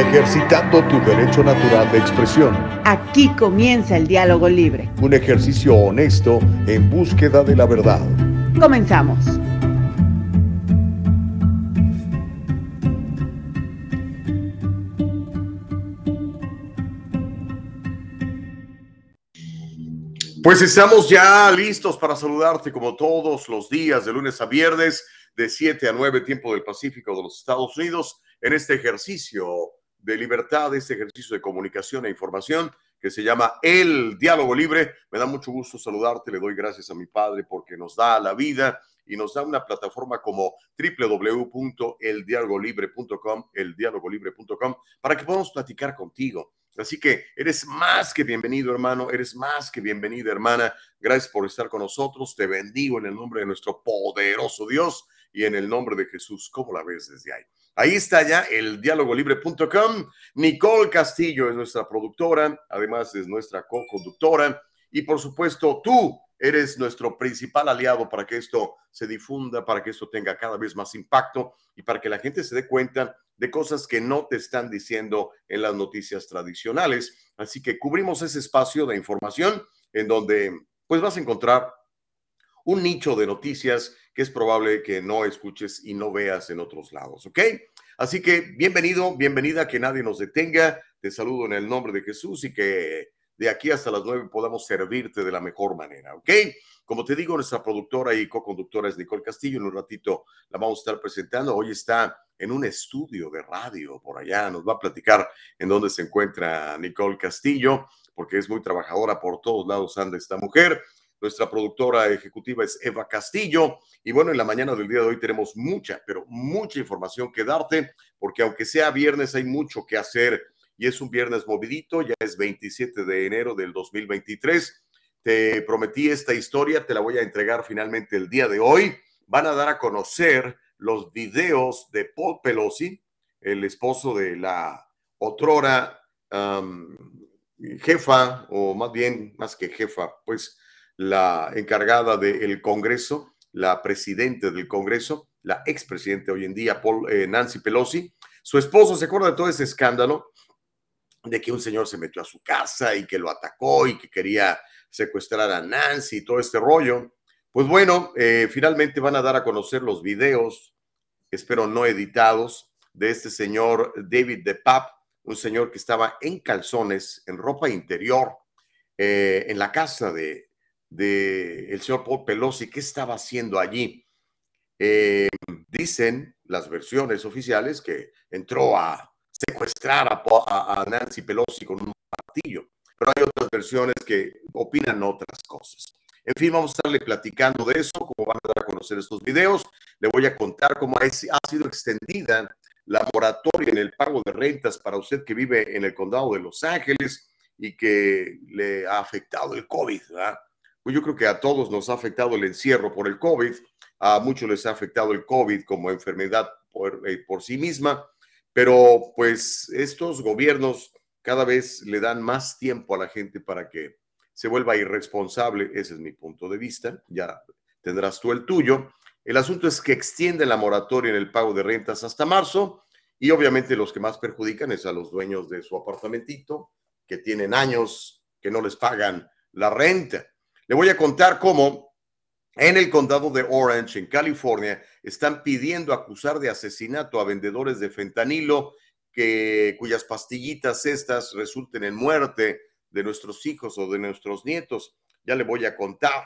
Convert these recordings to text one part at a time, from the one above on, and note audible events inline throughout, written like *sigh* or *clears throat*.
ejercitando tu derecho natural de expresión. Aquí comienza el diálogo libre. Un ejercicio honesto en búsqueda de la verdad. Comenzamos. Pues estamos ya listos para saludarte como todos los días, de lunes a viernes, de 7 a 9, tiempo del Pacífico de los Estados Unidos, en este ejercicio de libertad, este ejercicio de comunicación e información que se llama El Diálogo Libre. Me da mucho gusto saludarte, le doy gracias a mi padre porque nos da la vida y nos da una plataforma como www.eldialogolibre.com, eldialogolibre.com, para que podamos platicar contigo. Así que eres más que bienvenido, hermano, eres más que bienvenida, hermana. Gracias por estar con nosotros. Te bendigo en el nombre de nuestro poderoso Dios y en el nombre de Jesús. ¿Cómo la ves desde ahí? Ahí está ya el dialogolibre.com. Nicole Castillo es nuestra productora, además es nuestra co-conductora. Y por supuesto, tú eres nuestro principal aliado para que esto se difunda, para que esto tenga cada vez más impacto y para que la gente se dé cuenta de cosas que no te están diciendo en las noticias tradicionales. Así que cubrimos ese espacio de información en donde pues vas a encontrar un nicho de noticias que es probable que no escuches y no veas en otros lados, ¿ok? Así que bienvenido, bienvenida, que nadie nos detenga. Te saludo en el nombre de Jesús y que de aquí hasta las nueve podamos servirte de la mejor manera, ¿ok? Como te digo, nuestra productora y co-conductora es Nicole Castillo. En un ratito la vamos a estar presentando. Hoy está en un estudio de radio por allá. Nos va a platicar en dónde se encuentra Nicole Castillo, porque es muy trabajadora por todos lados anda esta mujer. Nuestra productora ejecutiva es Eva Castillo. Y bueno, en la mañana del día de hoy tenemos mucha, pero mucha información que darte, porque aunque sea viernes, hay mucho que hacer. Y es un viernes movidito, ya es 27 de enero del 2023. Te prometí esta historia, te la voy a entregar finalmente el día de hoy. Van a dar a conocer los videos de Paul Pelosi, el esposo de la otrora jefa, o más bien, más que jefa, pues la encargada del Congreso, la presidenta del Congreso, la expresidente hoy en día, eh, Nancy Pelosi. Su esposo se acuerda de todo ese escándalo de que un señor se metió a su casa y que lo atacó y que quería secuestrar a Nancy y todo este rollo. Pues bueno, eh, finalmente van a dar a conocer los videos, espero no editados, de este señor David DePap, un señor que estaba en calzones, en ropa interior, eh, en la casa de, del el señor Paul Pelosi, ¿qué estaba haciendo allí? Eh, dicen las versiones oficiales que entró a secuestrar a, Nancy Pelosi con un martillo, pero hay otras versiones que opinan otras cosas. En fin, vamos a estarle platicando de eso, cómo van a dar a conocer estos videos. Le voy a contar cómo ha sido extendida la moratoria en el pago de rentas para usted que vive en el condado de Los Ángeles y que le ha afectado el COVID. ¿verdad? Pues yo creo que a todos nos ha afectado el encierro por el COVID, a muchos les ha afectado el COVID como enfermedad por, eh, por sí misma, pero pues estos gobiernos cada vez le dan más tiempo a la gente para que se vuelva irresponsable, ese es mi punto de vista, ya tendrás tú el tuyo. El asunto es que extiende la moratoria en el pago de rentas hasta marzo y obviamente los que más perjudican es a los dueños de su apartamentito, que tienen años que no les pagan la renta. Le voy a contar cómo en el condado de Orange, en California, están pidiendo acusar de asesinato a vendedores de fentanilo que, cuyas pastillitas estas resulten en muerte de nuestros hijos o de nuestros nietos. Ya le voy a contar.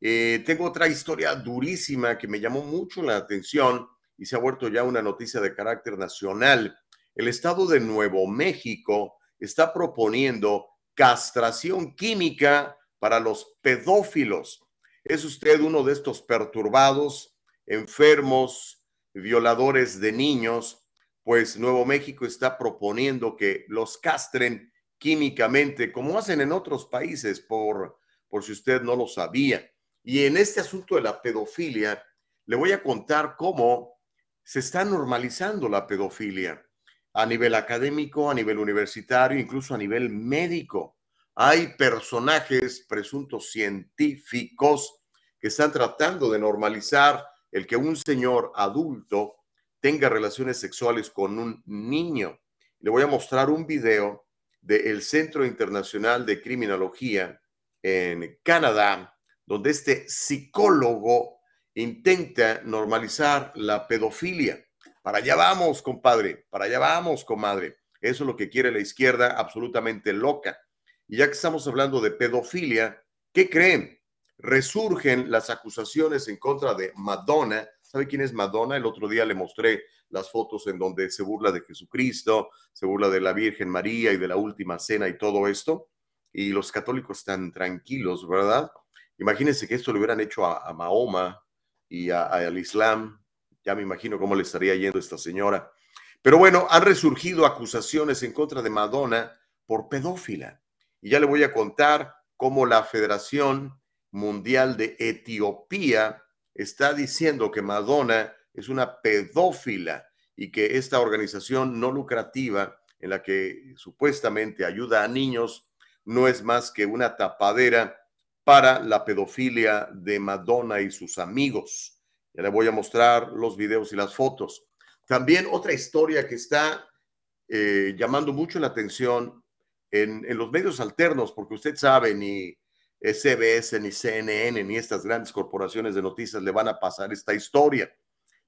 Eh, tengo otra historia durísima que me llamó mucho la atención y se ha vuelto ya una noticia de carácter nacional. El estado de Nuevo México está proponiendo castración química para los pedófilos. ¿Es usted uno de estos perturbados, enfermos, violadores de niños? Pues Nuevo México está proponiendo que los castren químicamente, como hacen en otros países, por, por si usted no lo sabía. Y en este asunto de la pedofilia, le voy a contar cómo se está normalizando la pedofilia a nivel académico, a nivel universitario, incluso a nivel médico hay personajes presuntos científicos que están tratando de normalizar el que un señor adulto tenga relaciones sexuales con un niño. Le voy a mostrar un video del Centro Internacional de Criminología en Canadá, donde este psicólogo intenta normalizar la pedofilia. Para allá vamos, compadre, para allá vamos, comadre. Eso es lo que quiere la izquierda absolutamente loca. Y ya que estamos hablando de pedofilia, ¿qué creen? Resurgen las acusaciones en contra de Madonna. ¿Sabe quién es Madonna? El otro día le mostré las fotos en donde se burla de Jesucristo, se burla de la Virgen María y de la última cena y todo esto. Y los católicos están tranquilos, ¿verdad? Imagínense que esto le hubieran hecho a, Mahoma y al Islam. Ya me imagino cómo le estaría yendo a esta señora. Pero bueno, han resurgido acusaciones en contra de Madonna por pedófila. Y ya le voy a contar cómo la Federación Mundial de Etiopía está diciendo que Madonna es una pedófila y que esta organización no lucrativa en la que supuestamente ayuda a niños no es más que una tapadera para la pedofilia de Madonna y sus amigos. Ya le voy a mostrar los videos y las fotos. También otra historia que está eh, llamando mucho la atención en, los medios alternos, porque usted sabe, ni SBS, ni CNN, ni estas grandes corporaciones de noticias le van a pasar esta historia.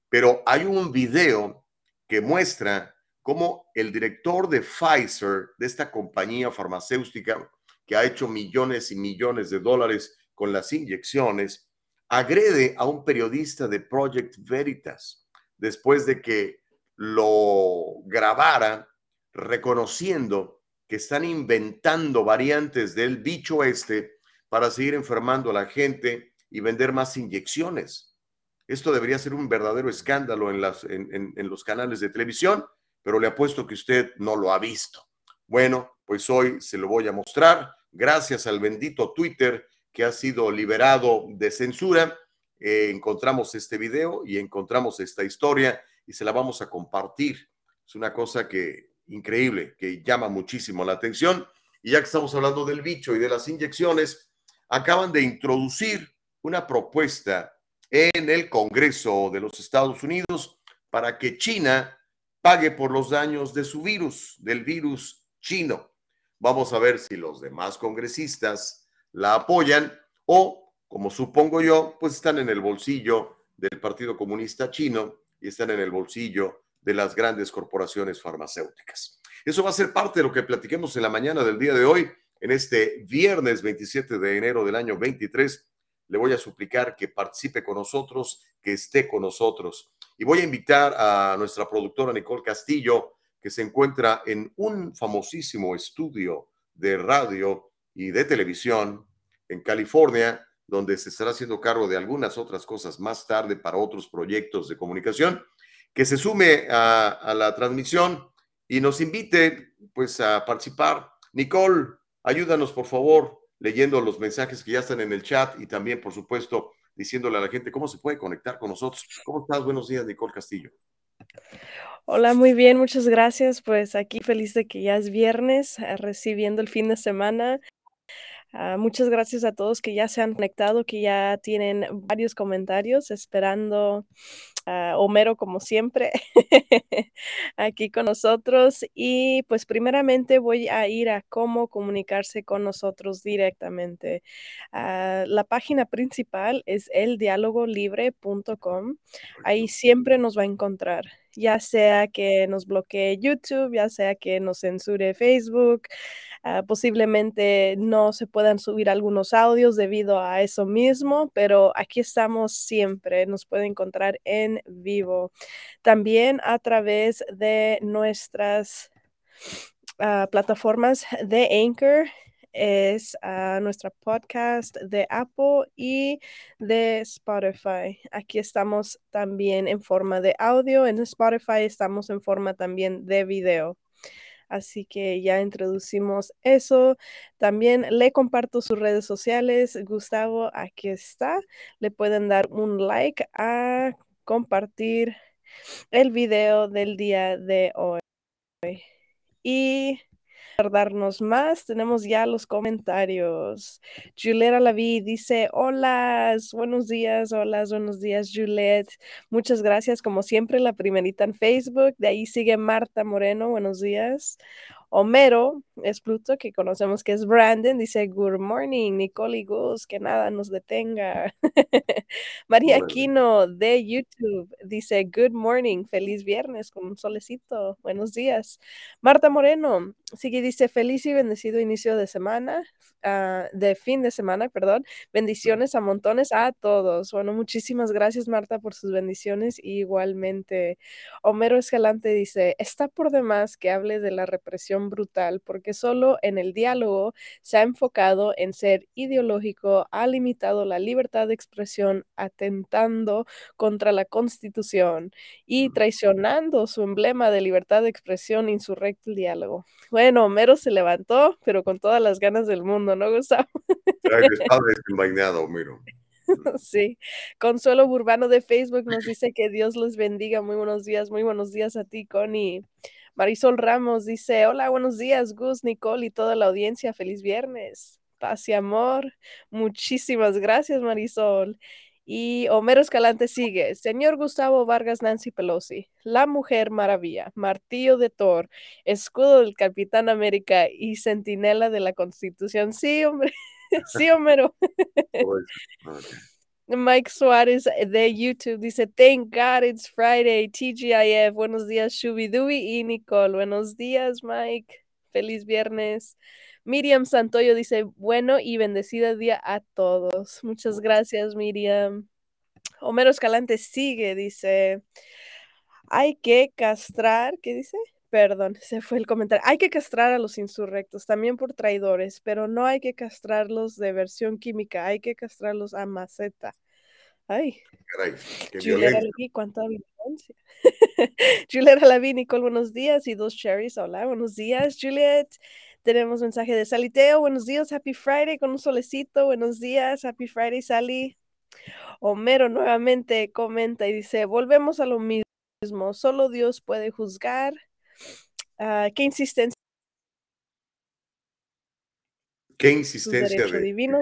Pero hay un video que muestra cómo el director de Pfizer, de esta compañía farmacéutica que ha hecho millones y millones de dólares con las inyecciones, agrede a un periodista de Project Veritas después de que lo grabara reconociendo que están inventando variantes del bicho este para seguir enfermando a la gente y vender más inyecciones. Esto debería ser un verdadero escándalo en, los canales de televisión, pero le apuesto que usted no lo ha visto. Bueno, pues hoy se lo voy a mostrar. Gracias al bendito Twitter que ha sido liberado de censura, eh, encontramos este video y encontramos esta historia y se la vamos a compartir. Es una cosa que increíble, que llama muchísimo la atención. Y ya que estamos hablando del bicho y de las inyecciones, acaban de introducir una propuesta en el Congreso de los Estados Unidos para que China pague por los daños de su virus, del virus chino. Vamos a ver si los demás congresistas la apoyan o, como supongo yo, pues están en el bolsillo del Partido Comunista Chino y están en el bolsillo de las grandes corporaciones farmacéuticas. Eso va a ser parte de lo que platiquemos en la mañana del día de hoy, en este viernes 27 de enero del año 23 le voy a suplicar que participe con nosotros, que esté con nosotros. Y voy a invitar a nuestra productora Nicole Castillo, que se encuentra en un famosísimo estudio de radio y de televisión en California, donde se estará haciendo cargo de algunas otras cosas más tarde para otros proyectos de comunicación, que se sume a, a la transmisión y nos invite pues a participar. Nicole, ayúdanos por favor leyendo los mensajes que ya están en el chat y también, por supuesto, diciéndole a la gente cómo se puede conectar con nosotros. ¿Cómo estás? Buenos días, Nicole Castillo. Hola, muy bien, muchas gracias. Pues aquí feliz de que ya es viernes, eh, recibiendo el fin de semana. Ah, muchas gracias a todos que ya se han conectado, que ya tienen varios comentarios, esperando a Homero como siempre *laughs* aquí con nosotros. Y pues primeramente voy a ir a cómo comunicarse con nosotros directamente. Ah, la página principal es eldialogolibre.com. Ahí siempre nos va a encontrar ya sea que nos bloquee YouTube, ya sea que nos censure Facebook, Ah, posiblemente no se puedan subir algunos audios debido a eso mismo, pero aquí estamos siempre. Nos puede encontrar en vivo. También a través de nuestras ah, plataformas de Anchor es ah, nuestra podcast de Apple y de Spotify. Aquí estamos también en forma de audio, en Spotify estamos en forma también de video. Así que ya introducimos eso. También le comparto sus redes sociales. Gustavo, aquí está. Le pueden dar un like a compartir el video del día de hoy. Y tardarnos más, tenemos ya los comentarios. Julieta Laví dice, hola, buenos días, hola, buenos días, Juliet. Muchas gracias, como siempre, la primerita en Facebook. De ahí sigue Marta Moreno, buenos días. Homero es Pluto, que conocemos que es Brandon, dice Good morning, Nicole y Gus, que nada nos detenga. *laughs* María Aquino de YouTube dice Good morning, feliz viernes con un solecito, buenos días. Marta Moreno sigue dice feliz y bendecido inicio de semana, ah, de fin de semana, perdón. Bendiciones a montones a todos. Bueno, muchísimas gracias Marta por sus bendiciones. igualmente, Homero Escalante dice, está por demás que hable de la represión brutal porque solo en el diálogo se ha enfocado en ser ideológico, ha limitado la libertad de expresión, atentando contra la constitución y traicionando su emblema de libertad de expresión insurrecto el diálogo. Bueno, Homero se levantó, pero con todas las ganas del mundo, ¿no, Gustavo? Está desenvainado, Homero. *laughs* Sí, Consuelo Burbano de Facebook nos dice que Dios los bendiga. Muy buenos días, muy buenos días a ti, Connie. Marisol Ramos dice, hola, buenos días, Gus, Nicole y toda la audiencia. Feliz viernes. Paz y amor. Muchísimas gracias, Marisol. Y Homero Escalante sigue. Señor Gustavo Vargas Nancy Pelosi, la mujer maravilla, martillo de Thor, escudo del Capitán América y centinela de la Constitución. Sí, hombre. *laughs* sí, *laughs* Homero. *laughs* Mike Suárez eh, de YouTube dice, Thank God it's Friday, TGIF, buenos días Shubidui y Nicole, buenos días Mike, feliz viernes. Miriam Santoyo dice, bueno y bendecida día a todos. Muchas gracias Miriam. Homero Escalante sigue, dice, hay que castrar, ¿qué dice? Perdón, *laughs* se fue el comentario. Hay que castrar a los insurrectos, también por traidores, pero no hay que castrarlos de versión química, hay que castrarlos a maceta. Ay. Caray, Laví, cuánta violencia. *laughs* Laví, Nicole, buenos días. Y dos cherries, hola, buenos días, Juliet. Tenemos mensaje de Saliteo, buenos días, happy Friday con un solecito, buenos días, happy Friday, Sally. Homero nuevamente comenta y dice, volvemos a lo mismo, solo Dios puede juzgar Ah, ¿Qué insistencia? ¿Qué insistencia de divino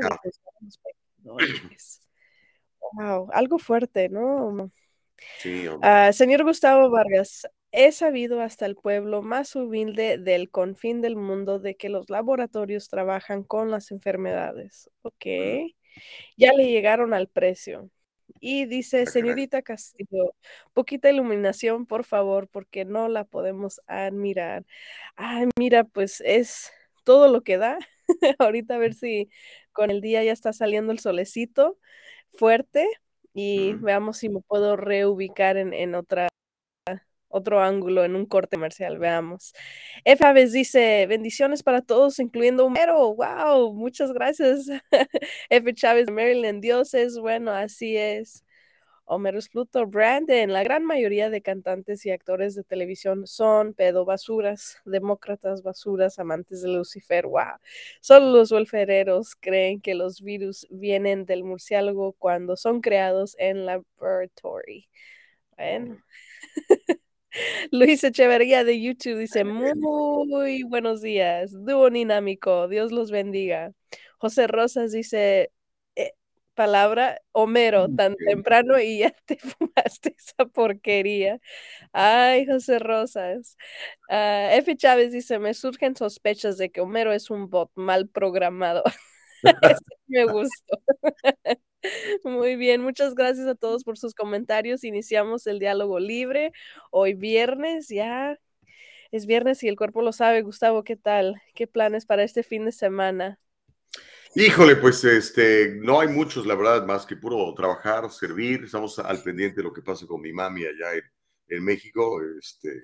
Wow, *clears throat* algo fuerte, ¿no? Sí, uh, señor Gustavo Vargas, he sabido hasta el pueblo más humilde del confín del mundo de que los laboratorios trabajan con las enfermedades. Ok, ya le llegaron al precio. Y dice, señorita Castillo, poquita iluminación, por favor, porque no la podemos admirar. Ay, mira, pues es todo lo que da. *laughs* Ahorita a ver si con el día ya está saliendo el solecito fuerte y veamos si me puedo reubicar en, en otra otro ángulo en un corte comercial, veamos. F. Aves dice, bendiciones para todos, incluyendo Homero. Wow, muchas gracias. *laughs* F. Chávez, Maryland, dioses, bueno, así es. Homero Pluto, Brandon, la gran mayoría de cantantes y actores de televisión son pedobasuras, demócratas basuras, amantes de Lucifer. Wow. Solo los wolfereros creen que los virus vienen del murciélago cuando son creados en laboratory. Bueno. *laughs* *laughs* Luis Echeverría de YouTube dice, muy buenos días, dúo dinámico, Dios los bendiga. José Rosas dice, eh, palabra, Homero, tan temprano y ya *laughs* te fumaste esa porquería. Ay, José Rosas. Ah, F. Chávez dice, me surgen sospechas de que Homero es un bot mal programado. *laughs* *laughs* me gustó. *laughs* Muy bien, muchas gracias a todos por sus comentarios. Iniciamos el diálogo libre. Hoy viernes, ya es viernes y el cuerpo lo sabe. Gustavo, ¿qué tal? ¿Qué planes para este fin de semana? Híjole, pues este, no hay muchos, la verdad, más que puro trabajar, servir. Estamos al pendiente de lo que pasa con mi mami allá en, México, este,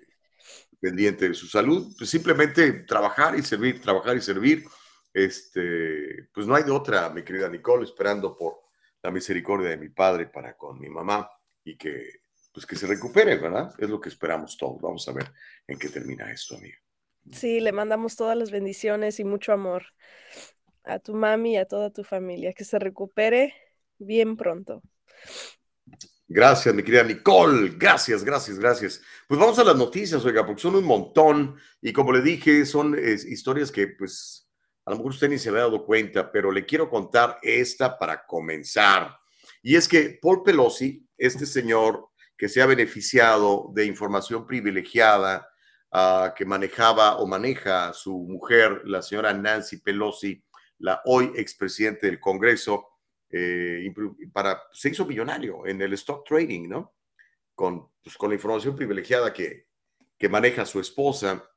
pendiente de su salud. Pues simplemente trabajar y servir, trabajar y servir. Este, pues no hay de otra, mi querida Nicole, esperando por la misericordia de mi padre para con mi mamá y que, pues que se recupere, ¿verdad? Es lo que esperamos todos. Vamos a ver en qué termina esto, amigo. Sí, le mandamos todas las bendiciones y mucho amor a tu mami y a toda tu familia. Que se recupere bien pronto. Gracias, mi querida Nicole. Gracias, gracias, gracias. Pues vamos a las noticias, oiga, porque son un montón y como le dije, son historias que pues a lo mejor usted ni se había dado cuenta, pero le quiero contar esta para comenzar. Y es que Paul Pelosi, este señor que se ha beneficiado de información privilegiada uh, que manejaba o maneja su mujer, la señora Nancy Pelosi, la hoy expresidente del Congreso, eh, para, se hizo millonario en el stock trading, ¿no? Con, pues, con la información privilegiada que, que maneja su esposa.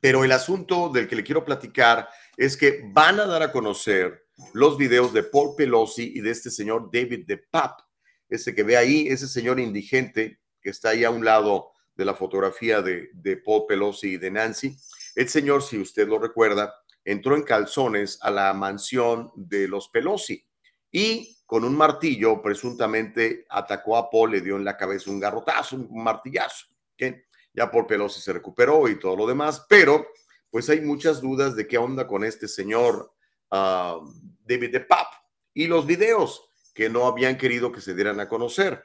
Pero el asunto del que le quiero platicar es que van a dar a conocer los videos de Paul Pelosi y de este señor David DePape, ese que ve ahí, ese señor indigente que está ahí a un lado de la fotografía de, de Paul Pelosi y de Nancy. El señor, si usted lo recuerda, entró en calzones a la mansión de los Pelosi y con un martillo presuntamente atacó a Paul, le dio en la cabeza un garrotazo, un martillazo. que Ya Paul Pelosi se recuperó y todo lo demás, pero pues hay muchas dudas de qué onda con este señor uh, David de Pap y los videos que no habían querido que se dieran a conocer.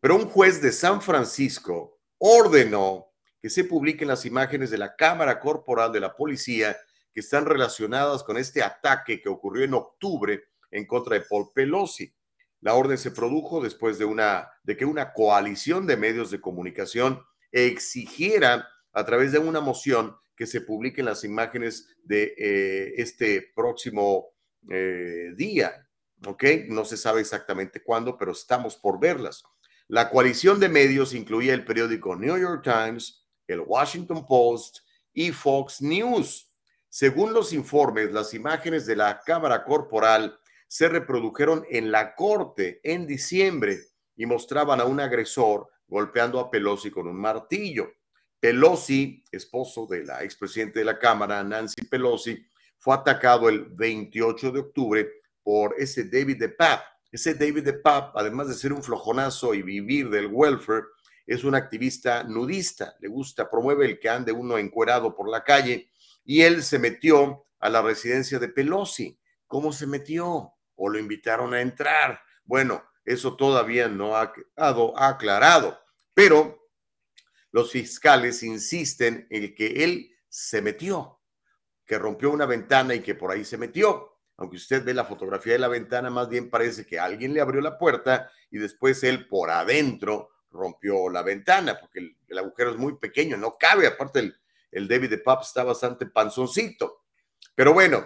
Pero un juez de San Francisco ordenó que se publiquen las imágenes de la cámara corporal de la policía que están relacionadas con este ataque que ocurrió en octubre en contra de Paul Pelosi. La orden se produjo después de, una, de que una coalición de medios de comunicación exigiera a través de una moción que se publiquen las imágenes de eh, este próximo eh, día. ¿Ok? No se sabe exactamente cuándo, pero estamos por verlas. La coalición de medios incluía el periódico New York Times, el Washington Post y Fox News. Según los informes, las imágenes de la cámara corporal se reprodujeron en la corte en diciembre y mostraban a un agresor golpeando a Pelosi con un martillo. Pelosi, esposo de la expresidente de la Cámara, Nancy Pelosi, fue atacado el 28 de octubre por ese David de Pap. Ese David de Pap, además de ser un flojonazo y vivir del welfare, es un activista nudista. Le gusta, promueve el que ande uno encuerado por la calle. Y él se metió a la residencia de Pelosi. ¿Cómo se metió? o lo invitaron a entrar. Bueno, eso todavía no ha quedado aclarado, pero los fiscales insisten en que él se metió, que rompió una ventana y que por ahí se metió. Aunque usted ve la fotografía de la ventana, más bien parece que alguien le abrió la puerta y después él por adentro rompió la ventana, porque el, agujero es muy pequeño, no cabe. Aparte, el, el David de Pop está bastante panzoncito. Pero bueno,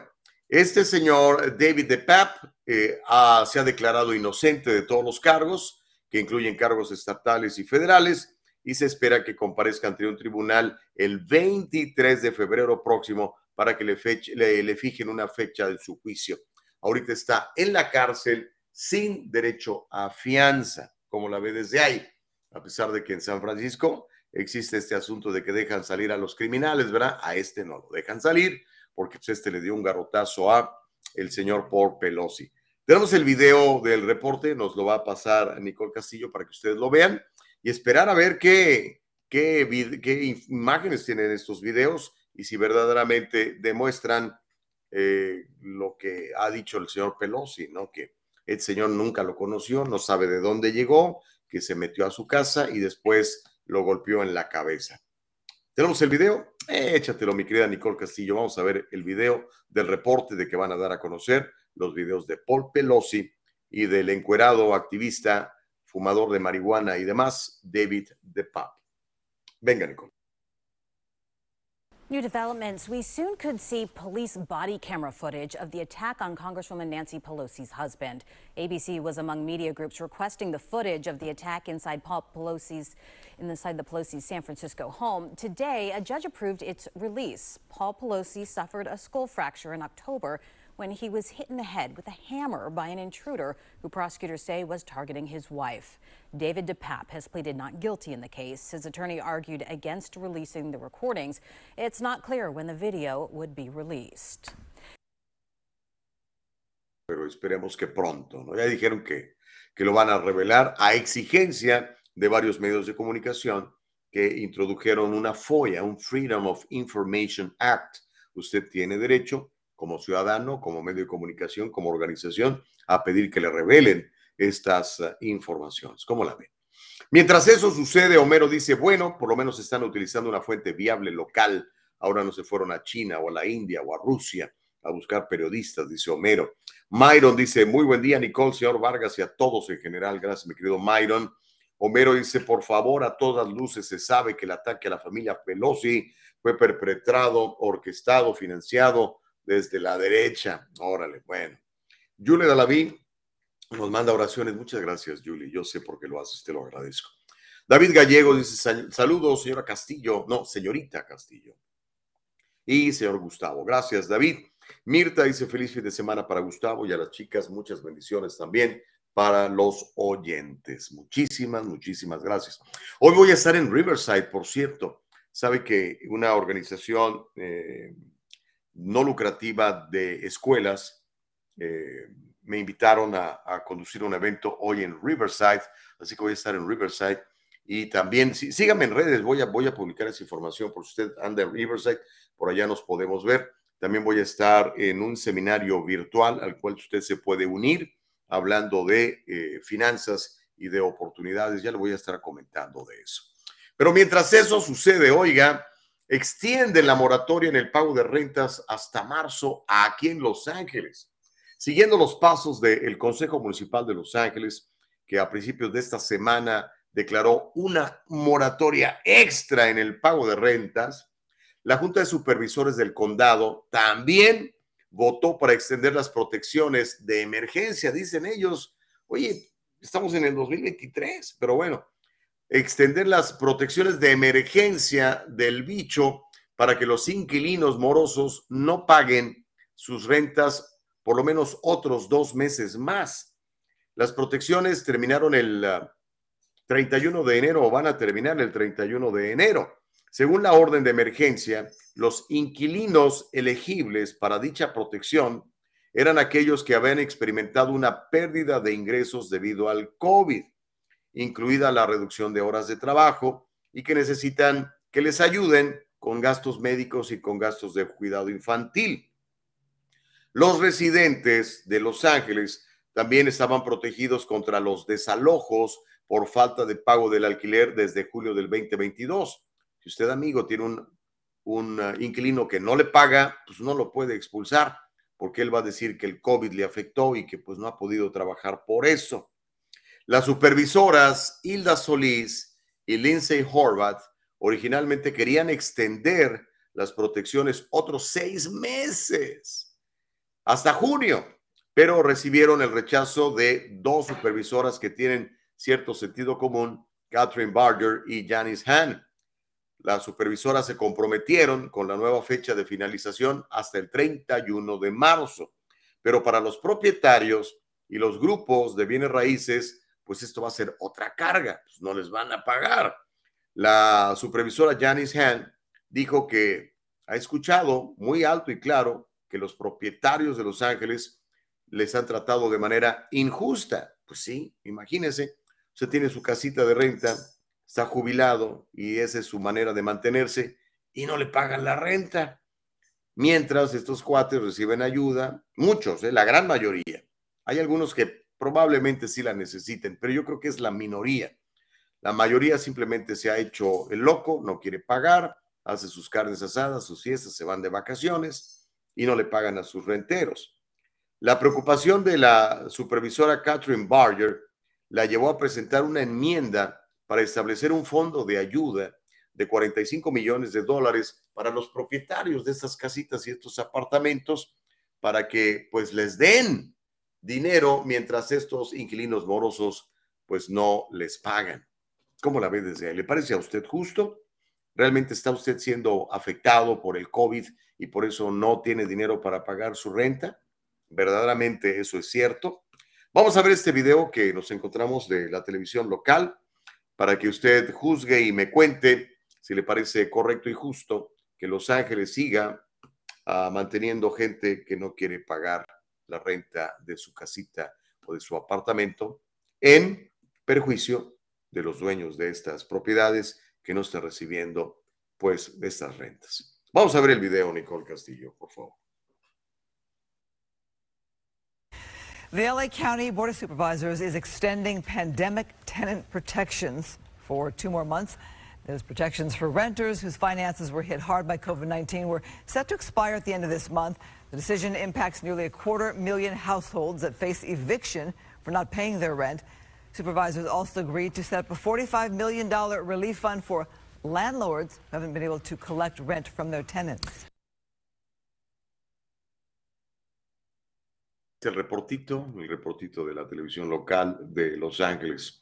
este señor David de Pap eh, se ha declarado inocente de todos los cargos, que incluyen cargos estatales y federales, y se espera que comparezca ante un tribunal el 23 de febrero próximo para que le, le fijen una fecha de su juicio. Ahorita está en la cárcel sin derecho a fianza, como la ve desde ahí, a pesar de que en San Francisco existe este asunto de que dejan salir a los criminales, ¿verdad? A este no lo dejan salir porque pues, este le dio un garrotazo a el señor Paul Pelosi. Tenemos el video del reporte, nos lo va a pasar Nicole Castillo para que ustedes lo vean y esperar a ver qué, qué, imágenes tienen estos videos y si verdaderamente demuestran eh, lo que ha dicho el señor Pelosi, ¿no? Que el señor nunca lo conoció, no sabe de dónde llegó, que se metió a su casa y después lo golpeó en la cabeza. ¿Tenemos el video? Échatelo, mi querida Nicole Castillo. Vamos a ver el video del reporte de que van a dar a conocer los videos de Paul Pelosi y del encuerado activista, fumador de marihuana y demás, David DePape. Venga, Nicole. New developments. We soon could see police body camera footage of the attack on Congresswoman Nancy Pelosi's husband. ABC was among media groups requesting the footage of the attack inside Paul Pelosi's inside the Pelosi's San Francisco home. Today, a judge approved its release. Paul Pelosi suffered a skull fracture in October when he was hit in the head with a hammer by an intruder who prosecutors say was targeting his wife. David DePape has pleaded not guilty in the case. His attorney argued against releasing the recordings. It's not clear when the video would be released. Pero esperemos que pronto, ¿no? Ya dijeron que, que lo van a revelar a exigencia de varios medios de comunicación que introdujeron una FOIA, un Freedom of Information Act. Usted tiene derecho como ciudadano, como medio de comunicación, como organización, a pedir que le revelen estas uh, informaciones. ¿Cómo la ven? Mientras eso sucede, Homero dice, bueno, por lo menos están utilizando una fuente viable local. Ahora no se fueron a China o a la India o a Rusia a buscar periodistas, dice Homero. Myron dice, muy buen día, Nicole, señor Vargas y a todos en general. Gracias, mi querido Myron. Homero dice, por favor, a todas luces se sabe que el ataque a la familia Pelosi fue perpetrado, orquestado, financiado desde la derecha. Órale, bueno. Julie Dalaví nos manda oraciones. Muchas gracias, Julie. Yo sé por qué lo haces, te lo agradezco. David Gallego dice, saludos, señora Castillo. No, señorita Castillo. Y señor Gustavo. Gracias, David. Mirta dice, feliz fin de semana para Gustavo y a las chicas. Muchas bendiciones también para los oyentes. Muchísimas, muchísimas gracias. Hoy voy a estar en Riverside, por cierto. Sabe que una organización eh, no lucrativa de escuelas eh, me invitaron a, conducir un evento hoy en Riverside, así que voy a estar en Riverside. Y también, sí, síganme en redes, voy a, voy a publicar esa información por si usted anda en Riverside, por allá nos podemos ver. También voy a estar en un seminario virtual al cual usted se puede unir hablando de eh, finanzas y de oportunidades. Ya le voy a estar comentando de eso. Pero mientras eso sucede, oiga, extienden la moratoria en el pago de rentas hasta marzo aquí en Los Ángeles. Siguiendo los pasos del Consejo Municipal de Los Ángeles, que a principios de esta semana declaró una moratoria extra en el pago de rentas, la Junta de Supervisores del Condado también votó para extender las protecciones de emergencia. Dicen ellos, oye, estamos en el 2023, pero bueno, extender las protecciones de emergencia del bicho para que los inquilinos morosos no paguen sus rentas por lo menos otros dos meses más. Las protecciones terminaron el 31 ah, de enero o van a terminar el 31 de enero. Según la orden de emergencia, los inquilinos elegibles para dicha protección eran aquellos que habían experimentado una pérdida de ingresos debido al COVID, incluida la reducción de horas de trabajo y que necesitan que les ayuden con gastos médicos y con gastos de cuidado infantil. Los residentes de Los Ángeles también estaban protegidos contra los desalojos por falta de pago del alquiler desde julio del 2022. Si usted, amigo, tiene un, un uh, inquilino que no le paga, pues no lo puede expulsar, porque él va a decir que el COVID le afectó y que pues no ha podido trabajar por eso. Las supervisoras Hilda Solís y Lindsay Horvath originalmente querían extender las protecciones otros seis meses, hasta junio, pero recibieron el rechazo de dos supervisoras que tienen cierto sentido común, Catherine Barger y Janice Hahn. Las supervisoras se comprometieron con la nueva fecha de finalización hasta el 31 de marzo, pero para los propietarios y los grupos de bienes raíces, pues esto va a ser otra carga, pues no les van a pagar. La supervisora Janice Hand dijo que ha escuchado muy alto y claro que los propietarios de Los Ángeles les han tratado de manera injusta. Pues sí, imagínense, usted tiene su casita de renta, está jubilado y esa es su manera de mantenerse y no le pagan la renta. Mientras estos cuates reciben ayuda, muchos, ¿eh? la gran mayoría. Hay algunos que probablemente sí la necesiten, pero yo creo que es la minoría. La mayoría simplemente se ha hecho el loco, no quiere pagar, hace sus carnes asadas, sus fiestas, se van de vacaciones y no le pagan a sus renteros. La preocupación de la supervisora Catherine Barger la llevó a presentar una enmienda para establecer un fondo de ayuda de 45 millones de dólares para los propietarios de estas casitas y estos apartamentos para que pues les den dinero mientras estos inquilinos morosos pues no les pagan. ¿Cómo la ve desde ahí? ¿Le parece a usted justo? ¿Realmente está usted siendo afectado por el COVID y por eso no tiene dinero para pagar su renta? ¿Verdaderamente eso es cierto? Vamos a ver este video que nos encontramos de la televisión local para que usted juzgue y me cuente si le parece correcto y justo que Los Ángeles siga uh, manteniendo gente que no quiere pagar la renta de su casita o de su apartamento en perjuicio de los dueños de estas propiedades que no están recibiendo pues estas rentas. Vamos a ver el video, Nicole Castillo, por favor. The LA County Board of Supervisors is extending pandemic tenant protections for two more months. Those protections for renters whose finances were hit hard by COVID 19 were set to expire at the end of this month. The decision impacts nearly a quarter million households that face eviction for not paying their rent. Supervisors also agreed to set up a $45 million relief fund for landlords who haven't been able to collect rent from their tenants. El reportito, el reportito de la televisión local de Los Ángeles.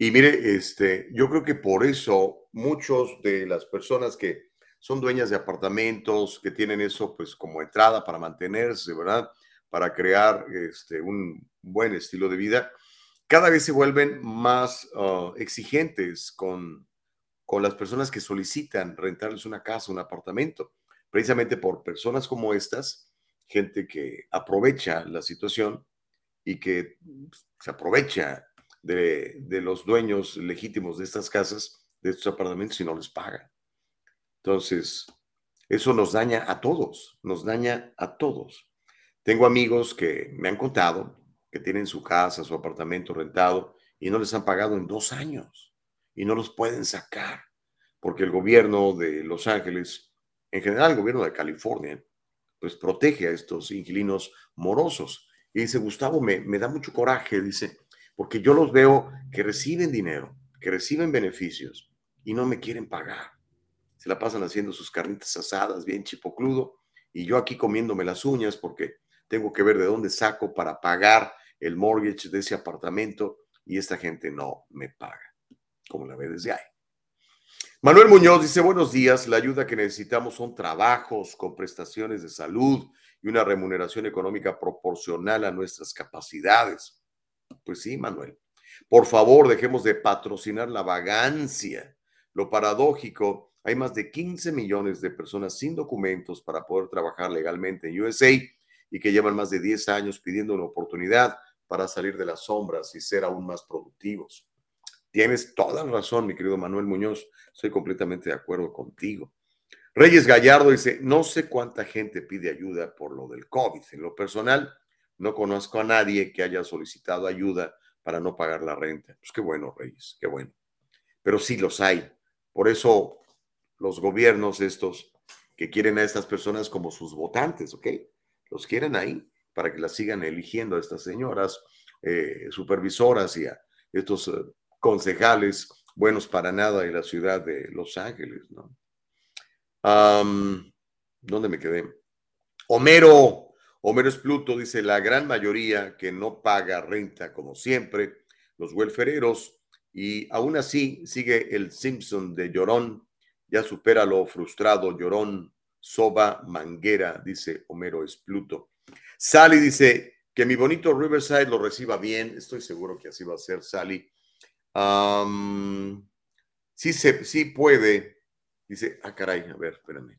Y mire, este, yo creo que por eso muchos de las personas que son dueñas de apartamentos, que tienen eso pues como entrada para mantenerse, ¿verdad? Para crear este, un buen estilo de vida, cada vez se vuelven más uh, exigentes con, con las personas que solicitan rentarles una casa, un apartamento, precisamente por personas como estas, gente que aprovecha la situación y que se aprovecha de, de, los dueños legítimos de estas casas, de estos apartamentos, y no les pagan. Entonces, eso nos daña a todos, nos daña a todos. Tengo amigos que me han contado que tienen su casa, su apartamento rentado y no les han pagado en dos años y no los pueden sacar porque el gobierno de Los Ángeles, en general el gobierno de California, pues protege a estos inquilinos morosos. Y dice, Gustavo, me, me da mucho coraje, dice, porque yo los veo que reciben dinero, que reciben beneficios y no me quieren pagar. La pasan haciendo sus carnitas asadas, bien chipocludo, y yo aquí comiéndome las uñas porque tengo que ver de dónde saco para pagar el mortgage de ese apartamento y esta gente no me paga, como la ve desde ahí. Manuel Muñoz dice, buenos días, la ayuda que necesitamos son trabajos con prestaciones de salud y una remuneración económica proporcional a nuestras capacidades. Pues sí, Manuel. Por favor, dejemos de patrocinar la vagancia. Lo paradójico, hay más de 15 millones de personas sin documentos para poder trabajar legalmente en USA y que llevan más de 10 años pidiendo una oportunidad para salir de las sombras y ser aún más productivos. Tienes toda la razón, mi querido Manuel Muñoz. Estoy completamente de acuerdo contigo. Reyes Gallardo dice, no sé cuánta gente pide ayuda por lo del COVID. En lo personal, no conozco a nadie que haya solicitado ayuda para no pagar la renta. Pues qué bueno, Reyes, qué bueno. Pero sí los hay. Por eso los gobiernos estos que quieren a estas personas como sus votantes, ¿ok? Los quieren ahí para que las sigan eligiendo a estas señoras eh, supervisoras y a estos eh, concejales buenos para nada de la ciudad de Los Ángeles, ¿no? ¿Dónde me quedé? Homero, Homero Espluto dice, la gran mayoría que no paga renta como siempre, los welfereros, y aún así sigue el Simpson de Llorón, ya supera lo frustrado Llorón, Soba Manguera, dice Homero Espluto. Sally dice que mi bonito Riverside lo reciba bien, estoy seguro que así va a ser, Sally. sí, se, sí puede, dice, ah, caray, a ver, espérame.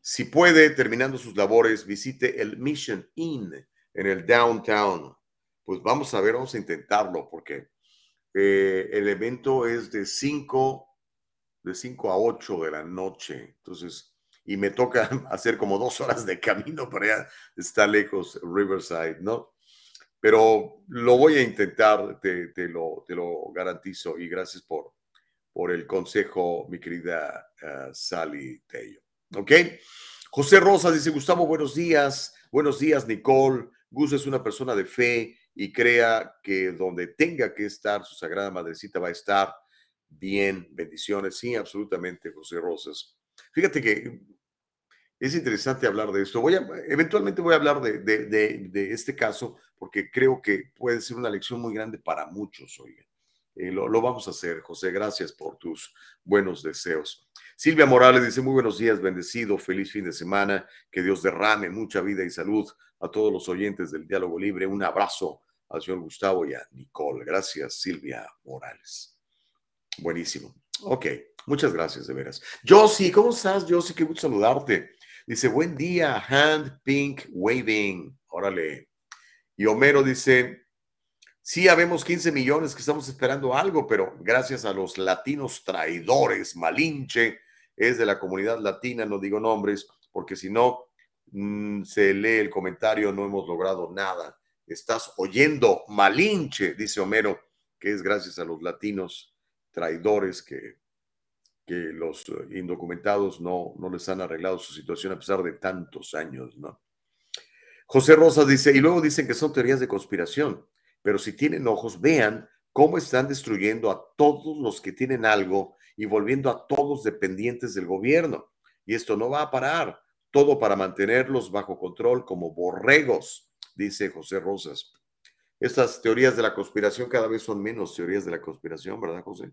Si puede, terminando sus labores, visite el Mission Inn en el downtown. Pues vamos a ver, vamos a intentarlo, porque eh, el evento es de 5 de 5 a 8 de la noche. Entonces, y me toca *laughs* hacer como dos horas de camino para allá, está lejos Riverside, ¿no? Pero lo voy a intentar, te, lo, te lo, garantizo, y gracias por, por el consejo, mi querida uh, Sally Tello. ¿Ok? José Rosa dice, Gustavo, buenos días. Buenos días, Nicole. Gus es una persona de fe y crea que donde tenga que estar su Sagrada Madrecita va a estar bien. Bendiciones. Sí, absolutamente, José Rosas. Fíjate que es interesante hablar de esto. Voy a, eventualmente voy a hablar de, de, este caso porque creo que puede ser una lección muy grande para muchos, oiga. Eh, lo, lo, vamos a hacer, José. Gracias por tus buenos deseos. Silvia Morales dice, muy buenos días, bendecido, feliz fin de semana, que Dios derrame mucha vida y salud a todos los oyentes del Diálogo Libre. Un abrazo al señor Gustavo y a Nicole. Gracias, Silvia Morales. Buenísimo. Ok, muchas gracias, de veras. Josie, ¿cómo estás, Josie? Qué gusto saludarte. Dice, buen día, hand pink waving. Órale. Y Homero dice, sí, habemos 15 millones que estamos esperando algo, pero gracias a los latinos traidores, Malinche es de la comunidad latina, no digo nombres, porque si no, mm, se lee el comentario, no hemos logrado nada. estás oyendo Malinche, dice Homero, que es gracias a los latinos traidores que, que los eh, indocumentados no, no les han arreglado su situación a pesar de tantos años, ¿no? José Rosas dice, y luego dicen que son teorías de conspiración, pero si tienen ojos, vean cómo están destruyendo a todos los que tienen algo y volviendo a todos dependientes del gobierno. Y esto no va a parar, todo para mantenerlos bajo control como borregos, dice José Rosas. Estas teorías de la conspiración cada vez son menos teorías de la conspiración, ¿verdad, José?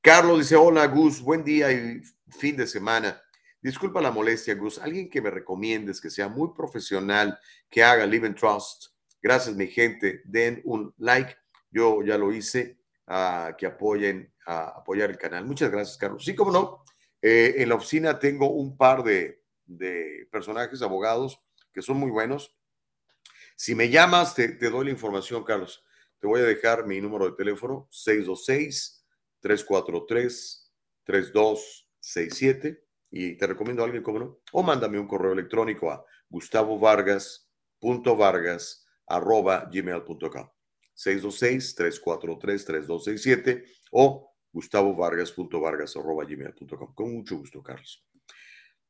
Carlos dice, hola Gus, buen día y fin de semana. Disculpa la molestia, Gus. Alguien que me recomiendes que sea muy profesional, que haga Live and Trust. Gracias, mi gente. Den un like. Yo ya lo hice. Que apoyen a apoyar el canal. Muchas gracias, Carlos. Sí, como no. Eh, en la oficina tengo un par de, personajes, abogados, que son muy buenos. Si me llamas, te, doy la información, Carlos. Te voy a dejar mi número de teléfono, 626-343-3267 y te recomiendo a alguien, como no, o mándame un correo electrónico a gustavovargas.vargas.gmail.com 626-343-3267 o gustavovargas.vargas.gmail.com. Con mucho gusto, Carlos.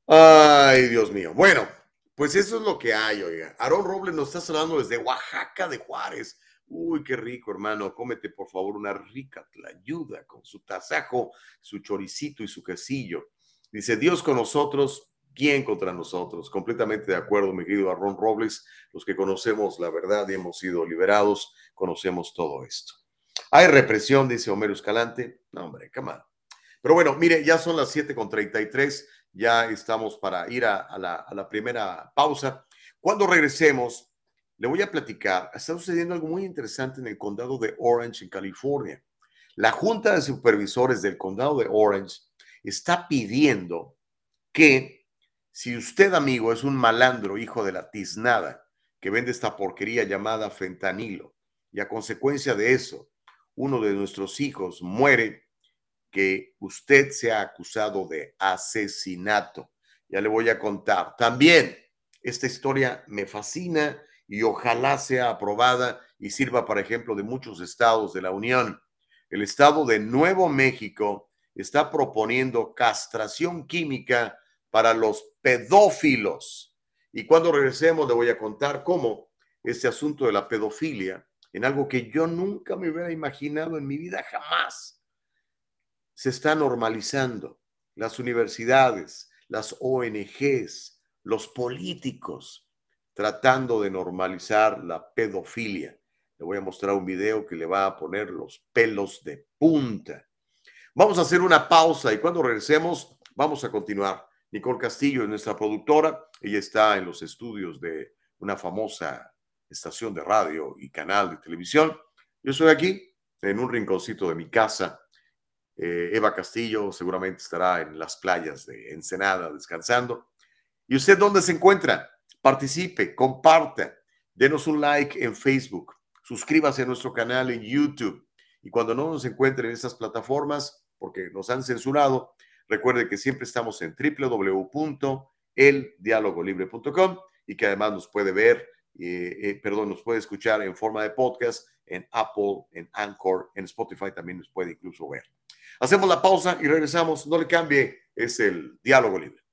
Ay, Dios mío. Bueno, pues eso es lo que hay, oiga. Aarón Robles nos está hablando desde Oaxaca de Juárez. Uy, qué rico, hermano. Cómete, por favor, una rica tlayuda con su tasajo, su choricito y su quesillo. Dice, Dios con nosotros, ¿quién contra nosotros? Completamente de acuerdo, mi querido Arrón Robles. Los que conocemos la verdad y hemos sido liberados, conocemos todo esto. Hay represión, dice Homero Escalante. No, hombre, qué mal. Pero bueno, mire, ya son las 7.33, ya estamos para ir a, la, la primera pausa. Cuando regresemos, le voy a platicar, está sucediendo algo muy interesante en el condado de Orange, en California. La Junta de Supervisores del condado de Orange está pidiendo que si usted, amigo, es un malandro, hijo de la tiznada, que vende esta porquería llamada fentanilo, y a consecuencia de eso, uno de nuestros hijos muere, que usted sea acusado de asesinato. Ya le voy a contar. También, esta historia me fascina y ojalá sea aprobada y sirva para ejemplo de muchos estados de la Unión. El estado de Nuevo México está proponiendo castración química para los pedófilos. Y cuando regresemos le voy a contar cómo este asunto de la pedofilia, en algo que yo nunca me hubiera imaginado en mi vida jamás, se está normalizando. Las universidades, las ONGs, los políticos, tratando de normalizar la pedofilia. Le voy a mostrar un video que le va a poner los pelos de punta. Vamos a hacer una pausa y cuando regresemos vamos a continuar. Nicole Castillo es nuestra productora. Ella está en los estudios de una famosa estación de radio y canal de televisión. Yo estoy aquí en un rinconcito de mi casa. Eh, Eva Castillo seguramente estará en las playas de Ensenada descansando. ¿Y usted dónde se encuentra? Participe, comparta, denos un like en Facebook, suscríbase a nuestro canal en YouTube. Y cuando no nos encuentre en esas plataformas, porque nos han censurado. Recuerde que siempre estamos en www.eldialogolibre.com y que además nos puede ver, eh, eh, perdón, nos puede escuchar en forma de podcast en Apple, en Anchor, en Spotify también nos puede incluso ver. Hacemos la pausa y regresamos. No le cambie, es el diálogo libre.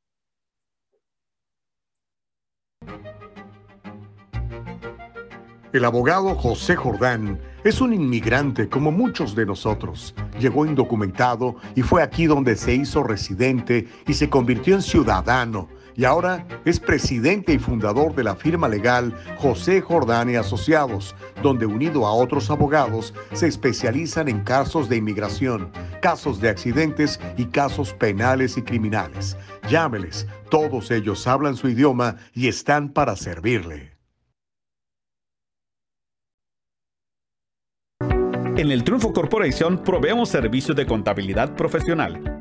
El abogado José Jordán es un inmigrante como muchos de nosotros. Llegó indocumentado y fue aquí donde se hizo residente y se convirtió en ciudadano. Y ahora es presidente y fundador de la firma legal José Jordán y Asociados, donde unido a otros abogados se especializan en casos de inmigración, casos de accidentes y casos penales y criminales. Llámeles, todos ellos hablan su idioma y están para servirle. En el Triunfo Corporation proveemos servicios de contabilidad profesional.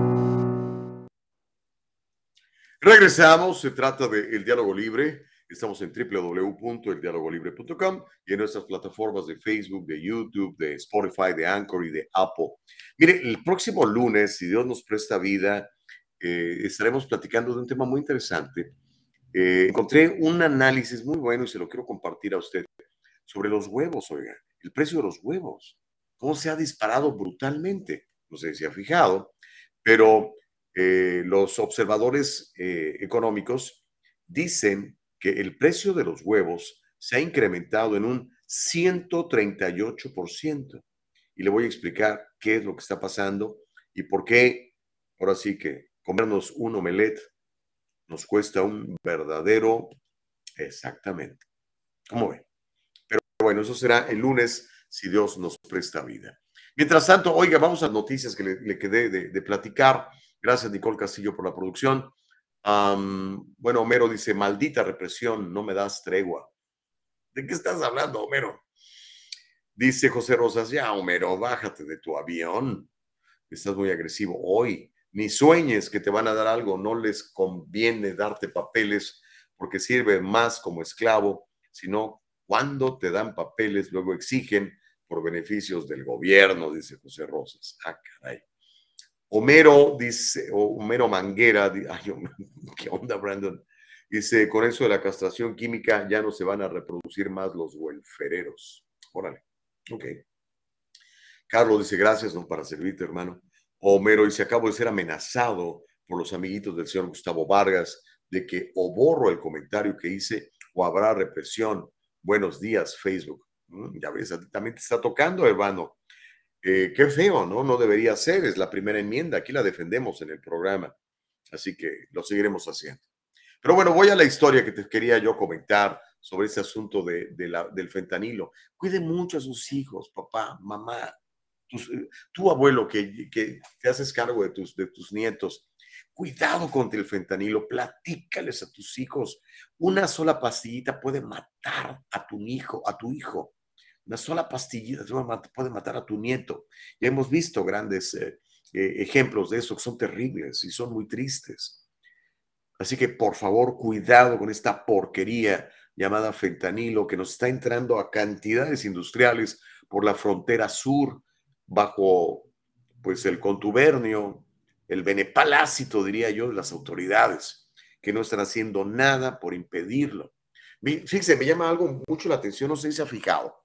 Regresamos, se trata de El Diálogo Libre. Estamos en www.eldialogolibre.com y en nuestras plataformas de Facebook, de YouTube, de Spotify, de Anchor y de Apple. Mire, el próximo lunes, si Dios nos presta vida, eh, estaremos platicando de un tema muy interesante. Eh, encontré un análisis muy bueno y se lo quiero compartir a usted sobre los huevos, oiga, el precio de los huevos, cómo se ha disparado brutalmente. No sé si ha fijado, pero eh, los observadores económicos dicen que el precio de los huevos se ha incrementado en un 138%. Y le voy a explicar qué es lo que está pasando y por qué, ahora sí que comernos un omelette nos cuesta un verdadero, exactamente. ¿Cómo ven? Pero bueno, eso será el lunes si Dios nos presta vida. Mientras tanto, oiga, vamos a noticias que le, quedé de platicar. Gracias, Nicole Castillo, por la producción bueno, Homero dice, maldita represión, no me das tregua. ¿De qué estás hablando, Homero? Dice José Rosas, ya, Homero, bájate de tu avión. Estás muy agresivo hoy. Ni sueñes que te van a dar algo, no les conviene darte papeles porque sirve más como esclavo, sino cuando te dan papeles, luego exigen por beneficios del gobierno, dice José Rosas. Ah, caray. Homero dice, o Homero Manguera, ay, *laughs* ¿qué onda, Brandon? Dice, con eso de la castración química ya no se van a reproducir más los welfereros. Órale, ok. Carlos dice, gracias, don, para servirte, hermano. Homero dice, acabo de ser amenazado por los amiguitos del señor Gustavo Vargas de que o borro el comentario que hice o habrá represión. Buenos días, Facebook. Mm, ya ves, también te está tocando, hermano. Eh, qué feo, ¿no? No debería ser, es la primera enmienda, aquí la defendemos en el programa, así que lo seguiremos haciendo. Pero bueno, voy a la historia que te quería yo comentar sobre ese asunto de, del fentanilo. Cuide mucho a sus hijos, papá, mamá, eh, tu abuelo que, que, te haces cargo de tus, de tus nietos. Cuidado contra el fentanilo, platícales a tus hijos. Una sola pastillita puede matar a tu hijo, a tu hijo. Una sola pastillita puede matar a tu nieto. Ya hemos visto grandes eh, eh, ejemplos de eso que son terribles y son muy tristes. Así que por favor, cuidado con esta porquería llamada fentanilo que nos está entrando a cantidades industriales por la frontera sur bajo pues el contubernio, el benepalácito, diría yo, de las autoridades, que no están haciendo nada por impedirlo. Fíjense, me llama algo mucho la atención, no sé si se ha fijado.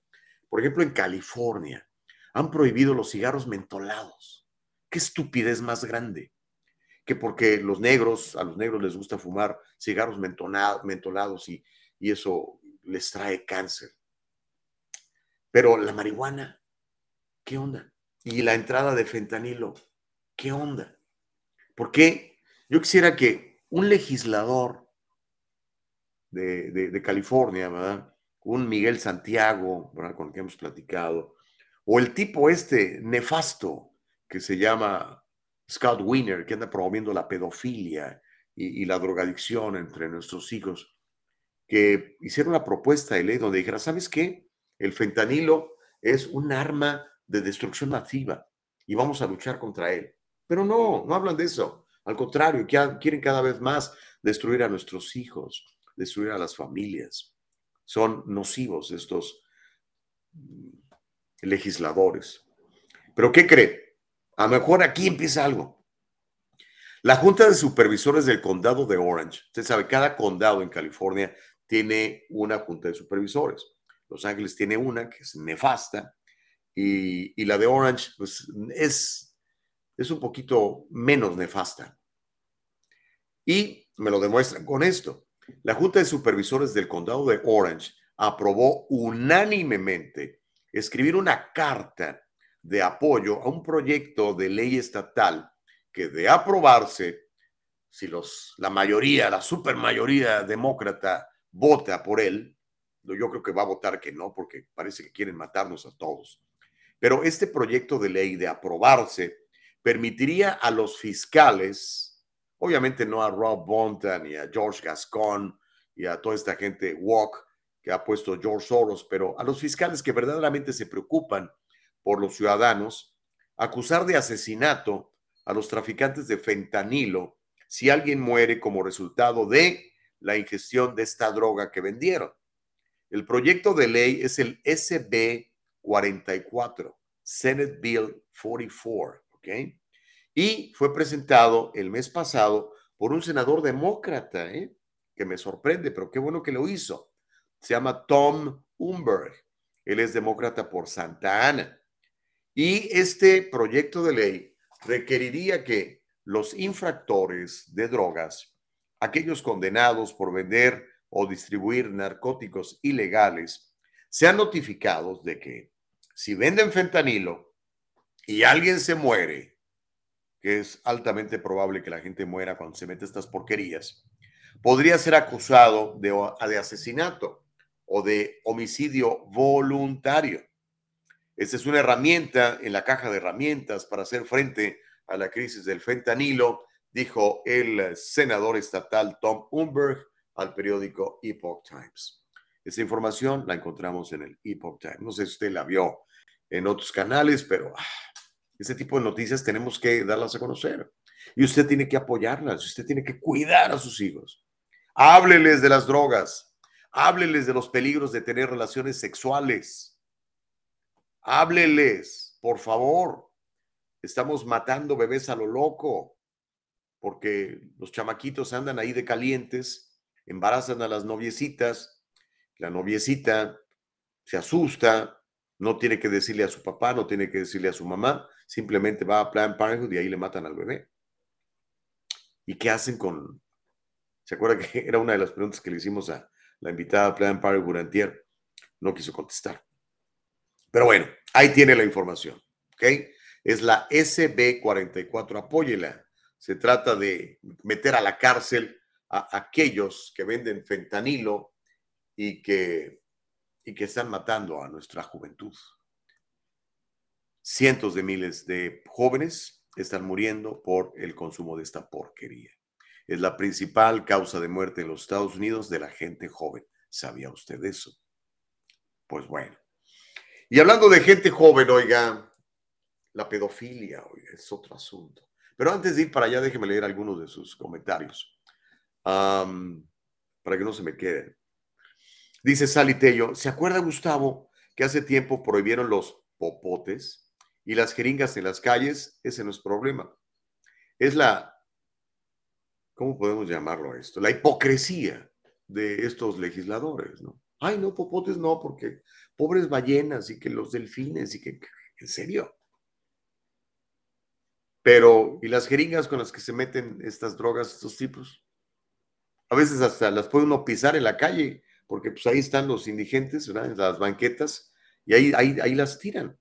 Por ejemplo, en California han prohibido los cigarros mentolados. ¿Qué estupidez más grande? Que porque los negros, a los negros les gusta fumar cigarros mentolados y, y eso les trae cáncer. Pero la marihuana, ¿qué onda? Y la entrada de fentanilo, ¿qué onda? ¿Por qué? Yo quisiera que un legislador de, de, de California, ¿verdad? Un Miguel Santiago, con el que hemos platicado, o el tipo este nefasto que se llama Scott Wiener, que anda promoviendo la pedofilia y, la drogadicción entre nuestros hijos, que hicieron una propuesta de ley donde dijera, ¿sabes qué? El fentanilo es un arma de destrucción masiva y vamos a luchar contra él. Pero no, no hablan de eso. Al contrario, quieren cada vez más destruir a nuestros hijos, destruir a las familias son nocivos estos legisladores. Pero ¿qué cree? A lo mejor aquí empieza algo. La Junta de Supervisores del Condado de Orange, usted sabe, cada condado en California tiene una Junta de Supervisores. Los Ángeles tiene una que es nefasta y, la de Orange pues, es, es un poquito menos nefasta. Y me lo demuestran con esto. La Junta de Supervisores del Condado de Orange aprobó unánimemente escribir una carta de apoyo a un proyecto de ley estatal que de aprobarse, si los, la mayoría, la supermayoría demócrata vota por él, yo creo que va a votar que no, porque parece que quieren matarnos a todos. Pero este proyecto de ley de aprobarse permitiría a los fiscales, obviamente no a Rob Bonta ni a George Gascon y a toda esta gente walk que ha puesto George Soros, pero a los fiscales que verdaderamente se preocupan por los ciudadanos, acusar de asesinato a los traficantes de fentanilo si alguien muere como resultado de la ingestión de esta droga que vendieron. El proyecto de ley es el SB 44, Senate Bill 44, ¿ok? Y fue presentado el mes pasado por un senador demócrata, ¿eh? que me sorprende, pero qué bueno que lo hizo. Se llama Tom Umberg. Él es demócrata por Santa Ana. Y este proyecto de ley requeriría que los infractores de drogas, aquellos condenados por vender o distribuir narcóticos ilegales, sean notificados de que si venden fentanilo y alguien se muere, que es altamente probable que la gente muera cuando se mete estas porquerías, podría ser acusado de, asesinato o de homicidio voluntario. Esta es una herramienta en la caja de herramientas para hacer frente a la crisis del fentanilo, dijo el senador estatal Tom Umberg al periódico Epoch Times. Esta información la encontramos en el Epoch Times. No sé si usted la vio en otros canales, pero ah, este tipo de noticias tenemos que darlas a conocer. Y usted tiene que apoyarlas, usted tiene que cuidar a sus hijos. Hábleles de las drogas, hábleles de los peligros de tener relaciones sexuales. Hábleles, por favor. Estamos matando bebés a lo loco, porque los chamaquitos andan ahí de calientes, embarazan a las noviecitas, la noviecita se asusta, no tiene que decirle a su papá, no tiene que decirle a su mamá, simplemente va a Plan Parenthood y ahí le matan al bebé. ¿Y qué hacen con...? ¿Se acuerda que *laughs* era una de las preguntas que le hicimos a la invitada Plan Parenthood Burantier? No quiso contestar. Pero bueno, ahí tiene la información, ¿ok? Es la SB44, apóyela. Se trata de meter a la cárcel a aquellos que venden fentanilo y que y que están matando a nuestra juventud. Cientos de miles de jóvenes están muriendo por el consumo de esta porquería. Es la principal causa de muerte en los Estados Unidos de la gente joven. ¿Sabía usted eso? Pues bueno. Y hablando de gente joven, oiga, la pedofilia, oiga, es otro asunto. Pero antes de ir para allá, déjeme leer algunos de sus comentarios para que no se me queden. Dice Sally Tello, ¿se acuerda Gustavo que hace tiempo prohibieron los popotes y las jeringas en las calles? Ese no es problema. Es la, ¿cómo podemos llamarlo esto? La hipocresía de estos legisladores, ¿no? Ay, no, popotes no, porque pobres ballenas y que los delfines y que, en serio. Pero, ¿y las jeringas con las que se meten estas drogas, estos tipos? A veces hasta las puede uno pisar en la calle porque pues ahí están los indigentes, ¿verdad? En las banquetas, y ahí, ahí, ahí las tiran.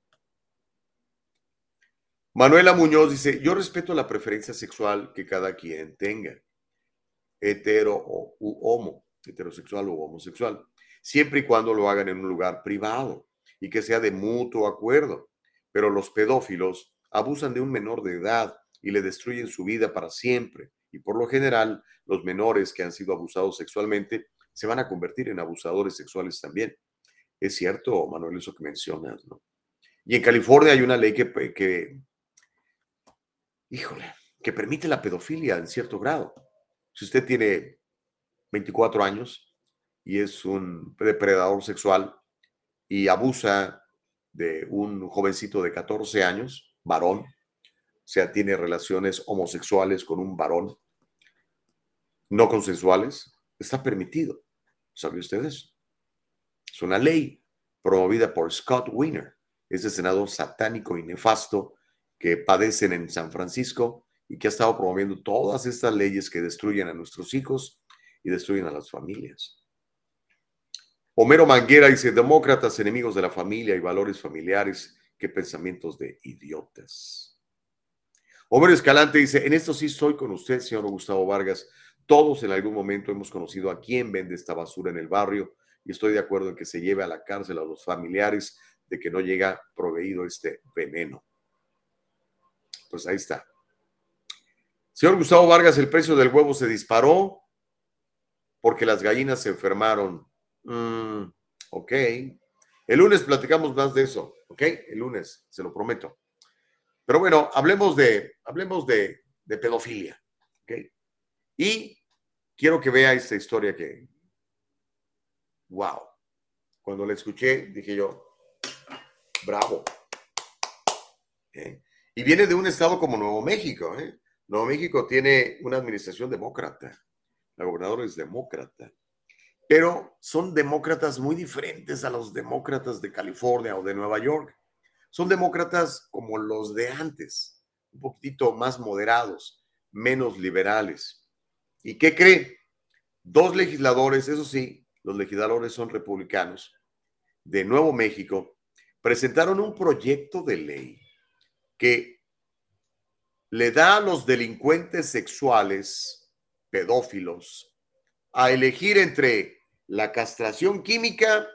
Manuela Muñoz dice, yo respeto la preferencia sexual que cada quien tenga, hetero o homo, heterosexual o homosexual, siempre y cuando lo hagan en un lugar privado y que sea de mutuo acuerdo. Pero los pedófilos abusan de un menor de edad y le destruyen su vida para siempre. Y por lo general, los menores que han sido abusados sexualmente se van a convertir en abusadores sexuales también. Es cierto, Manuel, eso que mencionas, ¿no? Y en California hay una ley que, híjole, que permite la pedofilia en cierto grado. Si usted tiene 24 años y es un depredador sexual y abusa de un jovencito de 14 años, varón, o sea, tiene relaciones homosexuales con un varón no consensuales, está permitido. ¿Sabe ustedes? Es una ley promovida por Scott Wiener, ese senador satánico y nefasto que padecen en San Francisco y que ha estado promoviendo todas estas leyes que destruyen a nuestros hijos y destruyen a las familias. Homero Manguera dice, demócratas, enemigos de la familia y valores familiares, qué pensamientos de idiotas. Homero Escalante dice, en esto sí estoy con usted, señor Gustavo Vargas. Todos en algún momento hemos conocido a quién vende esta basura en el barrio y estoy de acuerdo en que se lleve a la cárcel a los familiares de que no llega proveído este veneno. Pues ahí está. Señor Gustavo Vargas, el precio del huevo se disparó porque las gallinas se enfermaron. Mm, ok. El lunes platicamos más de eso, ¿ok? El lunes, se lo prometo. Pero bueno, hablemos de, hablemos de, pedofilia, ¿ok? Y quiero que vea esta historia que, wow, cuando la escuché dije yo, bravo. Y viene de un estado como Nuevo México. ¿eh? Nuevo México tiene una administración demócrata. La gobernadora es demócrata. Pero son demócratas muy diferentes a los demócratas de California o de Nueva York. Son demócratas como los de antes, un poquitito más moderados, menos liberales. ¿Y qué cree? Dos legisladores, eso sí, los legisladores son republicanos, de Nuevo México, presentaron un proyecto de ley que le da a los delincuentes sexuales, pedófilos, a elegir entre la castración química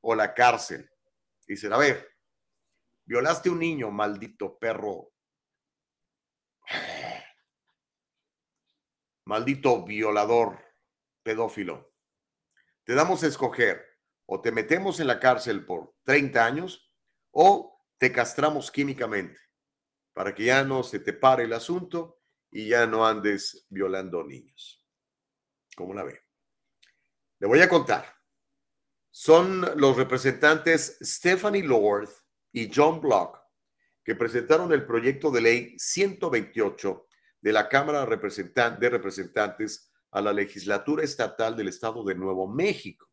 o la cárcel. Dicen, a ver, violaste a un niño, maldito perro. Maldito violador, pedófilo. Te damos a escoger o te metemos en la cárcel por 30 años o te castramos químicamente para que ya no se te pare el asunto y ya no andes violando niños. ¿Cómo la ve? Le voy a contar. Son los representantes Stephanie Lord y John Block que presentaron el proyecto de ley 128 de la Cámara de Representantes a la legislatura estatal del Estado de Nuevo México.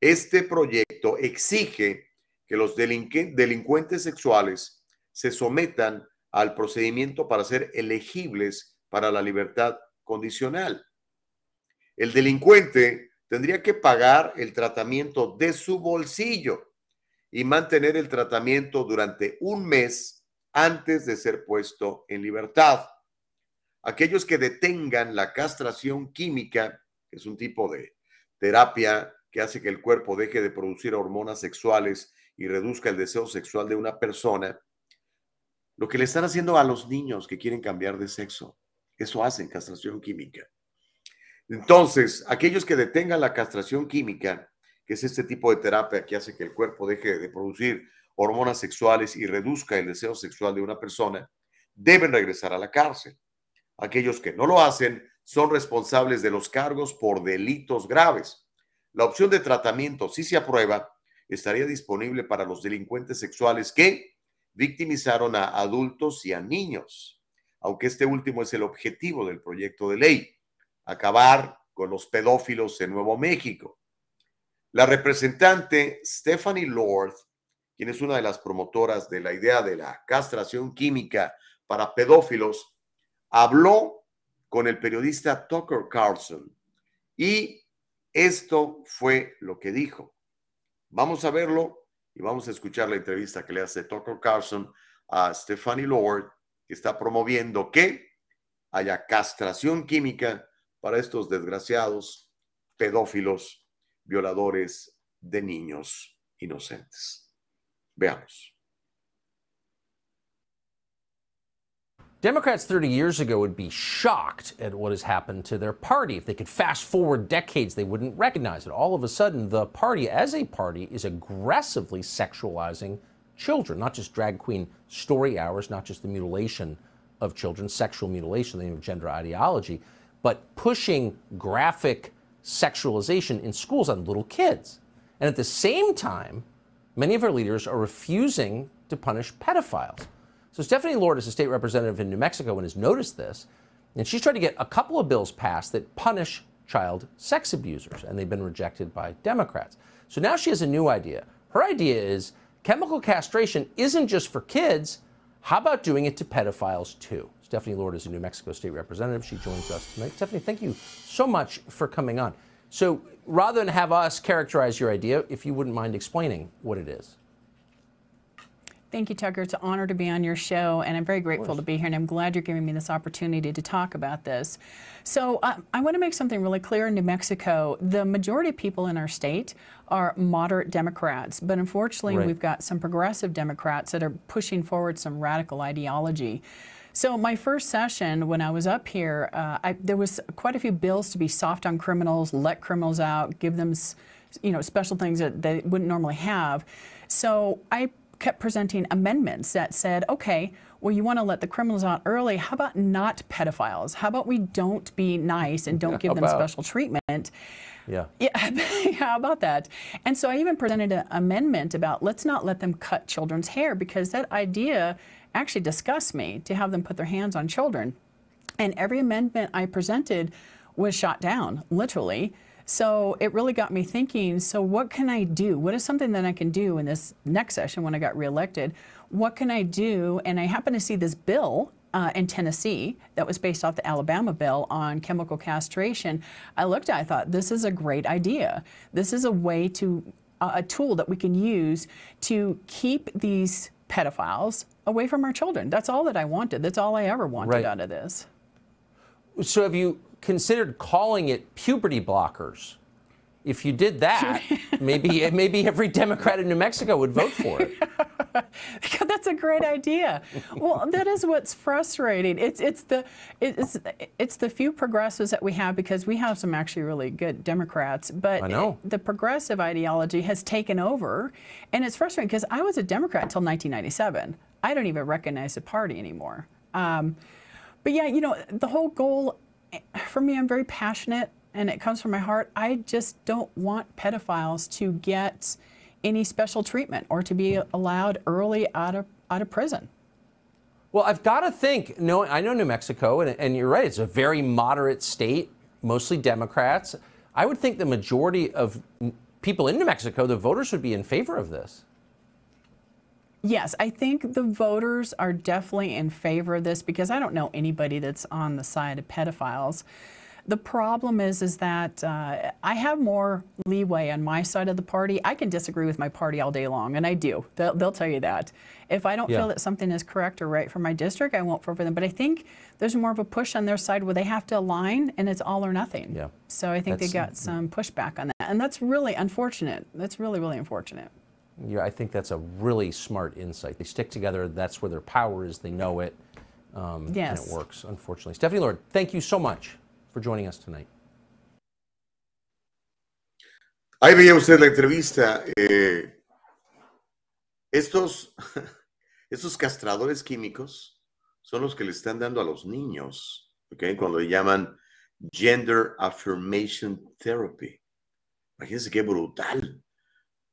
Este proyecto exige que los delincuentes sexuales se sometan al procedimiento para ser elegibles para la libertad condicional. El delincuente tendría que pagar el tratamiento de su bolsillo y mantener el tratamiento durante un mes antes de ser puesto en libertad. Aquellos que detengan la castración química, que es un tipo de terapia que hace que el cuerpo deje de producir hormonas sexuales y reduzca el deseo sexual de una persona, lo que le están haciendo a los niños que quieren cambiar de sexo. Eso hacen castración química. Entonces, aquellos que detengan la castración química, que es este tipo de terapia que hace que el cuerpo deje de producir hormonas sexuales y reduzca el deseo sexual de una persona, deben regresar a la cárcel. Aquellos que no lo hacen son responsables de los cargos por delitos graves. La opción de tratamiento, si se aprueba, estaría disponible para los delincuentes sexuales que victimizaron a adultos y a niños, aunque este último es el objetivo del proyecto de ley, acabar con los pedófilos en Nuevo México. La representante Stephanie Lord, quien es una de las promotoras de la idea de la castración química para pedófilos, habló con el periodista Tucker Carlson y esto fue lo que dijo. Vamos a verlo y vamos a escuchar la entrevista que le hace Tucker Carlson a Stephanie Lord, que está promoviendo que haya castración química para estos desgraciados pedófilos, violadores de niños inocentes. Veamos. Democrats 30 years ago would be shocked at what has happened to their party. If they could fast forward decades, they wouldn't recognize it. All of a sudden, the party, as a party, is aggressively sexualizing children, not just drag queen story hours, not just the mutilation of children, sexual mutilation, the name of gender ideology, but pushing graphic sexualization in schools on little kids. And at the same time, many of our leaders are refusing to punish pedophiles. So Stephanie Lord is a state representative in New Mexico and has noticed this, and she's tried to get a couple of bills passed that punish child sex abusers, and they've been rejected by Democrats. So now she has a new idea. Her idea is chemical castration isn't just for kids. How about doing it to pedophiles too? Stephanie Lord is a New Mexico State Representative. She joins us tonight. Stephanie, thank you so much for coming on. So, rather than have us characterize your idea, if you wouldn't mind explaining what it is. Thank you, Tucker. It's an honor to be on your show, and I'm very grateful to be here, and I'm glad you're giving me this opportunity to talk about this. So, uh, I want to make something really clear in New Mexico. The majority of people in our state are moderate Democrats, but unfortunately, Right. we've got some progressive Democrats that are pushing forward some radical ideology. So my first session, when I was up here, uh, I, there was quite a few bills to be soft on criminals, let criminals out, give them, you know, special things that they wouldn't normally have. So I kept presenting amendments that said, okay, well, you want to let the criminals out early. How about not pedophiles? How about we don't be nice and don't give them about- special treatment? Yeah. Yeah, *laughs* how about that? And so I even presented an amendment about let's not let them cut children's hair because that idea actually disgusts me to have them put their hands on children. And every amendment I presented was shot down, literally. So it really got me thinking so, what can I do? What is something that I can do in this next session when I got reelected? What can I do? And I happened to see this bill uh, in Tennessee that was based off the Alabama bill on chemical castration. I looked at it, I thought, this is a great idea. This is a way to, uh, a tool that we can use to keep these pedophiles away from our children. That's all that I wanted. That's all I ever wanted Right. out of this. So, have you considered calling it puberty blockers? If you did that, *laughs* maybe maybe every Democrat in New Mexico would vote for it. *laughs* That's a great idea. Well, that is what's frustrating. It's it's the it's it's the few progressives that we have because we have some actually really good Democrats, but I know. the progressive ideology has taken over, and it's frustrating because I was a Democrat until 1997. I don't even recognize the party anymore. Um, but yeah, you know, the whole goal for me, I'm very passionate and it comes from my heart. I just don't want pedophiles to get any special treatment or to be allowed early out of out of prison. Well, I've got to think. No, I know New Mexico, and, and you're right. It's a very moderate state, mostly Democrats. I would think the majority of people in New Mexico, the voters, would be in favor of this. Yes, I think the voters are definitely in favor of this because I don't know anybody that's on the side of pedophiles. The problem is, is that uh, I have more leeway on my side of the party. I can disagree with my party all day long, and I do. They'll, they'll tell you that. If I don't Yeah. feel that something is correct or right for my district, I won't vote for them. But I think there's more of a push on their side where they have to align, and it's all or nothing. Yeah. So I think they got some pushback on that, and that's really unfortunate. That's really, really unfortunate. Yeah, I think that's a really smart insight. They stick together. That's where their power is. They know it. Um, And it works, unfortunately. Stephanie Lord, thank you so much for joining us tonight. Ahí veía usted la entrevista. eh, estos, *laughs* estos castradores químicos son los que le están dando a los niños, ¿ok? Cuando le llaman Gender Affirmation Therapy. Imagínense qué brutal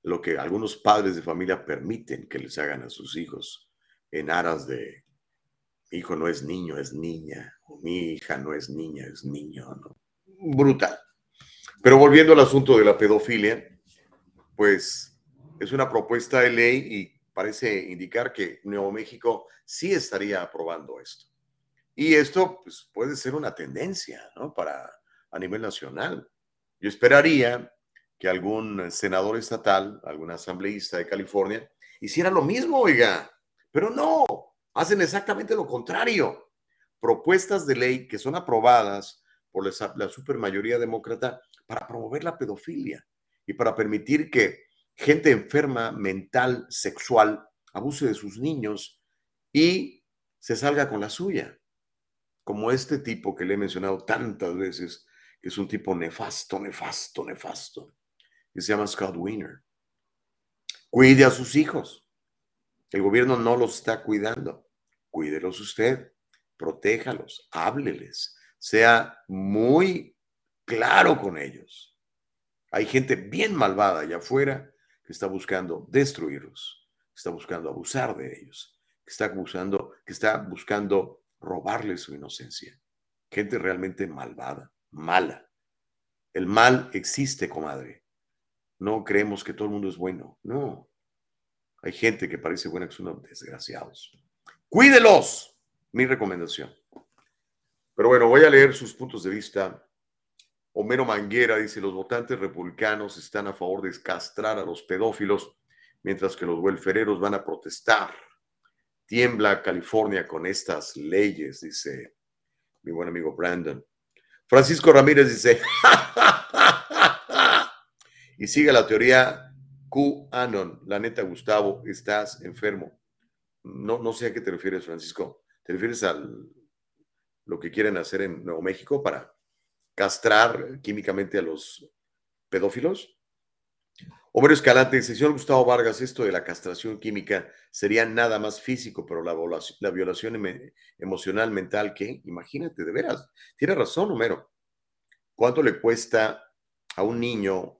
lo que algunos padres de familia permiten que les hagan a sus hijos en aras de mi hijo no es niño, es niña, o mi hija no es niña, es niño, ¿no? Brutal. Pero volviendo al asunto de la pedofilia, pues es una propuesta de ley y parece indicar que Nuevo México sí estaría aprobando esto. Y esto pues, puede ser una tendencia ¿no? para a nivel nacional. Yo esperaría que algún senador estatal, algún asambleísta de California, hiciera lo mismo, oiga, pero no, hacen exactamente lo contrario. Propuestas de ley que son aprobadas por la, supermayoría demócrata para promover la pedofilia y para permitir que gente enferma mental, sexual, abuse de sus niños y se salga con la suya. Como este tipo que le he mencionado tantas veces, que es un tipo nefasto, nefasto, nefasto, que se llama Scott Wiener. Cuide a sus hijos. El gobierno no los está cuidando. Cuídelos usted, protéjalos, hábleles, sea muy claro con ellos. Hay gente bien malvada allá afuera que está buscando destruirlos, que está buscando abusar de ellos, que está buscando, que está buscando robarles su inocencia. Gente realmente malvada, mala. El mal existe, comadre. No creemos que todo el mundo es bueno. No. Hay gente que parece buena que son desgraciados. Cuídelos. Mi recomendación. Pero bueno, voy a leer sus puntos de vista. Homero Manguera dice, los votantes republicanos están a favor de castrar a los pedófilos, mientras que los welfereros van a protestar. Tiembla California con estas leyes, dice mi buen amigo Brandon. Francisco Ramírez dice, *laughs* y sigue la teoría QAnon. La neta, Gustavo, estás enfermo. No, no sé a qué te refieres, Francisco. ¿Te refieres a lo que quieren hacer en Nuevo México para castrar químicamente a los pedófilos? Homero Escalante dice, señor Gustavo Vargas, esto de la castración química sería nada más físico, pero la, la violación emocional, mental, ¿qué? Imagínate, de veras. Tiene razón, Homero. ¿Cuánto le cuesta a un niño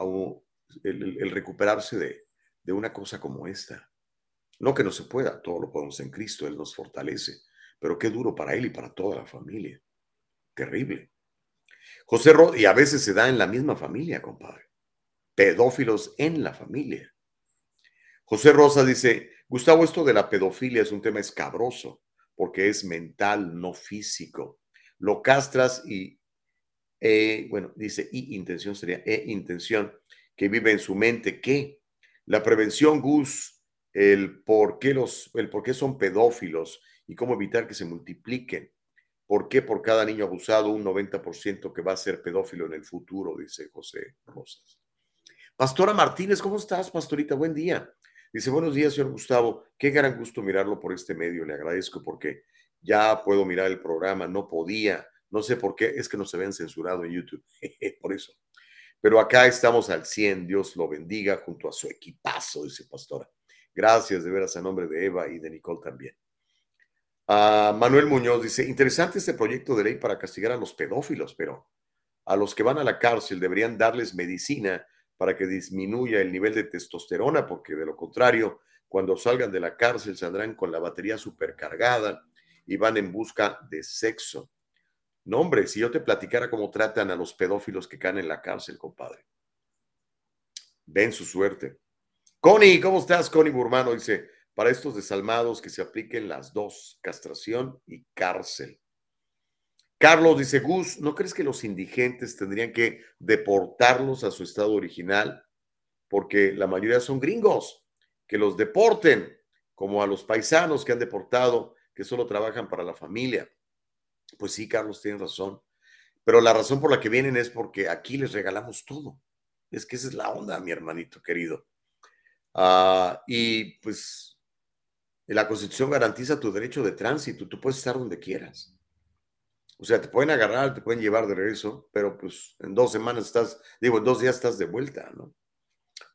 el, recuperarse de, de una cosa como esta? No que no se pueda, todo lo podemos en Cristo, Él nos fortalece, pero qué duro para Él y para toda la familia. Terrible. José Ro y a veces se da en la misma familia, compadre. Pedófilos en la familia. José Rosa dice, Gustavo, esto de la pedofilia es un tema escabroso, porque es mental, no físico. Lo castras y, eh, bueno, dice, y intención sería, e intención, que vive en su mente, ¿qué? La prevención, Gus, el por qué, los, el por qué son pedófilos y cómo evitar que se multipliquen. ¿Por qué por cada niño abusado un 90% que va a ser pedófilo en el futuro? Dice José Rosas. Pastora Martínez, ¿cómo estás, pastorita? Buen día. Dice, buenos días, señor Gustavo. Qué gran gusto mirarlo por este medio. Le agradezco porque ya puedo mirar el programa. No podía. No sé por qué. Es que no se ven censurado en YouTube. *laughs* por eso. Pero acá estamos al 100. Dios lo bendiga junto a su equipazo, dice pastora. Gracias de veras a nombre de Eva y de Nicole también. Manuel Muñoz dice, interesante este proyecto de ley para castigar a los pedófilos, pero a los que van a la cárcel deberían darles medicina para que disminuya el nivel de testosterona, porque de lo contrario, cuando salgan de la cárcel saldrán con la batería supercargada y van en busca de sexo. No, hombre, si yo te platicara cómo tratan a los pedófilos que caen en la cárcel, compadre. Ven su suerte. Connie, ¿cómo estás? Connie Burmano dice, para estos desalmados que se apliquen las dos, castración y cárcel. Carlos dice, Gus, ¿no crees que los indigentes tendrían que deportarlos a su estado original? Porque la mayoría son gringos, que los deporten, como a los paisanos que han deportado, que solo trabajan para la familia. Pues sí, Carlos, tienes razón. Pero la razón por la que vienen es porque aquí les regalamos todo. Es que esa es la onda, mi hermanito querido. Ah, y pues la Constitución garantiza tu derecho de tránsito, tú puedes estar donde quieras. O sea, te pueden agarrar, te pueden llevar de regreso, pero pues en dos semanas estás, digo, en dos días estás de vuelta, ¿no?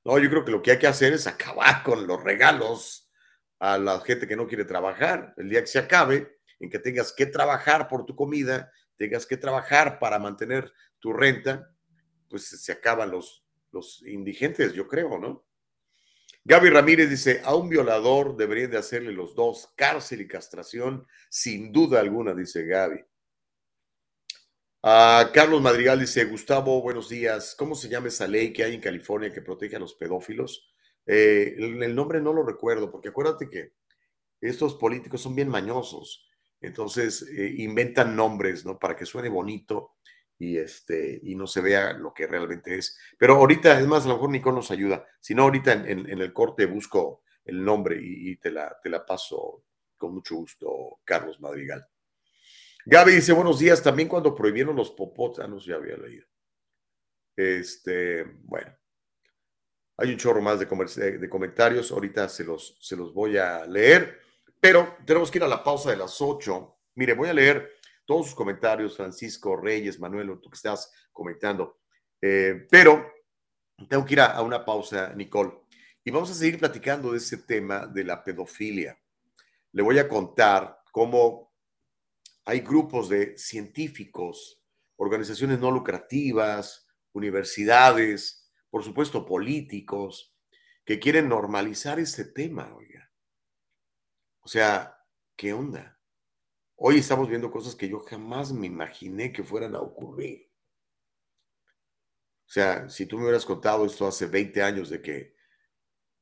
No, yo creo que lo que hay que hacer es acabar con los regalos a la gente que no quiere trabajar. El día que se acabe, en que tengas que trabajar por tu comida, tengas que trabajar para mantener tu renta, pues se acaban los, los indigentes, yo creo, ¿no? Gaby Ramírez dice, a un violador deberían de hacerle los dos, cárcel y castración, sin duda alguna, dice Gaby. Ah, Carlos Madrigal dice, Gustavo, buenos días. ¿Cómo se llama esa ley que hay en California que protege a los pedófilos? Eh, el, nombre no lo recuerdo, porque acuérdate que estos políticos son bien mañosos, entonces eh, inventan nombres, ¿no? Para que suene bonito y, este, y no se vea lo que realmente es. Pero ahorita, es más, a lo mejor Nicole nos ayuda. Si no, ahorita en, el corte busco el nombre y, te, la, te la paso con mucho gusto, Carlos Madrigal. Gaby dice, buenos días, también cuando prohibieron los popotes, ah, no sé, ya había leído. Este, bueno, hay un chorro más de, de comentarios, ahorita se los, se los voy a leer, pero tenemos que ir a la pausa de las 8. Mire, voy a leer todos sus comentarios, Francisco Reyes, Manuel, tú que estás comentando. Eh, pero tengo que ir a, una pausa, Nicole, y vamos a seguir platicando de ese tema de la pedofilia. Le voy a contar cómo hay grupos de científicos, organizaciones no lucrativas, universidades, por supuesto políticos, que quieren normalizar este tema, oiga. O sea, ¿qué onda? Hoy estamos viendo cosas que yo jamás me imaginé que fueran a ocurrir. O sea, si tú me hubieras contado esto hace 20 años de que,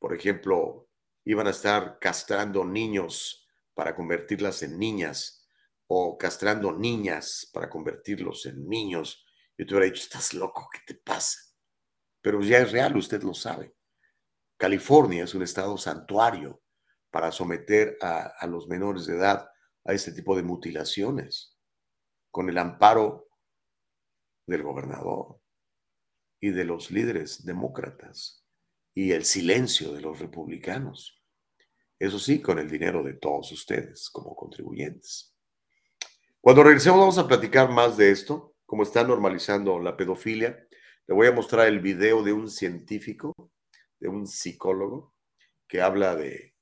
por ejemplo, iban a estar castrando niños para convertirlas en niñas o castrando niñas para convertirlos en niños, yo te hubiera dicho, estás loco, ¿qué te pasa? Pero ya es real, usted lo sabe. California es un estado santuario para someter a, los menores de edad a este tipo de mutilaciones, con el amparo del gobernador y de los líderes demócratas y el silencio de los republicanos. Eso sí, con el dinero de todos ustedes como contribuyentes. Cuando regresemos vamos a platicar más de esto, cómo está normalizando la pedofilia. Le voy a mostrar el video de un científico, de un psicólogo, que habla de,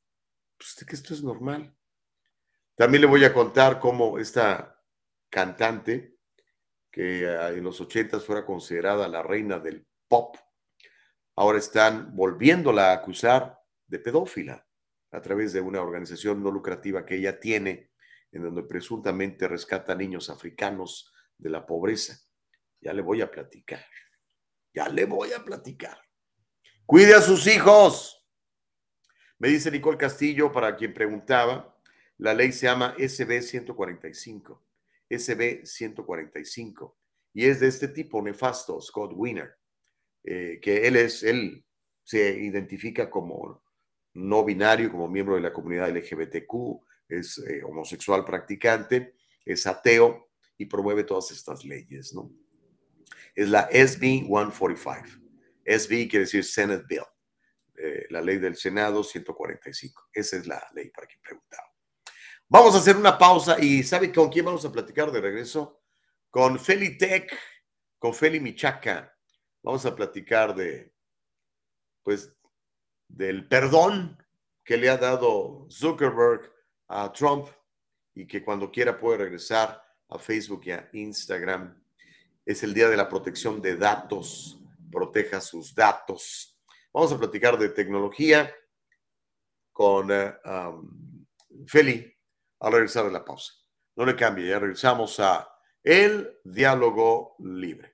pues, que esto es normal. También le voy a contar cómo esta cantante, que ah, en los ochentas fuera considerada la reina del pop, ahora están volviéndola a acusar de pedófila a través de una organización no lucrativa que ella tiene en donde presuntamente rescata niños africanos de la pobreza. Ya le voy a platicar. Ya le voy a platicar. Cuide a sus hijos. Me dice Nicole Castillo, para quien preguntaba, la ley se llama SB 145. SB 145. Y es de este tipo nefasto, Scott Wiener, eh, que él es, él se identifica como no binario, como miembro de la comunidad LGBTQ, es eh, homosexual practicante, es ateo y promueve todas estas leyes, ¿no? Es la SB 145. SB quiere decir Senate Bill, eh, la ley del Senado 145. Esa es la ley para quien preguntaba. Vamos a hacer una pausa y ¿sabe con quién vamos a platicar de regreso? Con Feli Tech, con Feli Michaca. Vamos a platicar de, pues, del perdón que le ha dado Zuckerberg a Trump y que cuando quiera puede regresar a Facebook y a Instagram. Es el día de la protección de datos. Proteja sus datos. Vamos a platicar de tecnología con eh, Feli al regresar de la pausa. No le cambie, ya regresamos a El Diálogo Libre.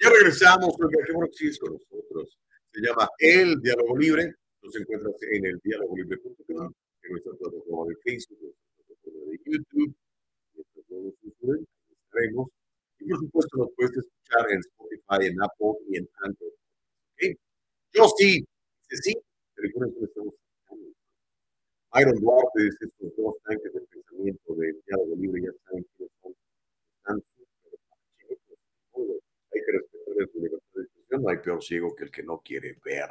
Ya regresamos, qué bueno que sigues con nosotros. Se llama El Diálogo Libre. Nos encuentras en el dialogolibre.com, en nuestra plataforma de Facebook, en nuestra de YouTube, en sociales, estaremos. Y por supuesto nos puedes escuchar en Spotify, en Apple y en Android. ¿ok? Yo sí, dice sí, recuerden que estamos Iron Duarte dice estos dos tanques de pensamiento de Diálogo Libre, ya saben quiénes son. Están súper pachecos, todo. Hay no hay peor ciego que el que no quiere ver.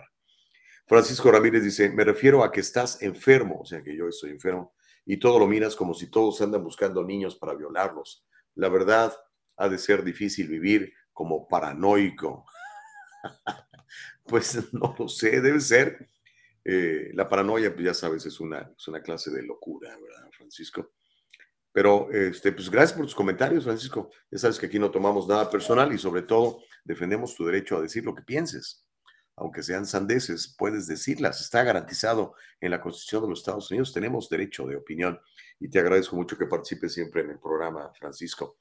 Francisco Ramírez dice, me refiero a que estás enfermo, o sea que yo estoy enfermo, y todo lo miras como si todos andan buscando niños para violarlos. La verdad, ha de ser difícil vivir como paranoico. *laughs* pues no lo sé, debe ser. Eh, la paranoia, pues ya sabes, es una, es una clase de locura, ¿verdad, Francisco? Pero, este, pues gracias por tus comentarios, Francisco. Ya sabes que aquí no tomamos nada personal y sobre todo defendemos tu derecho a decir lo que pienses. Aunque sean sandeces, puedes decirlas. Está garantizado en la Constitución de los Estados Unidos. Tenemos derecho de opinión y te agradezco mucho que participes siempre en el programa, Francisco.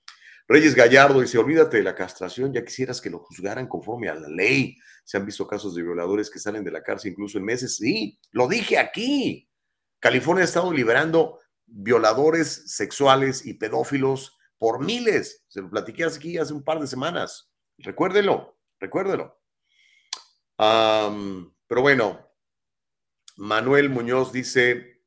Reyes Gallardo dice, olvídate de la castración, ya quisieras que lo juzgaran conforme a la ley. Se han visto casos de violadores que salen de la cárcel incluso en meses. Sí, lo dije aquí. California ha estado liberando violadores sexuales y pedófilos por miles. Se lo platiqué aquí hace un par de semanas. Recuérdelo, recuérdelo. pero bueno, Manuel Muñoz dice,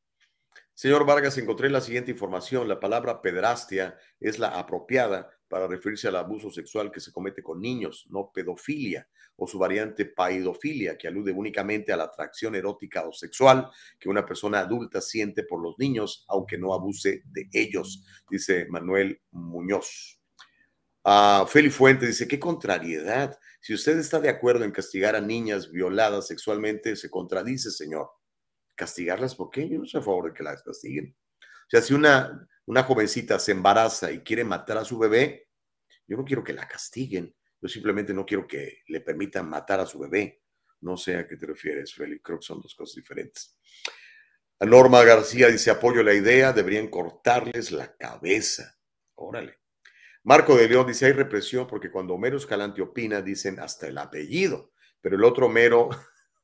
Señor Vargas, encontré la siguiente información. La palabra pedrastia es la apropiada para referirse al abuso sexual que se comete con niños, no pedofilia, o su variante paidofilia, que alude únicamente a la atracción erótica o sexual que una persona adulta siente por los niños, aunque no abuse de ellos, dice Manuel Muñoz. Uh, Feli Fuente dice, qué contrariedad. Si usted está de acuerdo en castigar a niñas violadas sexualmente, se contradice, señor castigarlas, ¿por qué? Yo no estoy a favor de que las castiguen. Sea, si una, una jovencita se embaraza y quiere matar a su bebé, yo no quiero que la castiguen, yo simplemente no quiero que le permitan matar a su bebé. No sé a qué te refieres, Félix, creo que son dos cosas diferentes. Norma García dice, apoyo la idea, deberían cortarles la cabeza. Órale. Marco de León dice, hay represión porque cuando Homero Escalante opina, dicen hasta el apellido, pero el otro Homero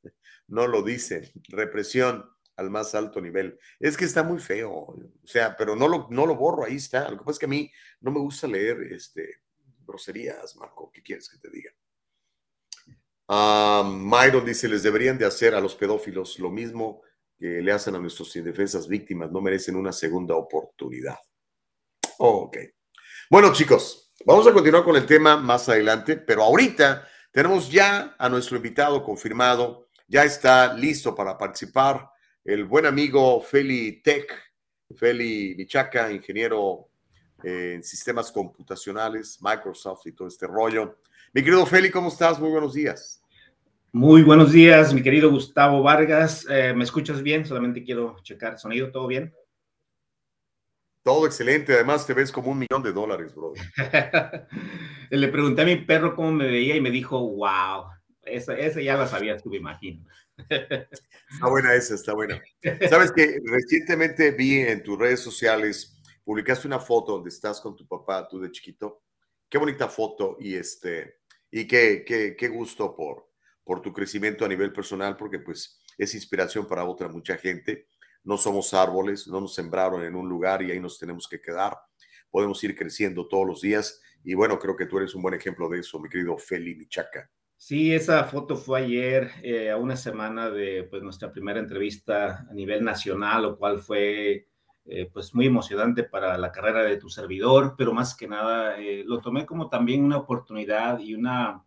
*laughs* no lo dice. Represión al más alto nivel. Es que está muy feo, o sea, pero no lo, no lo borro, ahí está. Lo que pasa es que a mí no me gusta leer este, groserías, Marco. ¿Qué quieres que te diga? Uh, Myron dice, les deberían de hacer a los pedófilos lo mismo que le hacen a nuestros indefensas víctimas. No merecen una segunda oportunidad. ok. Bueno, chicos, vamos a continuar con el tema más adelante, pero ahorita tenemos ya a nuestro invitado confirmado ya está listo para participar el buen amigo Feli Tech, Feli Michaca, ingeniero en sistemas computacionales, Microsoft y todo este rollo. Mi querido Feli, ¿cómo estás? Muy buenos días. Muy buenos días, mi querido Gustavo Vargas. Eh, ¿Me escuchas bien? Solamente quiero checar sonido. ¿Todo bien? Todo excelente. Además, te ves como un millón de dólares, bro. *laughs* Le pregunté a mi perro cómo me veía y me dijo, wow, esa, ya la sabías tú, me imagino. Está buena esa, está buena. Sabes que recientemente vi en tus redes sociales, publicaste una foto donde estás con tu papá, tú de chiquito. Qué bonita foto y este, y qué, qué, qué gusto por, por tu crecimiento a nivel personal, porque pues es inspiración para otra mucha gente. No somos árboles, no nos sembraron en un lugar y ahí nos tenemos que quedar. Podemos ir creciendo todos los días y bueno, creo que tú eres un buen ejemplo de eso, mi querido Feli Michaca. Sí, esa foto fue ayer, eh, a una semana de pues, nuestra primera entrevista a nivel nacional, lo cual fue eh, pues, muy emocionante para la carrera de tu servidor, pero más que nada eh, lo tomé como también una oportunidad y una,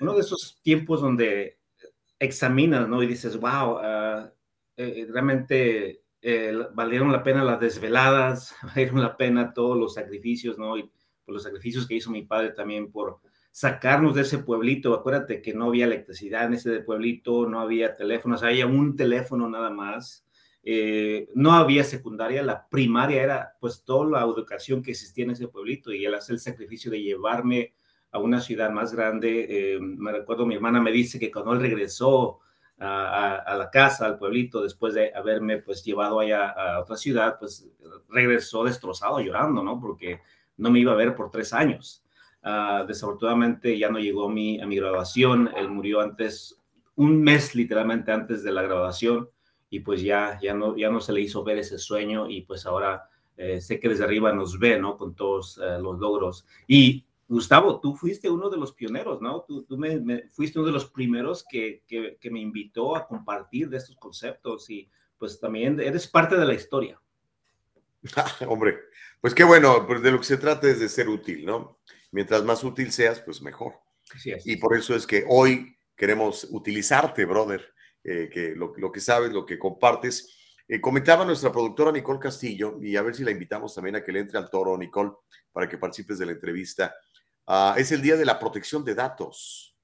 uno de esos tiempos donde examinas, ¿no? Y dices, wow, ah, realmente valieron la pena las desveladas, *laughs* valieron la pena todos los sacrificios, ¿no? Y por los sacrificios que hizo mi padre también por sacarnos de ese pueblito. Acuérdate que no había electricidad en ese pueblito, no había teléfonos, había un teléfono nada más. Eh, no había secundaria, la primaria era pues toda la educación que existía en ese pueblito y él hace el sacrificio de llevarme a una ciudad más grande. Eh, me recuerdo, mi hermana me dice que cuando él regresó a, a, la casa, al pueblito, después de haberme pues llevado allá a otra ciudad, pues regresó destrozado, llorando, ¿no? Porque no me iba a ver por tres años. Ah, desafortunadamente ya no llegó mi, a mi graduación, él murió antes, un mes literalmente antes de la graduación y pues ya, ya, no, ya no se le hizo ver ese sueño y pues ahora eh, sé que desde arriba nos ve, ¿no? Con todos eh, los logros. Y Gustavo, tú fuiste uno de los pioneros, ¿no? Tú, tú me, fuiste uno de los primeros que, que, que me invitó a compartir de estos conceptos y pues también eres parte de la historia. *laughs* hombre, pues qué bueno, pues de lo que se trata es de ser útil, ¿no? Mientras más útil seas, pues mejor. Y por eso es que hoy queremos utilizarte, brother, eh, que lo, que sabes, lo que compartes. Eh, comentaba nuestra productora Nicole Castillo, y a ver si la invitamos también a que le entre al toro, Nicole, para que participes de la entrevista. Ah, es el Día de la Protección de Datos.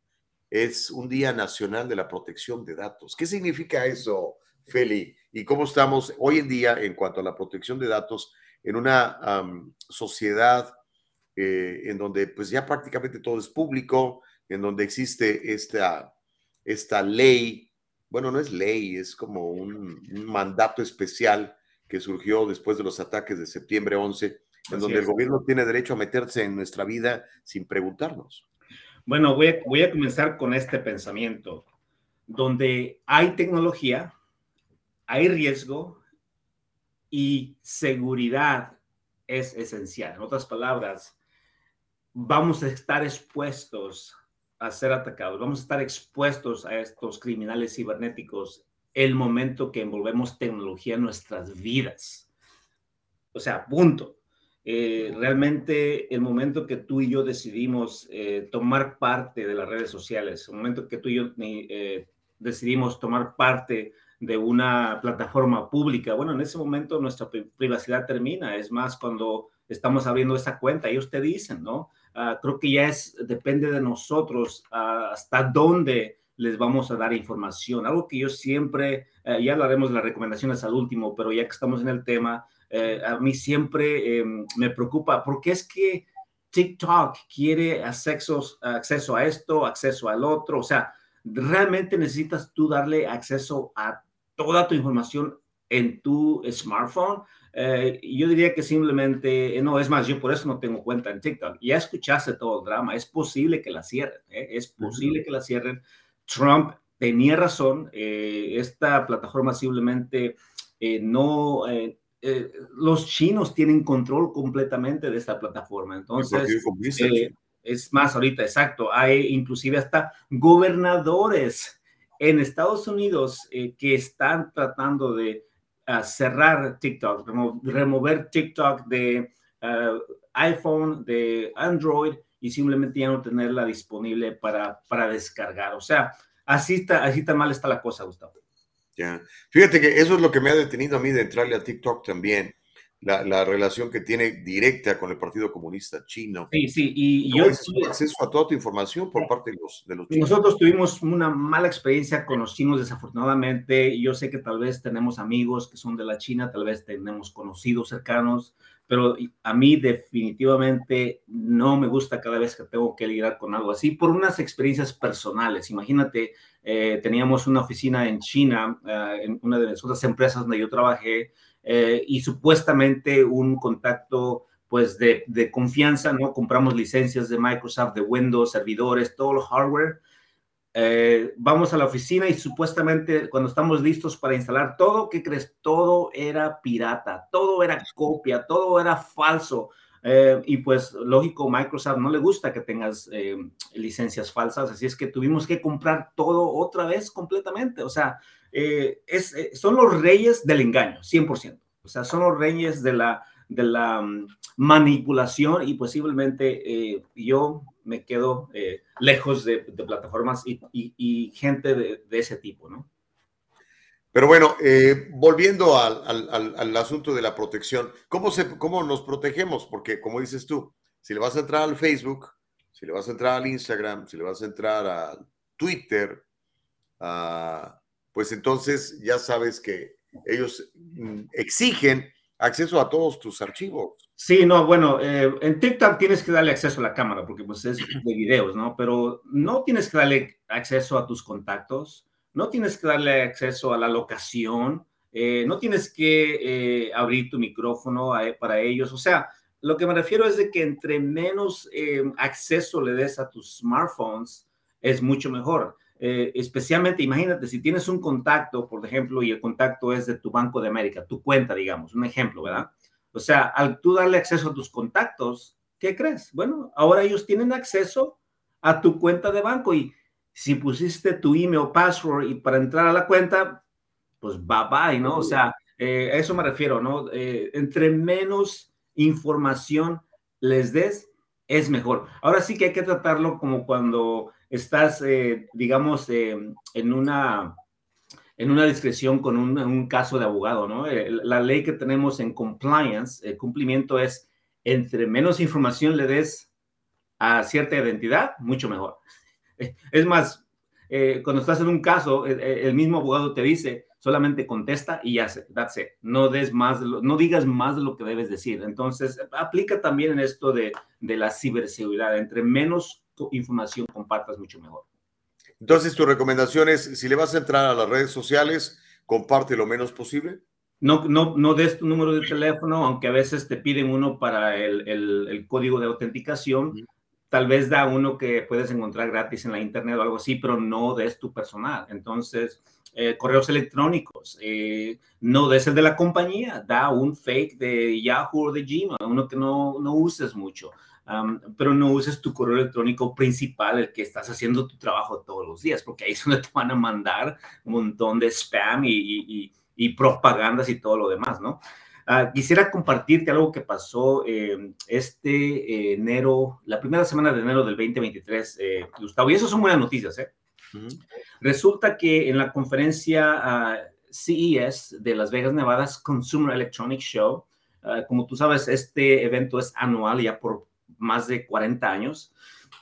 Es un Día Nacional de la Protección de Datos. ¿Qué significa eso, Feli? ¿Y cómo estamos hoy en día en cuanto a la protección de datos en una sociedad eh, en donde pues ya prácticamente todo es público, en donde existe esta, esta ley, bueno, no es ley, es como un, mandato especial que surgió después de los ataques de septiembre 11, en donde el gobierno tiene derecho a meterse en nuestra vida sin preguntarnos. Bueno, voy a, voy a comenzar con este pensamiento. Donde hay tecnología, hay riesgo y seguridad es esencial. En otras palabras, vamos a estar expuestos a ser atacados, vamos a estar expuestos a estos criminales cibernéticos el momento que envolvemos tecnología en nuestras vidas. O sea, punto. Eh, realmente el momento que tú y yo decidimos eh, tomar parte de las redes sociales, el momento que tú y yo eh, decidimos tomar parte de una plataforma pública, bueno, en ese momento nuestra privacidad termina. Es más, cuando estamos abriendo esa cuenta, ellos te dicen, ¿no? Ah, creo que ya es, depende de nosotros ah, hasta dónde les vamos a dar información. Algo que yo siempre, eh, ya hablaremos de las recomendaciones al último, pero ya que estamos en el tema, eh, a mí siempre em, me preocupa, porque es que TikTok quiere acceso, acceso a esto, acceso al otro, o sea, realmente necesitas tú darle acceso a toda tu información en tu smartphone. Eh, yo diría que simplemente, eh, no, es más, yo por eso no tengo cuenta en TikTok. Ya escuchaste todo el drama, es posible que la cierren, ¿eh? es posible que la cierren. Trump tenía razón, esta plataforma simplemente no, los chinos tienen control completamente de esta plataforma. Entonces, es más, ahorita, exacto, hay inclusive hasta gobernadores en Estados Unidos que están tratando de cerrar TikTok, remover TikTok de eh, iPhone, de Android y simplemente ya no tenerla disponible para, para descargar. O sea, así está, así tan mal está la cosa, Gustavo. Ya. Fíjate que eso es lo que me ha detenido a mí de entrarle a TikTok también la, relación que tiene directa con el Partido Comunista Chino. Sí, sí, y, yo... acceso a toda tu información por parte de los, de los chinos. Nosotros tuvimos una mala experiencia con los chinos, desafortunadamente. Yo sé que tal vez tenemos amigos que son de la China, tal vez tenemos conocidos cercanos, pero a mí definitivamente no me gusta cada vez que tengo que lidiar con algo así por unas experiencias personales. Imagínate, eh, teníamos una oficina en China, eh, en una de las otras empresas donde yo trabajé, eh, y supuestamente un contacto pues de, de, confianza, ¿no? Compramos licencias de Microsoft, de Windows, servidores, todo el hardware. Eh, vamos a la oficina y supuestamente cuando estamos listos para instalar todo, ¿qué crees? Todo era pirata, todo era copia, todo era falso. Eh, y pues lógico, Microsoft no le gusta que tengas licencias falsas, así es que tuvimos que comprar todo otra vez completamente. O sea, eh, eh, son los reyes del engaño, 100%. O sea, son los reyes de la, de la mm, manipulación y posiblemente eh, yo me quedo lejos de, plataformas y, gente de, ese tipo, ¿no? Pero bueno, volviendo al, al, asunto de la protección, ¿cómo, se, ¿cómo nos protegemos? Porque como dices tú, si le vas a entrar al Facebook, si le vas a entrar al Instagram, si le vas a entrar a Twitter, a pues entonces ya sabes que ellos mm, exigen acceso a todos tus archivos. Sí, no, bueno, eh, en TikTok tienes que darle acceso a la cámara porque pues es de videos, ¿no? Pero no tienes que darle acceso a tus contactos, no tienes que darle acceso a la locación, eh, no tienes que eh, abrir tu micrófono para ellos. O sea, lo que me refiero es de que entre menos acceso le des a tus smartphones, es mucho mejor. Eh, especialmente, imagínate, si tienes un contacto, por ejemplo, y el contacto es de tu Banco de América, tu cuenta, digamos, un ejemplo, ¿verdad? O sea, al tú darle acceso a tus contactos, ¿qué crees? Bueno, ahora ellos tienen acceso a tu cuenta de banco y si pusiste tu email, password y para entrar a la cuenta, pues bye bye, ¿no? O sea, eh, a eso me refiero, ¿no? Eh, entre menos información les des, es mejor. Ahora sí que hay que tratarlo como cuando estás, eh, digamos, eh, en una en una discreción con un, caso de abogado, ¿no? Eh, la ley que tenemos en compliance, el cumplimiento es entre menos información le des a cierta identidad, mucho mejor. *laughs* Es más, cuando estás en un caso, el, mismo abogado te dice, solamente contesta y ya sé, that's it. No des más, no digas más de lo que debes decir. Entonces, aplica también en esto de, de la ciberseguridad. Entre menos información compartas, mucho mejor. Entonces, tu recomendación es, si le vas a entrar a las redes sociales, comparte lo menos posible. No, no, no des tu número de teléfono, aunque a veces te piden uno para el, el, el código de autenticación. Tal vez da uno que puedes encontrar gratis en la internet o algo así, pero no des tu personal. Entonces, eh, correos electrónicos, eh, no des el de la compañía, da un fake de Yahoo o de Gmail, uno que no, no uses mucho. Um, pero no uses tu correo electrónico principal, el que estás haciendo tu trabajo todos los días, porque ahí es donde te van a mandar un montón de spam y, y, y propagandas y todo lo demás, ¿no? Uh, quisiera compartirte algo que pasó eh, este eh, enero, la primera semana de enero del 2023, eh, Gustavo, y eso son buenas noticias, ¿eh? Uh -huh. Resulta que en la conferencia uh, CES de Las Vegas, Nevada, Consumer Electronics Show, como tú sabes, este evento es anual ya por más de 40 años,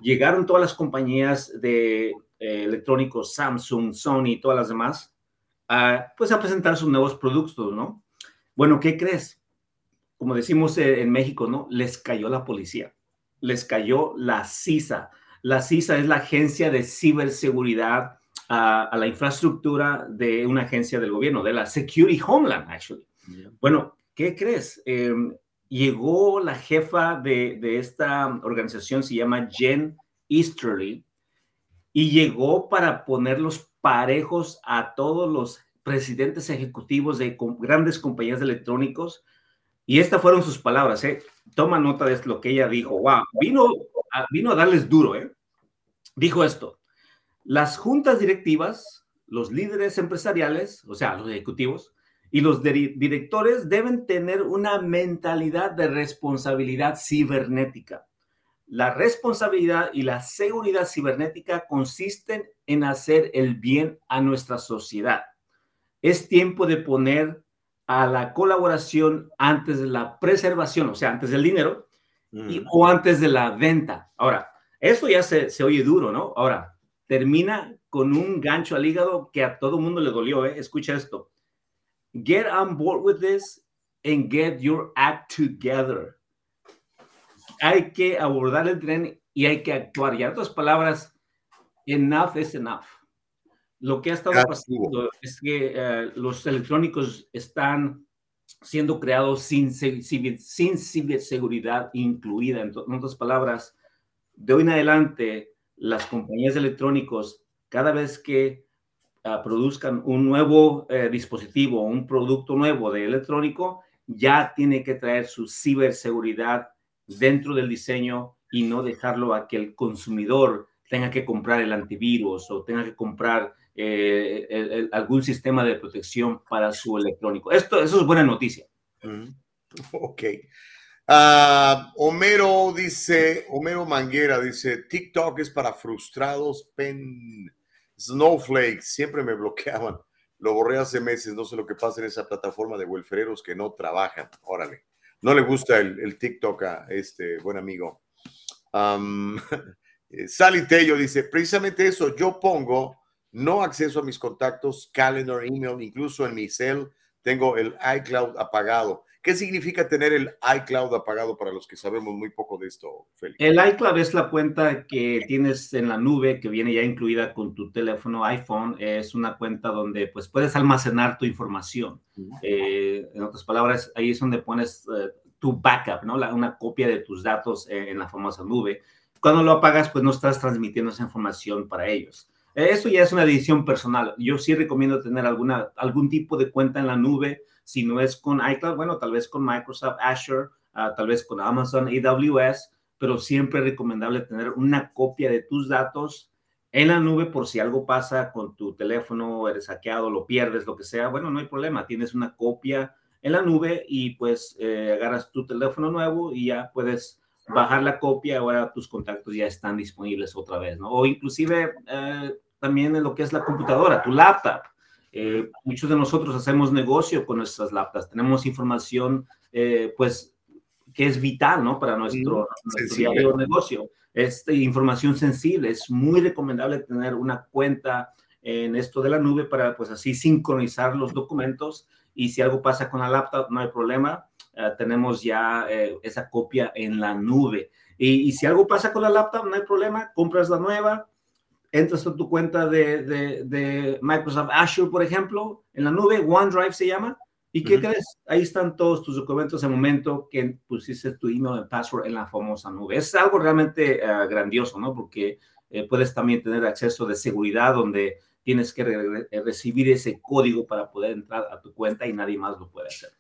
llegaron todas las compañías de electrónicos, Samsung, Sony todas las demás, pues a presentar sus nuevos productos, ¿no? Bueno, ¿qué crees? Como decimos en México, ¿no? Les cayó la policía, les cayó la CISA. La CISA es la agencia de ciberseguridad a, a la infraestructura de una agencia del gobierno, de la Security Homeland, actually. Yeah. Bueno, ¿qué crees? Eh, llegó la jefa de, esta organización, se llama Jen Easterly, y llegó para ponerlos parejos a todos los presidentes ejecutivos de grandes compañías de electrónicos. Y estas fueron sus palabras, ¿eh? Toma nota de lo que ella dijo. Wow, vino a, vino a darles duro, ¿eh? Dijo esto. Las juntas directivas, los líderes empresariales, o sea, los ejecutivos, y los directores deben tener una mentalidad de responsabilidad cibernética. La responsabilidad y la seguridad cibernética consisten en hacer el bien a nuestra sociedad es tiempo de poner a la colaboración antes de la preservación, o sea, antes del dinero y, o antes de la venta. Ahora, eso ya se, se, oye duro, ¿no? Ahora, termina con un gancho al hígado que a todo mundo le dolió, ¿eh? Escucha esto. Get on board with this and get your act together. Hay que abordar el tren y hay que actuar. Y en otras palabras, enough is enough lo que ha estado pasando es que uh, los electrónicos están siendo creados sin, sin ciberseguridad incluida. En, en, otras palabras, de hoy en adelante, las compañías de electrónicos, cada vez que uh, produzcan un nuevo uh, dispositivo, un producto nuevo de electrónico, ya tiene que traer su ciberseguridad dentro del diseño y no dejarlo a que el consumidor tenga que comprar el antivirus o tenga que comprar eh, algún sistema de protección para su electrónico. Esto, eso es buena noticia. Mm. *laughs* Ok. Uh, Homero dice, Homero Manguera dice, TikTok es para frustrados, pen snowflakes, siempre me bloqueaban. Lo borré hace meses, no sé lo que pasa en esa plataforma de welfereros que no trabajan. Órale. No le gusta el, el TikTok a este buen amigo. Um, *laughs* Sally Tello dice, precisamente eso, yo pongo no acceso a mis contactos, calendar, email, incluso en mi cel tengo el iCloud apagado. ¿Qué significa tener el iCloud apagado para los que sabemos muy poco de esto, Félix? El iCloud es la cuenta que tienes en la nube que viene ya incluida con tu teléfono iPhone. Es una cuenta donde pues puedes almacenar tu información. Eh, en otras palabras, ahí es donde pones uh, tu backup, ¿no? La, una copia de tus datos en, en la famosa nube. Cuando lo apagas, pues no estás transmitiendo esa información para ellos. Eso ya es una decisión personal. Yo sí recomiendo tener alguna, algún tipo de cuenta en la nube. Si no es con iCloud, bueno, tal vez con Microsoft Azure, uh, tal vez con Amazon AWS, pero siempre es recomendable tener una copia de tus datos en la nube por si algo pasa con tu teléfono, eres hackeado, lo pierdes, lo que sea. Bueno, no hay problema. Tienes una copia en la nube y pues eh, agarras tu teléfono nuevo y ya puedes bajar la copia, ahora tus contactos ya están disponibles otra vez, ¿no? O inclusive eh, también en lo que es la computadora, tu laptop. Eh, muchos de nosotros hacemos negocio con nuestras laptops, tenemos información, eh, pues, que es vital, ¿no? Para nuestro, nuestro diario negocio. Es información sensible, es muy recomendable tener una cuenta en esto de la nube para pues así sincronizar los documentos y si algo pasa con la laptop no hay problema, eh, tenemos ya esa copia en la nube. Y, y, si algo pasa con la laptop no hay problema, compras la nueva, entras a tu cuenta de, de, de Microsoft Azure, por ejemplo, en la nube, OneDrive se llama, ¿Y qué crees? Ahí están todos tus documentos en el momento que pusiste tu email y password en la famosa nube. Es algo realmente uh, grandioso, ¿no? Porque eh, puedes también tener acceso de seguridad donde tienes que re recibir ese código para poder entrar a tu cuenta y nadie más lo puede hacer.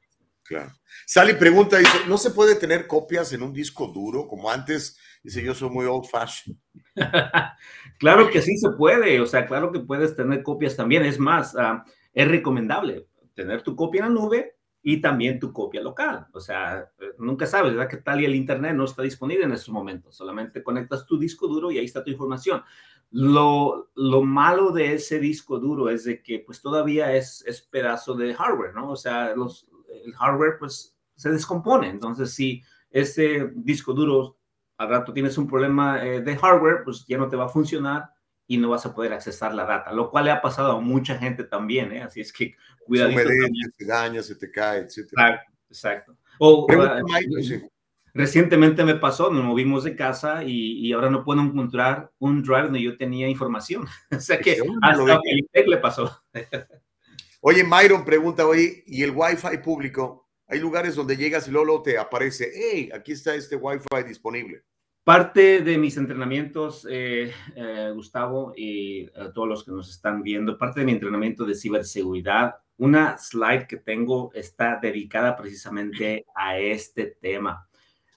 Claro. Sally pregunta, dice, ¿no se puede tener copias en un disco duro como antes? Dice, yo soy muy old fashioned. *laughs* claro que sí se puede, o sea, claro que puedes tener copias también. Es más, uh, es recomendable tener tu copia en la nube y también tu copia local. O sea, eh, nunca sabes, ¿verdad? Que tal y el Internet no está disponible en estos momentos. Solamente conectas tu disco duro y ahí está tu información. Lo, lo malo de ese disco duro es de que pues todavía es, es pedazo de hardware, ¿no? O sea, los, el hardware pues se descompone. Entonces, si ese disco duro al rato tienes un problema eh, de hardware, pues ya no te va a funcionar y no vas a poder accesar la data, lo cual le ha pasado a mucha gente también, ¿eh? Así es que cuidadito. Se te daña, se te cae, etc. Exacto. exacto. O, uh, recientemente me pasó, nos movimos de casa y, y, ahora no puedo encontrar un drive donde yo tenía información. *laughs* o sea que hasta ITEC le pasó. *laughs* oye, Myron pregunta, oye, ¿y el Wi-Fi público? Hay lugares donde llegas y luego te aparece, hey, aquí está este Wi-Fi disponible. Parte de mis entrenamientos, eh, eh, Gustavo, y a eh, todos los que nos están viendo, parte de mi entrenamiento de ciberseguridad, una slide que tengo está dedicada precisamente a este tema.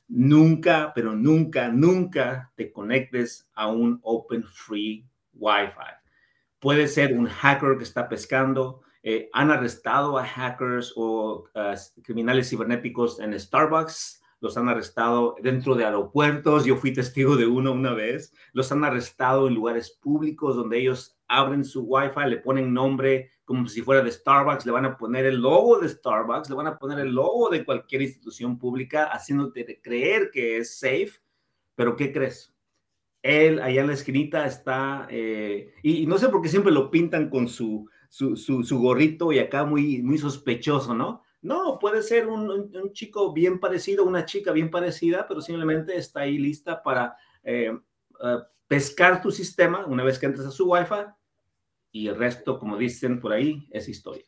Nunca, pero nunca, nunca te conectes a un Open Free Wi-Fi. Puede ser un hacker que está pescando. han arrestado a hackers o criminales cibernéticos en Starbucks los han arrestado dentro de aeropuertos, yo fui testigo de uno una vez, los han arrestado en lugares públicos donde ellos abren su Wi-Fi, le ponen nombre como si fuera de Starbucks, le van a poner el logo de Starbucks, le van a poner el logo de cualquier institución pública, haciéndote creer que es safe, pero ¿qué crees? Él allá en la esquinita está, eh, y, no sé por qué siempre lo pintan con su, su, su, su gorrito y acá muy, muy sospechoso, ¿no? No, puede ser un, un, chico bien parecido, una chica bien parecida, pero simplemente está ahí lista para eh, uh, pescar tu sistema una vez que entres a su Wi-Fi y el resto, como dicen por ahí, es historia.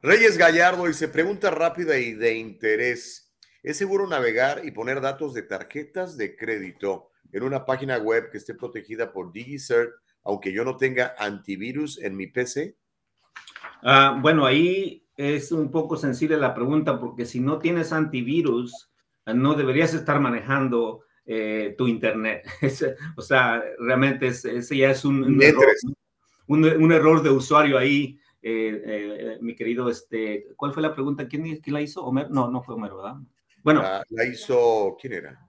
Reyes Gallardo dice, pregunta rápida y de interés. ¿Es seguro navegar y poner datos de tarjetas de crédito en una página web que esté protegida por DigiCert, aunque yo no tenga antivirus en mi PC? Uh, bueno, ahí es un poco sensible la pregunta porque si no tienes antivirus, no deberías estar manejando eh, tu internet. *laughs* o sea, realmente ese ya es un, un, error, un, un, error, de usuario ahí. Eh, eh, mi querido, este, ¿cuál fue la pregunta? ¿Quién, ¿Quién, la hizo? Homer? No, no fue Homer, ¿verdad? Bueno. La, la hizo, ¿quién era?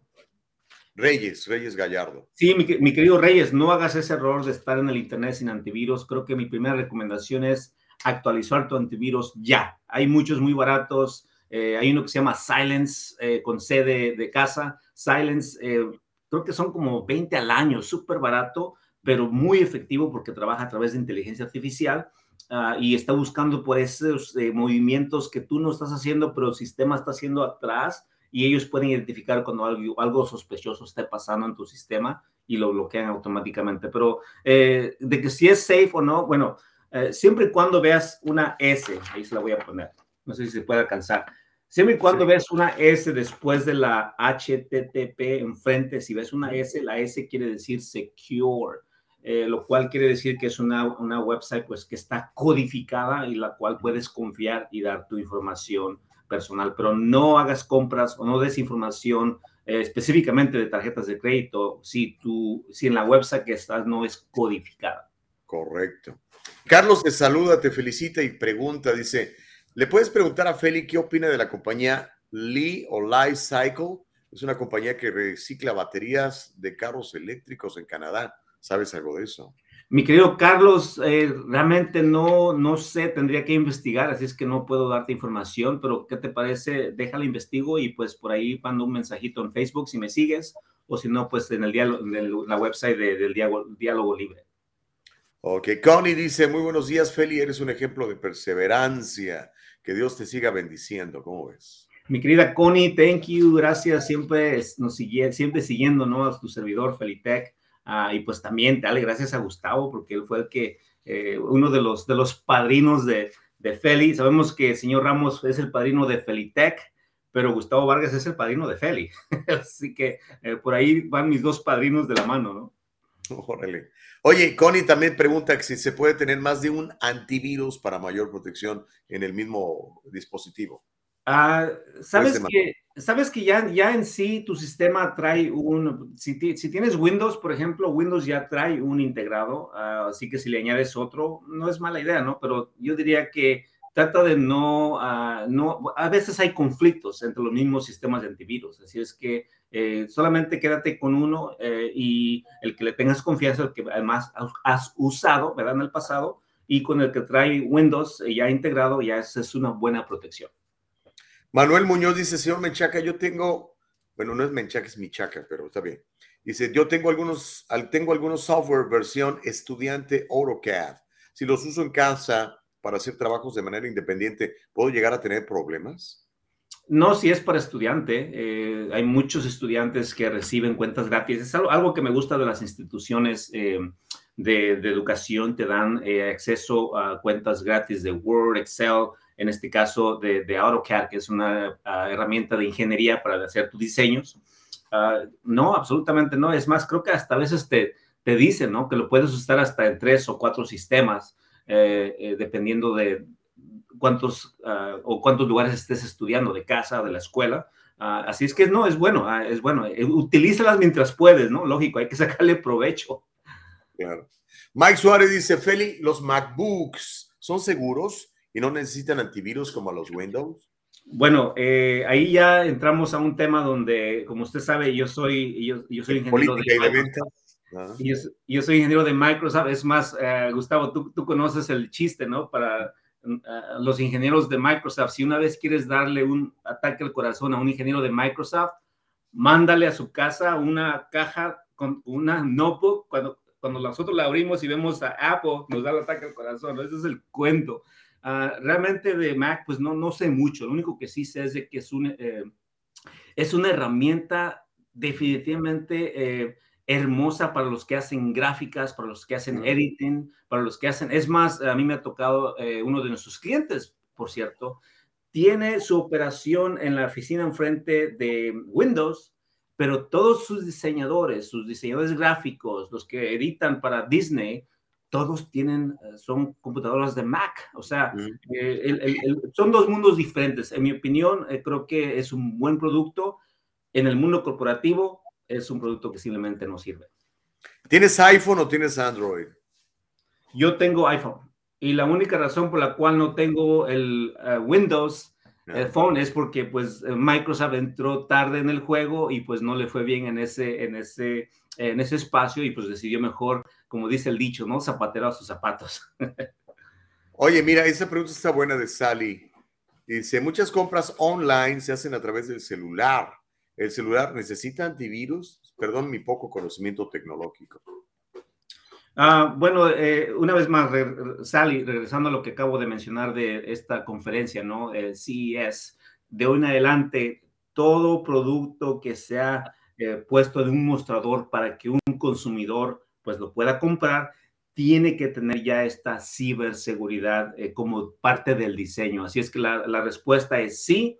Reyes, Reyes Gallardo. Sí, mi, mi, querido Reyes, no hagas ese error de estar en el Internet sin antivirus. Creo que mi primera recomendación es actualizar tu antivirus ya. Hay muchos muy baratos. Eh, hay uno que se llama Silence eh, con C de, casa. Silence, eh, creo que son como 20 al año, súper barato, pero muy efectivo porque trabaja a través de inteligencia artificial. Uh, y está buscando por esos movimientos que tú no estás haciendo, pero el sistema está haciendo atrás y ellos pueden identificar cuando algo, algo sospechoso esté pasando en tu sistema y lo bloquean automáticamente. Pero de que si es safe o no, bueno, eh, siempre y cuando veas una S, ahí se la voy a poner, no sé si se puede alcanzar. Siempre y cuando sí. ves una S después de la HTTP enfrente, si ves una S, la S quiere decir secure, eh, lo cual quiere decir que es una, una website pues que está codificada y la cual puedes confiar y dar tu información personal, pero no hagas compras o no des información eh, específicamente de tarjetas de crédito si, tu, si en la website que estás no es codificada. Correcto. Carlos te saluda, te felicita y pregunta, dice, ¿le puedes preguntar a Feli qué opina de la compañía Lee o Life Cycle? Es una compañía que recicla baterías de carros eléctricos en Canadá. ¿Sabes algo de eso? Mi querido Carlos, eh, realmente no, no sé, tendría que investigar, así es que no puedo darte información, pero ¿qué te parece? Déjala investigo y pues por ahí mando un mensajito en Facebook si me sigues o si no, pues en, el diálogo, en la website de, del diálogo Libre. Ok, Connie dice, muy buenos días, Feli, eres un ejemplo de perseverancia. Que Dios te siga bendiciendo, ¿cómo ves? Mi querida Connie, thank you, gracias, siempre nos sigue, siempre siguiendo, ¿no? A tu servidor, Felitec, uh, y pues también dale gracias a Gustavo, porque él fue el que, eh, uno de los, de los padrinos de, de Feli, sabemos que el señor Ramos es el padrino de Felitec, pero Gustavo Vargas es el padrino de Feli, *laughs* así que eh, por ahí van mis dos padrinos de la mano, ¿no? *laughs* Órale. Oye, Connie también pregunta que si se puede tener más de un antivirus para mayor protección en el mismo dispositivo. Ah, sabes que, sabes que ya, ya en sí tu sistema trae un, si, si tienes Windows, por ejemplo, Windows ya trae un integrado, ah, así que si le añades otro, no es mala idea, ¿no? Pero yo diría que trata de no, uh, no, a veces hay conflictos entre los mismos sistemas de antivirus, así es que eh, solamente quédate con uno eh, y el que le tengas confianza, el que además has usado, ¿verdad? En el pasado, y con el que trae Windows ya integrado, ya es, es una buena protección. Manuel Muñoz dice, señor Menchaca, yo tengo, bueno, no es Menchaca, es Michaca, pero está bien. Dice, yo tengo algunos, tengo algunos software versión estudiante AutoCAD. Si los uso en casa para hacer trabajos de manera independiente, ¿puedo llegar a tener problemas? No, si es para estudiante. Eh, hay muchos estudiantes que reciben cuentas gratis. Es algo, algo que me gusta de las instituciones eh, de, de, educación. Te dan eh, acceso a cuentas gratis de Word, Excel, en este caso de, de AutoCAD, que es una uh, herramienta de ingeniería para hacer tus diseños. Uh, no, absolutamente no. Es más, creo que hasta a veces te, te dicen ¿no? que lo puedes usar hasta en tres o cuatro sistemas, eh, eh, dependiendo de cuántos uh, o cuántos lugares estés estudiando, de casa, de la escuela. así es que no, es bueno, es bueno. Utilízalas mientras puedes, ¿no? Lógico, hay que sacarle provecho. Claro. Mike Suárez dice, Feli, ¿los MacBooks son seguros? y no necesitan antivirus como los Windows? Bueno, eh, ahí ya entramos a un tema donde, como usted sabe, yo soy, yo, yo soy ingeniero de, y de ventas. Ah. Yo, yo, soy ingeniero de Microsoft. Es más, uh, Gustavo, tú, tú, conoces el chiste, ¿no? Para uh, los ingenieros de Microsoft, si una vez quieres darle un ataque al corazón a un ingeniero de Microsoft, mándale a su casa una caja con una notebook. Cuando, cuando nosotros la abrimos y vemos a Apple, nos da el ataque al corazón. ¿no? Ese es el cuento. Uh, realmente de Mac, pues no, no sé mucho. Lo único que sí sé es de que es, un, eh, es una herramienta definitivamente eh, hermosa para los que hacen gráficas, para los que hacen editing, para los que hacen... Es más, a mí me ha tocado eh, uno de nuestros clientes, por cierto, tiene su operación en la oficina enfrente de Windows, pero todos sus diseñadores, sus diseñadores gráficos, los que editan para Disney, todos tienen, son computadoras de Mac, o sea, eh, el, el, el, son dos mundos diferentes. En mi opinión, eh, creo que es un buen producto. En el mundo corporativo, es un producto que simplemente no sirve. ¿Tienes iPhone o tienes Android? Yo tengo iPhone. Y la única razón por la cual no tengo el uh, Windows el phone es porque pues Microsoft entró tarde en el juego y pues no le fue bien en ese, en ese, en ese espacio y pues decidió mejor como dice el dicho, ¿no? Zapatero a sus zapatos. *laughs* Oye, mira, esa pregunta está buena de Sally. Dice, muchas compras online se hacen a través del celular. ¿El celular necesita antivirus? Perdón mi poco conocimiento tecnológico. Ah, bueno, eh, una vez más, re Sally, regresando a lo que acabo de mencionar de esta conferencia, ¿no? El CES, de hoy en adelante, todo producto que sea eh, puesto en un mostrador para que un consumidor pues lo pueda comprar, tiene que tener ya esta ciberseguridad eh, como parte del diseño. Así es que la, la, respuesta es sí.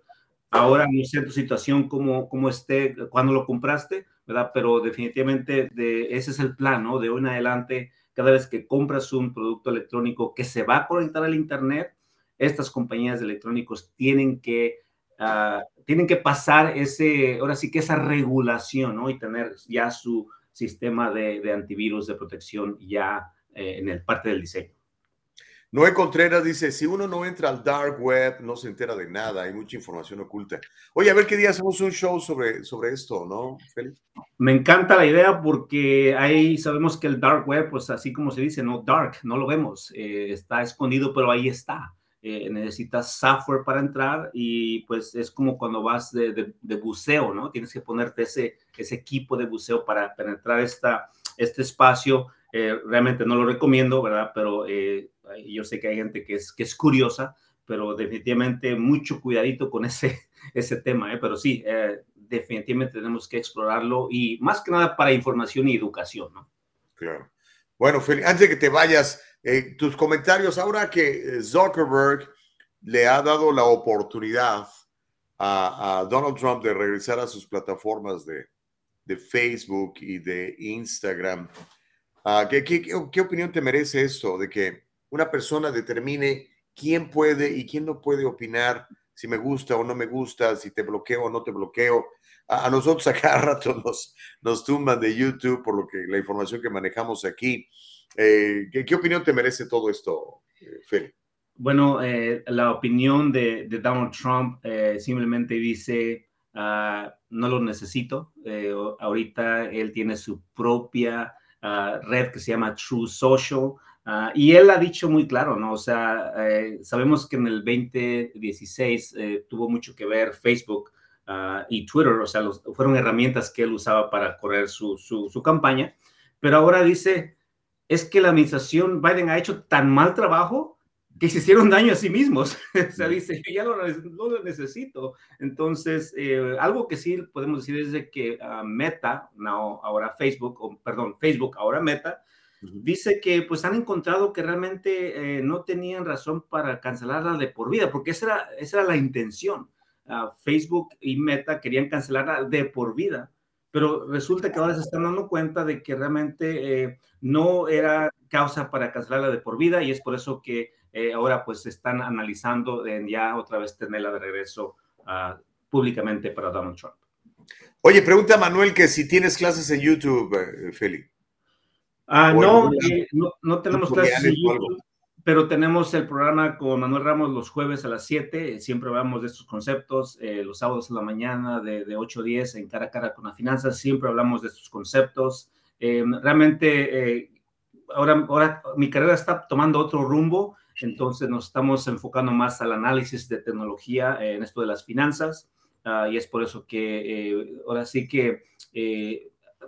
Ahora no sé tu situación, cómo, cómo esté, cuando lo compraste, ¿verdad? Pero definitivamente de, ese es el plan, ¿no? De hoy en adelante, cada vez que compras un producto electrónico que se va a conectar al Internet, estas compañías de electrónicos tienen que, uh, tienen que pasar ese, ahora sí que esa regulación, ¿no? Y tener ya su, sistema de, de antivirus de protección ya eh, en el parte del diseño. Noé Contreras dice, si uno no entra al dark web, no se entera de nada, hay mucha información oculta. Oye, a ver qué día hacemos un show sobre, sobre esto, ¿no, Félix? Me encanta la idea porque ahí sabemos que el dark web, pues así como se dice, no dark, no lo vemos, eh, está escondido, pero ahí está. Eh, necesitas software para entrar y pues es como cuando vas de, de, buceo, ¿no? Tienes que ponerte ese, ese equipo de buceo para penetrar esta, este espacio realmente no lo recomiendo, ¿verdad? Pero yo sé que hay gente que es, que es curiosa, pero definitivamente mucho cuidadito con ese, *laughs* ese tema, ¿eh? pero sí, eh, definitivamente tenemos que explorarlo y más que nada para información y educación, ¿no? Claro. Bueno, antes de que te vayas, eh, tus comentarios, ahora que Zuckerberg le ha dado la oportunidad a, Donald Trump de regresar a sus plataformas de, de Facebook y de Instagram, uh, ¿qué, qué, qué opinión te merece esto de que una persona determine quién puede y quién no puede opinar si me gusta o no me gusta, si te bloqueo o no te bloqueo. A, nosotros a cada rato *laughs* nos, nos tumban de YouTube por lo que la información que manejamos aquí. Eh, ¿qué, opinión te merece todo esto, eh, Feli? Bueno, eh, la opinión de, Donald Trump simplemente dice, ah, no lo necesito. ahorita él tiene su propia ah, red que se llama True Social. Ah, y él ha dicho muy claro, ¿no? O sea, eh, sabemos que en el 2016 eh, tuvo mucho que ver Facebook ah, y Twitter, o sea, fueron herramientas que él usaba para correr su, su, campaña, pero ahora dice, es que la administración Biden ha hecho tan mal trabajo que se hicieron daño a sí mismos. *laughs* o sea, dice, yo ya no, lo necesito. Entonces, eh, algo que sí podemos decir es de que ah, Meta, no, ahora Facebook, o, perdón, Facebook, ahora Meta, dice que pues han encontrado que realmente eh, no tenían razón para cancelarla de por vida, porque esa era, esa era la intención. Ah, Facebook y Meta querían cancelarla de por vida, pero resulta que ahora se están dando cuenta de que realmente eh, no era causa para cancelarla de por vida y es por eso que eh, ahora pues están analizando en ya otra vez tenerla de regreso ah, públicamente para Donald Trump. Oye, pregunta Manuel que si tienes clases en YouTube, Félix. Ah, no, eh, no, no, tenemos clases en YouTube, pero tenemos el programa con Manuel Ramos los jueves a las 7. Siempre hablamos de estos conceptos. Eh, los sábados en la mañana de, de, 8 a 10 en cara a cara con las finanzas. Siempre hablamos de estos conceptos. Eh, realmente, ahora, ahora mi carrera está tomando otro rumbo. Entonces nos estamos enfocando más al análisis de tecnología en esto de las finanzas. Ah, y es por eso que ahora sí que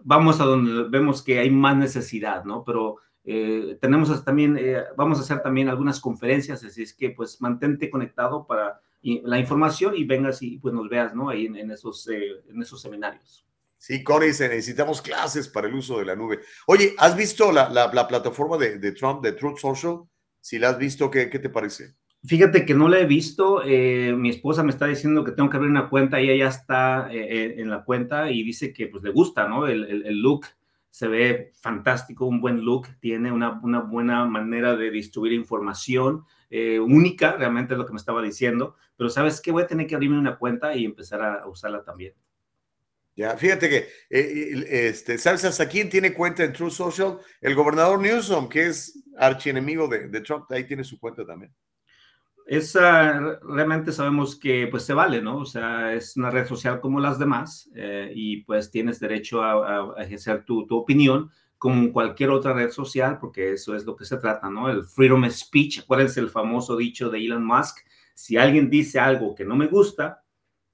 vamos a donde vemos que hay más necesidad, ¿no? Pero eh, tenemos también, eh, vamos a hacer también algunas conferencias, así es que pues mantente conectado para la información y vengas y pues nos veas, ¿no? Ahí en, esos, eh, en esos seminarios. Sí, Connie, necesitamos clases para el uso de la nube. Oye, ¿has visto la, la, plataforma de, de, Trump, de Truth Social? Si la has visto, ¿qué, qué te parece? Fíjate que no la he visto. Eh, mi esposa me está diciendo que tengo que abrir una cuenta y ella ya está eh, eh, en la cuenta y dice que pues le gusta, ¿no? El, look se ve fantástico, un buen look, tiene una, buena manera de distribuir información única, realmente es lo que me estaba diciendo. Pero sabes qué, voy a tener que abrirme una cuenta y empezar a usarla también. Ya, fíjate que, este, ¿sabes hasta quién tiene cuenta en True Social? El gobernador Newsom, que es archienemigo de Trump, ahí tiene su cuenta también esa realmente sabemos que pues se vale, ¿no? O sea, es una red social como las demás eh, y pues tienes derecho a, ejercer tu, tu, opinión como cualquier otra red social, porque eso es lo que se trata, ¿no? El freedom of speech, ¿cuál es el famoso dicho de Elon Musk? Si alguien dice algo que no me gusta,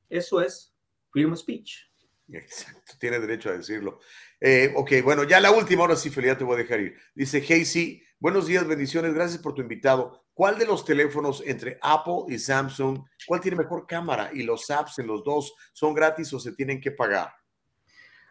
eso es freedom of speech. Exacto, tiene derecho a decirlo. Eh, ok, bueno, ya la última, ahora sí, Felia, te voy a dejar ir. Dice Casey, buenos días, bendiciones, gracias por tu invitado. ¿Cuál de los teléfonos entre Apple y Samsung, cuál tiene mejor cámara? ¿Y los apps en los dos son gratis o se tienen que pagar?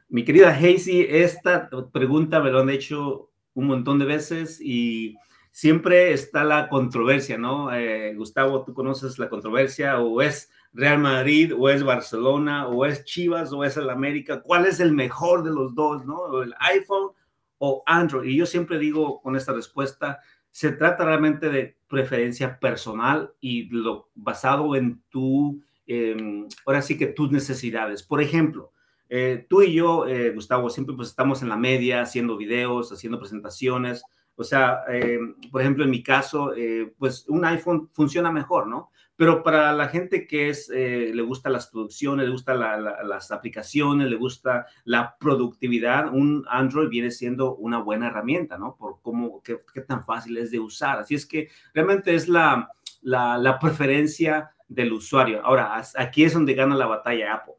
Mi querida Hazy, esta pregunta me lo han hecho un montón de veces y siempre está la controversia, ¿no? Eh, Gustavo, tú conoces la controversia o es Real Madrid o es Barcelona o es Chivas o es el América. ¿Cuál es el mejor de los dos, ¿no? ¿El iPhone o Android? Y yo siempre digo con esta respuesta, se trata realmente de preferencia personal y lo basado en tu, em, ahora sí que tus necesidades. Por ejemplo, eh, tú y yo, eh, Gustavo, siempre pues estamos en la media haciendo videos, haciendo presentaciones. O sea, em, por ejemplo, en mi caso, eh, pues un iPhone funciona mejor, ¿no? Pero para la gente que es, eh, le gusta las producciones, le gusta las aplicaciones, le gusta la productividad, un Android viene siendo una buena herramienta, ¿no? Por cómo, qué, tan fácil es de usar. Así es que realmente es la, la, preferencia del usuario. Ahora, aquí es donde gana la batalla Apple.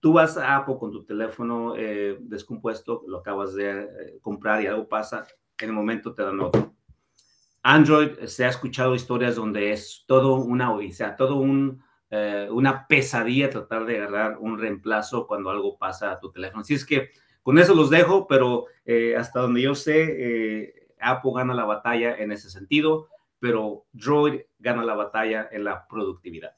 Tú vas a Apple con tu teléfono eh, descompuesto, lo acabas de eh, comprar y algo pasa, en el momento te dan otro. Android se ha escuchado historias donde es todo una odisea, todo un, eh, una pesadilla tratar de agarrar un reemplazo cuando algo pasa a tu teléfono. Así es que con eso los dejo, pero eh, hasta donde yo sé, eh, Apple gana la batalla en ese sentido, pero Droid gana la batalla en la productividad.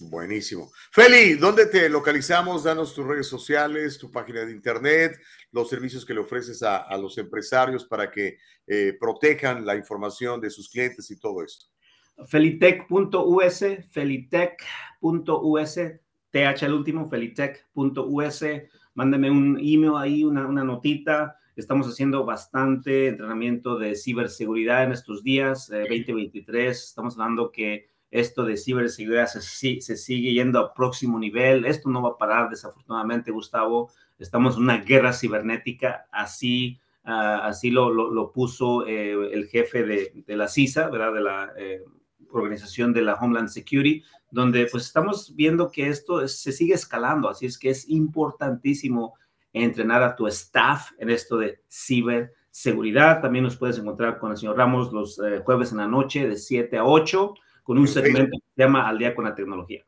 Buenísimo. Feli, ¿dónde te localizamos? Danos tus redes sociales, tu página de internet, los servicios que le ofreces a, los empresarios para que eh, protejan la información de sus clientes y todo esto. Felitech.us, felitech.us, TH el último, felitech.us. Mándeme un email ahí, una, una notita. Estamos haciendo bastante entrenamiento de ciberseguridad en estos días, eh, 2023. Estamos hablando que esto de ciberseguridad se, se, sigue yendo a próximo nivel. Esto no va a parar, desafortunadamente, Gustavo. Estamos en una guerra cibernética, así, uh, así lo, lo, lo puso eh, el jefe de, de, la CISA, ¿verdad? De la eh, Organización de la Homeland Security, donde pues estamos viendo que esto es, se sigue escalando, así es que es importantísimo entrenar a tu staff en esto de ciberseguridad. También nos puedes encontrar con el señor Ramos los eh, jueves en la noche de 7 a 8 con un segmento que se llama Al día con la tecnología.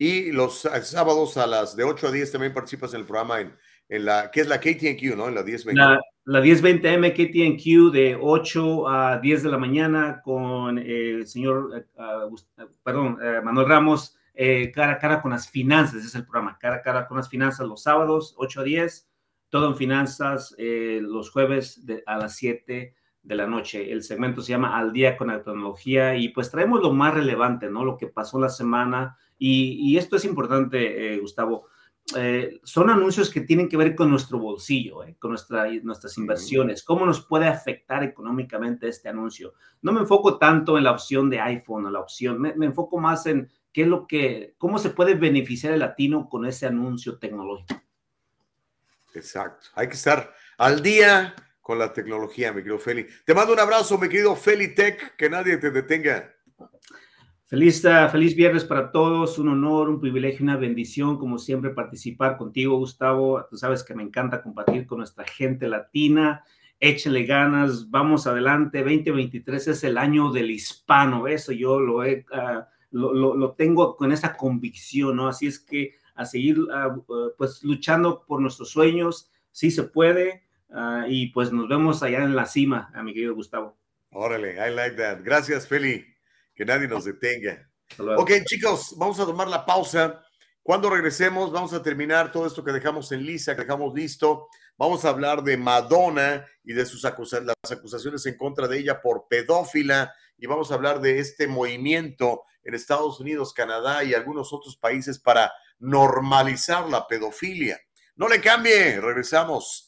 Y los sábados a las de 8 a 10 también participas en el programa en, en la, que es la KTNQ, ¿no? En la 1020. La, la 1020M KTNQ de 8 a 10 de la mañana con eh, el señor, uh, uh, perdón, uh, Manuel Ramos, eh, cara a cara con las finanzas, es el programa, cara a cara con las finanzas los sábados, 8 a 10, todo en finanzas eh, los jueves de, a las 7 de la noche. El segmento se llama Al día con la tecnología y pues traemos lo más relevante, ¿no? Lo que pasó la semana y, y esto es importante, eh, Gustavo. Eh, son anuncios que tienen que ver con nuestro bolsillo, eh, con nuestra, nuestras inversiones, cómo nos puede afectar económicamente este anuncio. No me enfoco tanto en la opción de iPhone o la opción, me, me enfoco más en qué es lo que, cómo se puede beneficiar el latino con ese anuncio tecnológico. Exacto, hay que estar al día con la tecnología, mi querido Feli. Te mando un abrazo, mi querido Feli Tech, que nadie te detenga. Feliz, uh, feliz viernes para todos, un honor, un privilegio, una bendición, como siempre, participar contigo, Gustavo. Tú sabes que me encanta compartir con nuestra gente latina. Échele ganas, vamos adelante. 2023 es el año del hispano, eso yo lo, he, uh, lo, tengo con esa convicción, ¿no? Así es que a seguir uh, pues luchando por nuestros sueños, sí se puede, y pues nos vemos allá en la cima, a mi querido Gustavo. Órale, I like that. Gracias, Feli que nadie nos detenga. Ok, chicos, vamos a tomar la pausa. Cuando regresemos, vamos a terminar todo esto que dejamos en lisa, que dejamos listo. Vamos a hablar de Madonna y de sus las acusaciones en contra de ella por pedófila. Y vamos a hablar de este movimiento en Estados Unidos, Canadá y algunos otros países para normalizar la pedofilia. No le cambie, regresamos.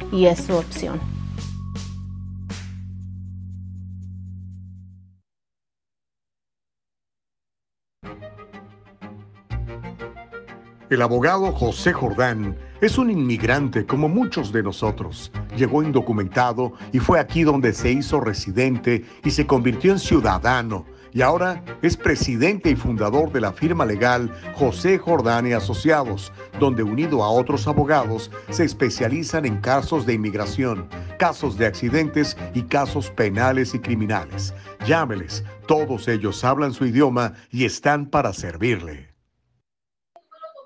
y es su opción. El abogado José Jordán es un inmigrante como muchos de nosotros. Llegó indocumentado y fue aquí donde se hizo residente y se convirtió en ciudadano y ahora es presidente y fundador de la firma legal José Jordán y Asociados, donde unido a otros abogados se especializan en casos de inmigración, casos de accidentes y casos penales y criminales. Llámeles, todos ellos hablan su idioma y están para servirle.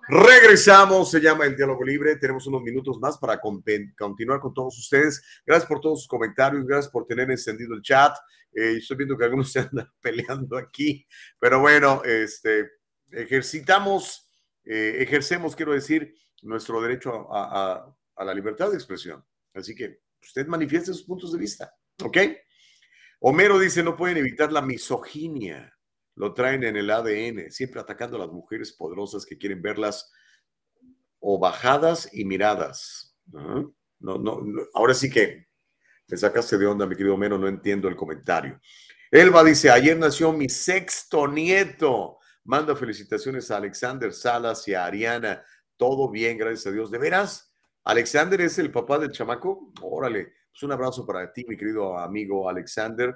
Regresamos, se llama el diálogo libre. Tenemos unos minutos más para continuar con todos ustedes. Gracias por todos sus comentarios, gracias por tener encendido el chat. Eh, estoy viendo que algunos *laughs* se andan peleando aquí, pero bueno, este, ejercitamos, eh, ejercemos, quiero decir, nuestro derecho a, la libertad de expresión. Así que usted manifieste sus puntos de vista, ¿ok? Homero dice, no pueden evitar la misoginia lo traen en el ADN, siempre atacando a las mujeres poderosas que quieren verlas o bajadas y miradas. No, no, ahora sí que me sacaste de onda, mi querido Mero, no entiendo el comentario. Elba dice, ayer nació mi sexto nieto. Manda felicitaciones a Alexander Salas y a Ariana. Todo bien, gracias a Dios. ¿De veras? ¿Alexander es el papá del chamaco? Órale, pues un abrazo para ti, mi querido amigo Alexander.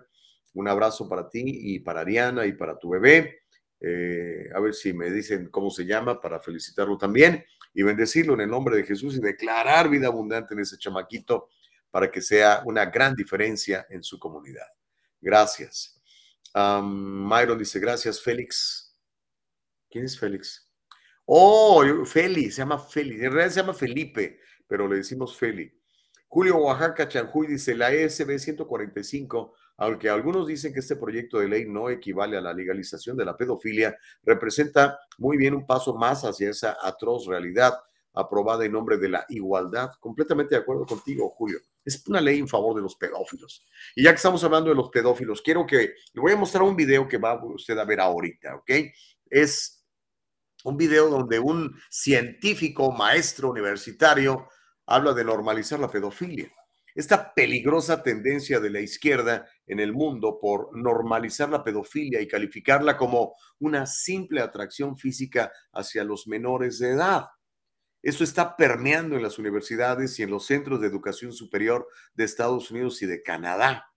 Un abrazo para ti y para Ariana y para tu bebé. Eh, a ver si me dicen cómo se llama para felicitarlo también y bendecirlo en el nombre de Jesús y declarar vida abundante en ese chamaquito para que sea una gran diferencia en su comunidad. Gracias. Myron dice, gracias, Félix. ¿Quién es Félix? Oh, Félix, se llama Félix. En realidad se llama Felipe, pero le decimos Félix. Julio Oaxaca Chanjuy dice, la ESB 145 aunque algunos dicen que este proyecto de ley no equivale a la legalización de la pedofilia, representa muy bien un paso más hacia esa atroz realidad aprobada en nombre de la igualdad. Completamente de acuerdo contigo, Julio. Es una ley en favor de los pedófilos. Y ya que estamos hablando de los pedófilos, quiero que le voy a mostrar un video que va usted a ver ahorita, ¿ok? Es un video donde un científico, maestro universitario, habla de normalizar la pedofilia esta peligrosa tendencia de la izquierda en el mundo por normalizar la pedofilia y calificarla como una simple atracción física hacia los menores de edad. Esto está permeando en las universidades y en los centros de educación superior de Estados Unidos y de Canadá.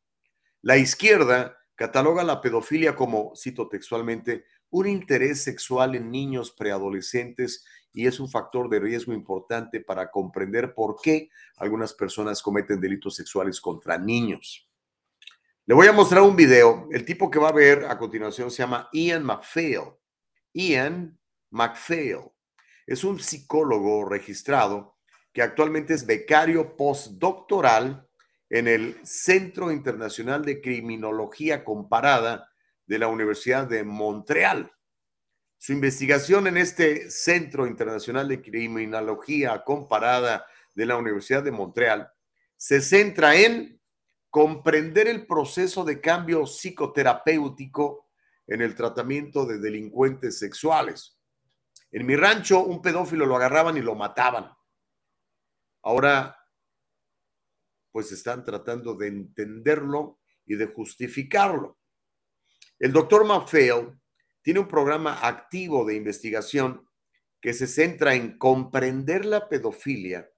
La izquierda cataloga la pedofilia como, cito textualmente, un interés sexual en niños preadolescentes y es un factor de riesgo importante para comprender por qué algunas personas cometen delitos sexuales contra niños. Le voy a mostrar un video. El tipo que va a ver a continuación se llama Ian McPhail. Ian McPhail es un psicólogo registrado que actualmente es becario postdoctoral en el Centro Internacional de Criminología Comparada de la Universidad de Montreal. Su investigación en este Centro Internacional de Criminología Comparada de la Universidad de Montreal se centra en comprender el proceso de cambio psicoterapéutico en el tratamiento de delincuentes sexuales. En mi rancho un pedófilo lo agarraban y lo mataban. Ahora, pues están tratando de entenderlo y de justificarlo. El doctor Maffeo tiene un programa activo de investigación que se centra en comprender la pedofilia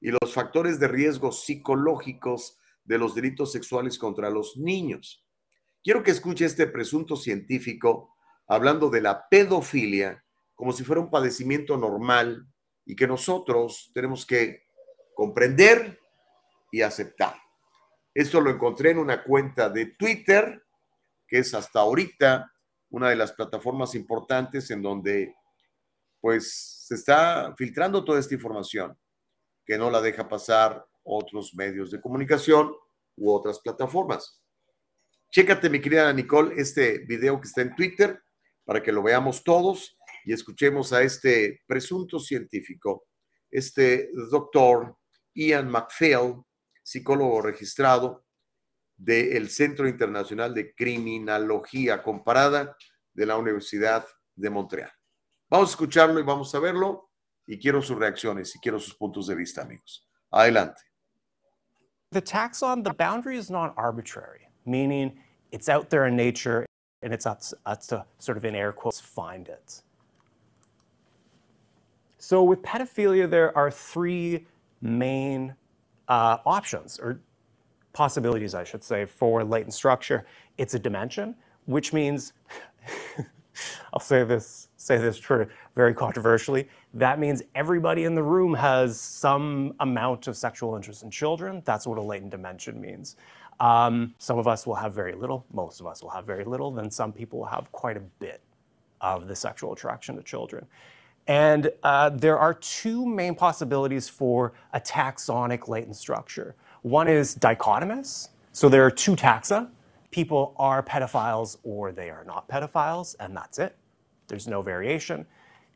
y los factores de riesgo psicológicos de los delitos sexuales contra los niños. Quiero que escuche este presunto científico hablando de la pedofilia como si fuera un padecimiento normal y que nosotros tenemos que comprender y aceptar. Esto lo encontré en una cuenta de Twitter, que es hasta ahorita una de las plataformas importantes en donde pues se está filtrando toda esta información que no la deja pasar otros medios de comunicación u otras plataformas. Chécate, mi querida Nicole, este video que está en Twitter para que lo veamos todos y escuchemos a este presunto científico, este doctor Ian McPhail, psicólogo registrado, del Centro Internacional de Criminología Comparada de la Universidad de Montreal. Vamos a escucharlo y vamos a verlo y quiero sus reacciones y quiero sus puntos de vista, amigos. Adelante. The taxon, the boundary is not arbitrary, meaning it's out there in nature and it's to us to sort of in air quotes find it. So with pedophilia, there are three main uh, options or possibilities, I should say, for latent structure. It's a dimension, which means *laughs* I'll say this say this for very controversially. That means everybody in the room has some amount of sexual interest in children. That's what a latent dimension means. Um, some of us will have very little. Most of us will have very little. Then some people will have quite a bit of the sexual attraction to children. And uh, there are two main possibilities for a taxonic latent structure. One is dichotomous. So there are two taxa. People are pedophiles or they are not pedophiles, and that's it. There's no variation.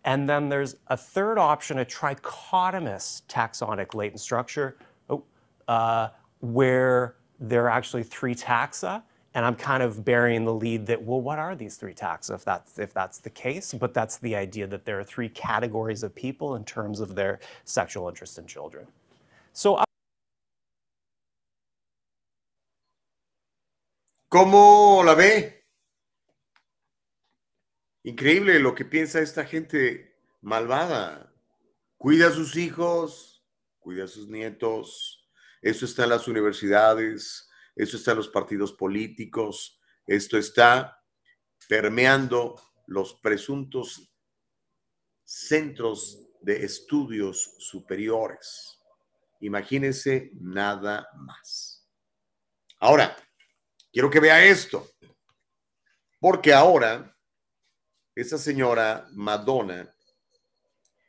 And then there's a third option, a trichotomous taxonic latent structure, oh, uh, where there are actually three taxa. And I'm kind of burying the lead that, well, what are these three taxa if that's, if that's the case? But that's the idea that there are three categories of people in terms of their sexual interest in children. So uh, ¿Cómo la ve? Increíble lo que piensa esta gente malvada. Cuida a sus hijos, cuida a sus nietos. Eso está en las universidades, eso está en los partidos políticos, esto está permeando los presuntos centros de estudios superiores. Imagínense nada más. Ahora, quiero que vea esto, porque ahora esa señora Madonna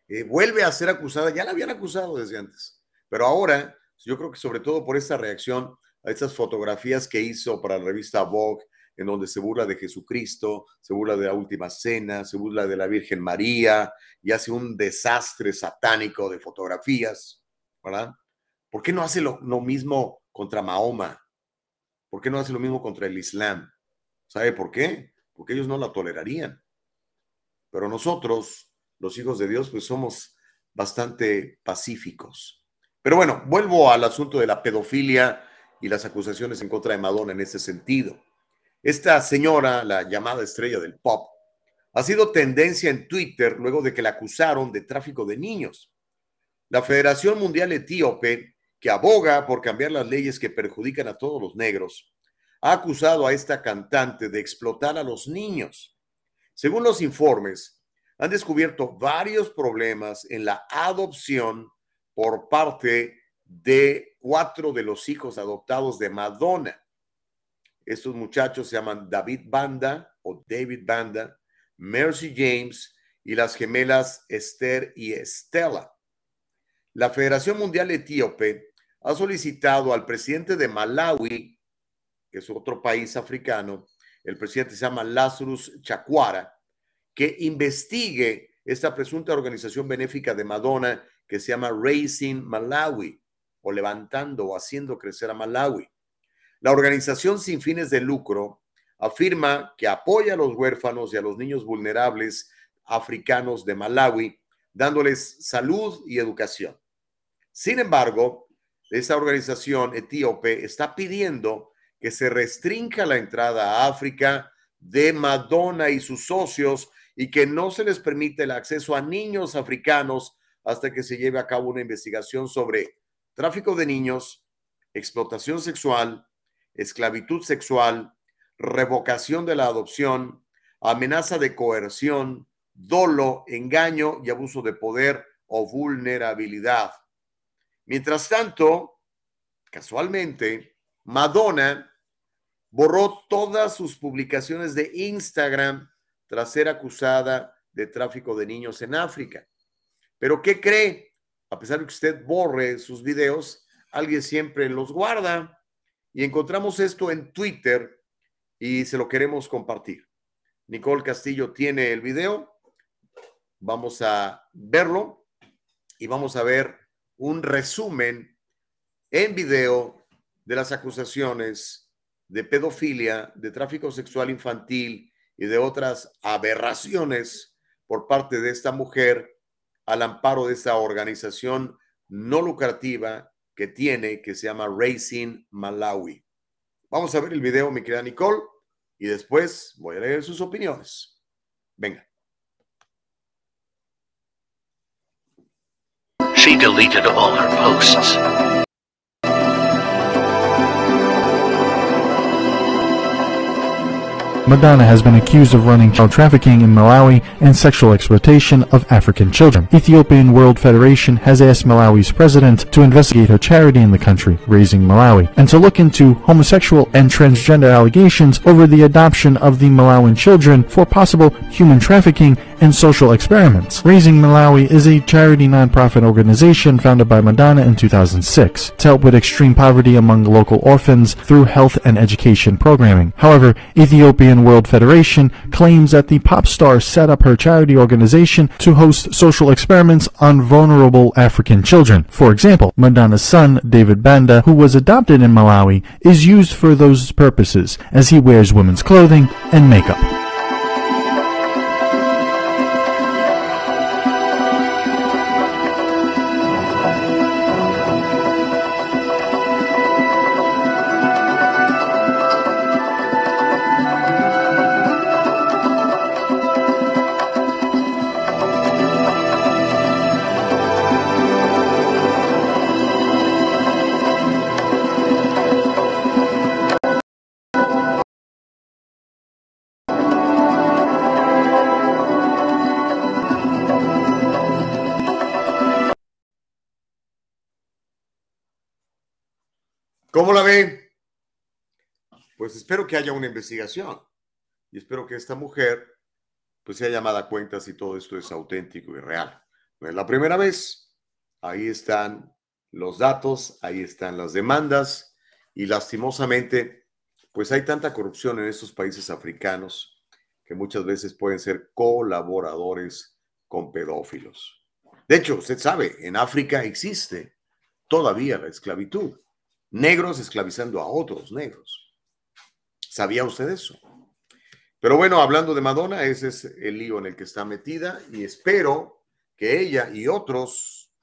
eh, vuelve a ser acusada, ya la habían acusado desde antes, pero ahora yo creo que sobre todo por esta reacción a estas fotografías que hizo para la revista Vogue, en donde se burla de Jesucristo, se burla de la última cena, se burla de la Virgen María y hace un desastre satánico de fotografías, ¿verdad? ¿Por qué no hace lo, lo mismo contra Mahoma? ¿Por qué no hace lo mismo contra el Islam? ¿Sabe por qué? Porque ellos no la tolerarían. Pero nosotros, los hijos de Dios, pues somos bastante pacíficos. Pero bueno, vuelvo al asunto de la pedofilia y las acusaciones en contra de Madonna en ese sentido. Esta señora, la llamada estrella del pop, ha sido tendencia en Twitter luego de que la acusaron de tráfico de niños. La Federación Mundial Etíope, que aboga por cambiar las leyes que perjudican a todos los negros, ha acusado a esta cantante de explotar a los niños. Según los informes, han descubierto varios problemas en la adopción por parte de cuatro de los hijos adoptados de Madonna. Estos muchachos se llaman David Banda o David Banda, Mercy James y las gemelas Esther y Estela. La Federación Mundial Etíope ha solicitado al presidente de Malawi, que es otro país africano, el presidente se llama Lazarus Chakwara, que investigue esta presunta organización benéfica de Madonna que se llama Raising Malawi o levantando o haciendo crecer a Malawi. La organización sin fines de lucro afirma que apoya a los huérfanos y a los niños vulnerables africanos de Malawi, dándoles salud y educación. Sin embargo, esta organización etíope está pidiendo que se restrinja la entrada a África de Madonna y sus socios y que no se les permite el acceso a niños africanos hasta que se lleve a cabo una investigación sobre tráfico de niños, explotación sexual, esclavitud sexual, revocación de la adopción, amenaza de coerción, dolo, engaño y abuso de poder o vulnerabilidad. Mientras tanto, casualmente, Madonna borró todas sus publicaciones de Instagram tras ser acusada de tráfico de niños en África. Pero ¿qué cree? A pesar de que usted borre sus videos, alguien siempre los guarda. Y encontramos esto en Twitter y se lo queremos compartir. Nicole Castillo tiene el video. Vamos a verlo y vamos a ver un resumen en video de las acusaciones de pedofilia, de tráfico sexual infantil y de otras aberraciones por parte de esta mujer al amparo de esta organización no lucrativa que tiene, que se llama Racing Malawi. Vamos a ver el video, mi querida Nicole, y después voy a leer sus opiniones. Venga. She deleted all her posts. Madonna has been accused of running child trafficking in Malawi and sexual exploitation of African children. Ethiopian World Federation has asked Malawi's president to investigate her charity in the country, Raising Malawi, and to look into homosexual and transgender allegations over the adoption of the Malawian children for possible human trafficking and social experiments. Raising Malawi is a charity nonprofit organization founded by Madonna in 2006 to help with extreme poverty among local orphans through health and education programming. However, Ethiopian World Federation claims that the pop star set up her charity organization to host social experiments on vulnerable African children. For example, Madonna's son, David Banda, who was adopted in Malawi, is used for those purposes as he wears women's clothing and makeup. ¿Cómo la ve? Pues espero que haya una investigación y espero que esta mujer pues sea llamada a cuenta si todo esto es auténtico y real. No es la primera vez. Ahí están los datos, ahí están las demandas y lastimosamente pues hay tanta corrupción en estos países africanos que muchas veces pueden ser colaboradores con pedófilos. De hecho, usted sabe, en África existe todavía la esclavitud negros esclavizando a otros negros. ¿Sabía usted eso? Pero bueno, hablando de Madonna, ese es el lío en el que está metida y espero que ella y otros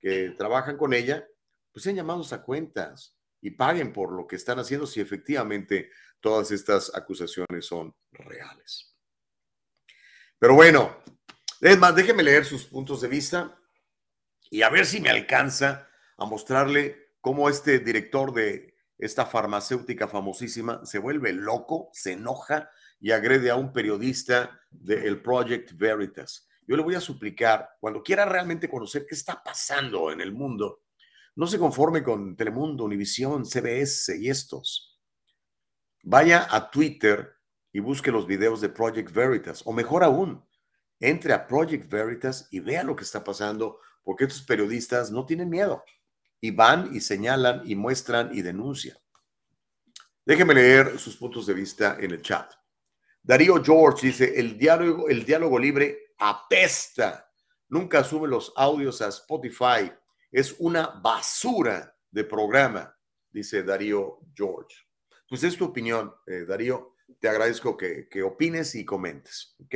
que trabajan con ella, pues sean llamados a cuentas y paguen por lo que están haciendo si efectivamente todas estas acusaciones son reales. Pero bueno, es más, déjeme leer sus puntos de vista y a ver si me alcanza a mostrarle cómo este director de esta farmacéutica famosísima se vuelve loco, se enoja y agrede a un periodista del Project Veritas. Yo le voy a suplicar, cuando quiera realmente conocer qué está pasando en el mundo, no se conforme con Telemundo, Univisión, CBS y estos. Vaya a Twitter y busque los videos de Project Veritas, o mejor aún, entre a Project Veritas y vea lo que está pasando, porque estos periodistas no tienen miedo y van y señalan y muestran y denuncian. Déjenme leer sus puntos de vista en el chat. Darío George dice, el diálogo, el diálogo libre apesta. Nunca sube los audios a Spotify. Es una basura de programa, dice Darío George. Pues es tu opinión, eh, Darío. Te agradezco que, que opines y comentes. ¿ok?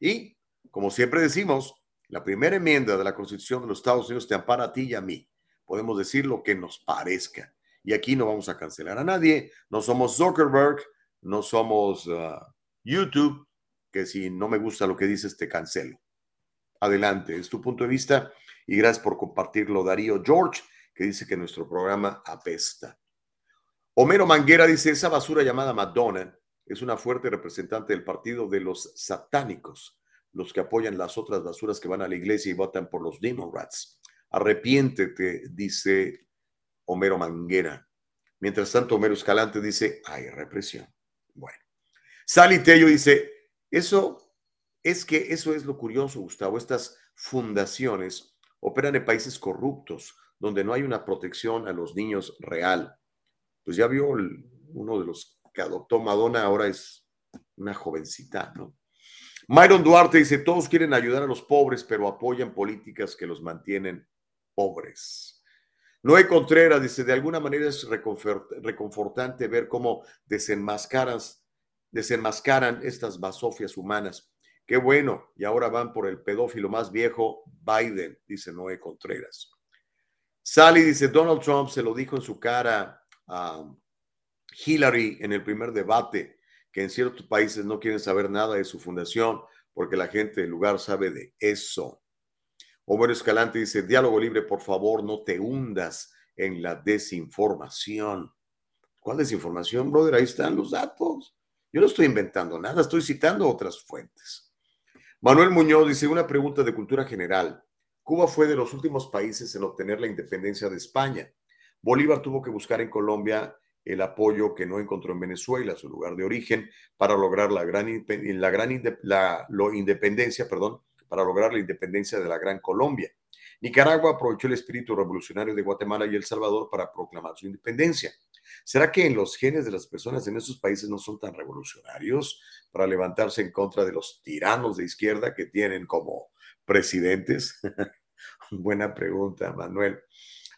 Y, como siempre decimos, la primera enmienda de la Constitución de los Estados Unidos te ampara a ti y a mí podemos decir lo que nos parezca. Y aquí no vamos a cancelar a nadie. No somos Zuckerberg, no somos uh, YouTube, que si no me gusta lo que dices, te cancelo. Adelante, es tu punto de vista y gracias por compartirlo, Darío George, que dice que nuestro programa apesta. Homero Manguera dice, esa basura llamada Madonna es una fuerte representante del partido de los satánicos, los que apoyan las otras basuras que van a la iglesia y votan por los Demon Rats. Arrepiéntete, dice Homero Manguera. Mientras tanto, Homero Escalante dice, hay represión. Bueno. Sally Tello dice, eso es que eso es lo curioso, Gustavo. Estas fundaciones operan en países corruptos, donde no hay una protección a los niños real. Pues ya vio uno de los que adoptó Madonna, ahora es una jovencita, ¿no? Myron Duarte dice, todos quieren ayudar a los pobres, pero apoyan políticas que los mantienen pobres. Noé Contreras dice, de alguna manera es reconfortante ver cómo desenmascaran, desenmascaran estas basofias humanas. Qué bueno, y ahora van por el pedófilo más viejo, Biden, dice Noé Contreras. Sally dice, Donald Trump se lo dijo en su cara a Hillary en el primer debate, que en ciertos países no quieren saber nada de su fundación porque la gente del lugar sabe de eso. Homero Escalante dice, diálogo libre, por favor, no te hundas en la desinformación. ¿Cuál desinformación, brother? Ahí están los datos. Yo no estoy inventando nada, estoy citando otras fuentes. Manuel Muñoz dice una pregunta de cultura general. Cuba fue de los últimos países en obtener la independencia de España. Bolívar tuvo que buscar en Colombia el apoyo que no encontró en Venezuela, su lugar de origen, para lograr la gran, la gran independencia, perdón, para lograr la independencia de la Gran Colombia. Nicaragua aprovechó el espíritu revolucionario de Guatemala y El Salvador para proclamar su independencia. ¿Será que en los genes de las personas en esos países no son tan revolucionarios para levantarse en contra de los tiranos de izquierda que tienen como presidentes? *laughs* Buena pregunta, Manuel.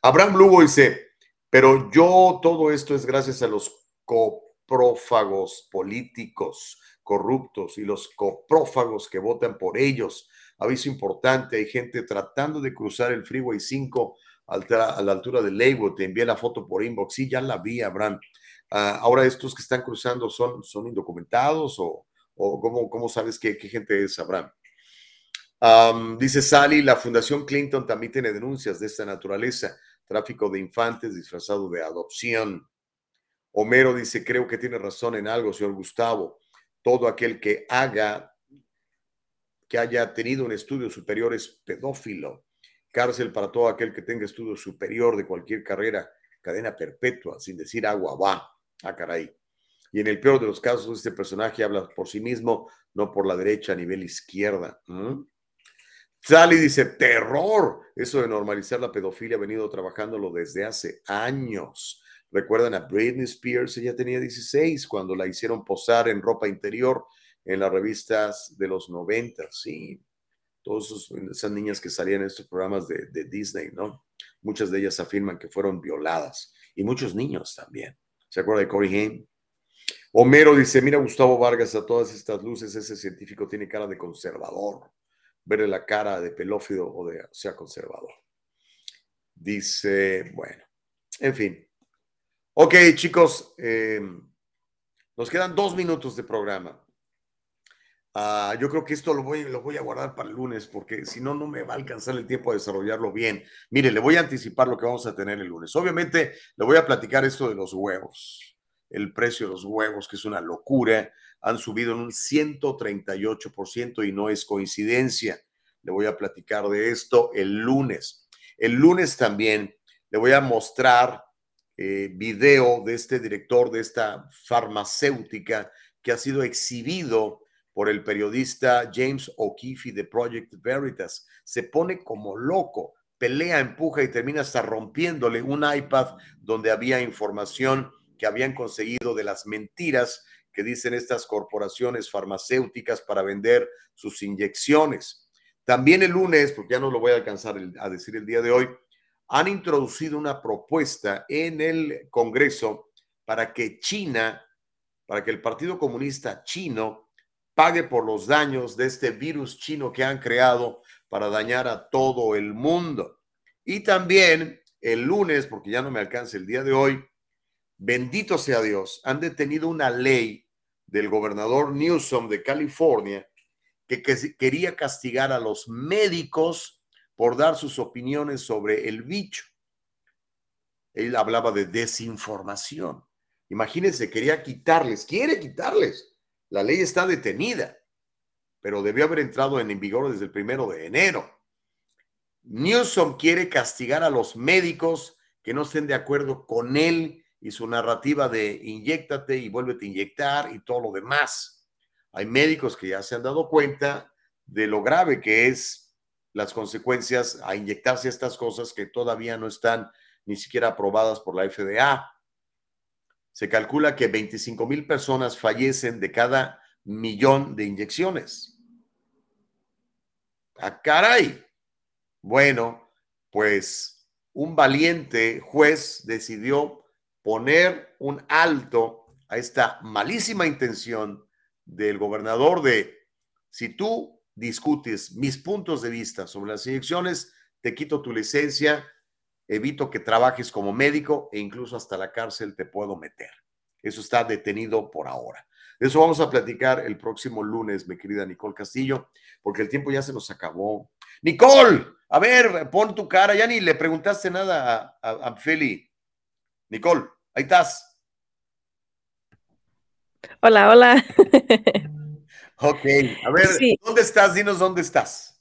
Abraham Lugo dice, pero yo todo esto es gracias a los coprófagos políticos corruptos y los coprófagos que votan por ellos. Aviso importante, hay gente tratando de cruzar el Freeway 5 a la altura de Leywood, te envié la foto por inbox, sí, ya la vi, Abraham. Ah, ahora estos que están cruzando son, son indocumentados o, o cómo, cómo sabes qué, qué gente es, Abraham. dice Sally, la Fundación Clinton también tiene denuncias de esta naturaleza, tráfico de infantes disfrazado de adopción. Homero dice, creo que tiene razón en algo, señor Gustavo. Todo aquel que haga, que haya tenido un estudio superior es pedófilo cárcel para todo aquel que tenga estudio superior de cualquier carrera, cadena perpetua, sin decir agua va. Ah, caray. Y en el peor de los casos, este personaje habla por sí mismo, no por la derecha a nivel izquierda. Sally dice, terror. Eso de normalizar la pedofilia ha venido trabajándolo desde hace años. Recuerdan a Britney Spears, ella tenía 16 cuando la hicieron posar en ropa interior en las revistas de los 90, sí todas esas niñas que salían en estos programas de, Disney, ¿no? Muchas de ellas afirman que fueron violadas y muchos niños también. ¿Se acuerda de Corey Haim? Homero dice, mira Gustavo Vargas, a todas estas luces ese científico tiene cara de conservador. Verle la cara de pelófido o de sea conservador. Dice, bueno, en fin. Ok, chicos, eh, nos quedan dos minutos de programa. Ah, yo creo que esto lo voy, lo voy a guardar para el lunes porque si no, no me va a alcanzar el tiempo de desarrollarlo bien. Mire, le voy a anticipar lo que vamos a tener el lunes. Obviamente, le voy a platicar esto de los huevos. El precio de los huevos, que es una locura, han subido en un 138% y no es coincidencia. Le voy a platicar de esto el lunes. El lunes también le voy a mostrar eh, video de este director de esta farmacéutica que ha sido exhibido por el periodista James O'Keefe de Project Veritas. Se pone como loco, pelea, empuja y termina hasta rompiéndole un iPad donde había información que habían conseguido de las mentiras que dicen estas corporaciones farmacéuticas para vender sus inyecciones. También el lunes, porque ya no lo voy a alcanzar a decir el día de hoy, han introducido una propuesta en el Congreso para que China, para que el Partido Comunista Chino pague por los daños de este virus chino que han creado para dañar a todo el mundo. Y también el lunes, porque ya no me alcanza el día de hoy, bendito sea Dios, han detenido una ley del gobernador Newsom de California que, quería castigar a los médicos por dar sus opiniones sobre el bicho. Él hablaba de desinformación. Imagínense, quería quitarles, quiere quitarles la ley está detenida, pero debió haber entrado en vigor desde el primero de enero. Newsom quiere castigar a los médicos que no estén de acuerdo con él y su narrativa de inyectate y vuélvete a inyectar y todo lo demás. Hay médicos que ya se han dado cuenta de lo grave que es las consecuencias a inyectarse estas cosas que todavía no están ni siquiera aprobadas por la FDA. Se calcula que 25 mil personas fallecen de cada millón de inyecciones. ¡A ¡Ah, caray! Bueno, pues un valiente juez decidió poner un alto a esta malísima intención del gobernador de, si tú discutes mis puntos de vista sobre las inyecciones, te quito tu licencia evito que trabajes como médico e incluso hasta la cárcel te puedo meter. Eso está detenido por ahora. De eso vamos a platicar el próximo lunes, mi querida Nicole Castillo, porque el tiempo ya se nos acabó. Nicole, a ver, pon tu cara, ya ni le preguntaste nada a, a, Feli. Nicole, ahí estás. Hola, hola. Ok, a ver, Sí. ¿dónde estás? Dinos dónde estás.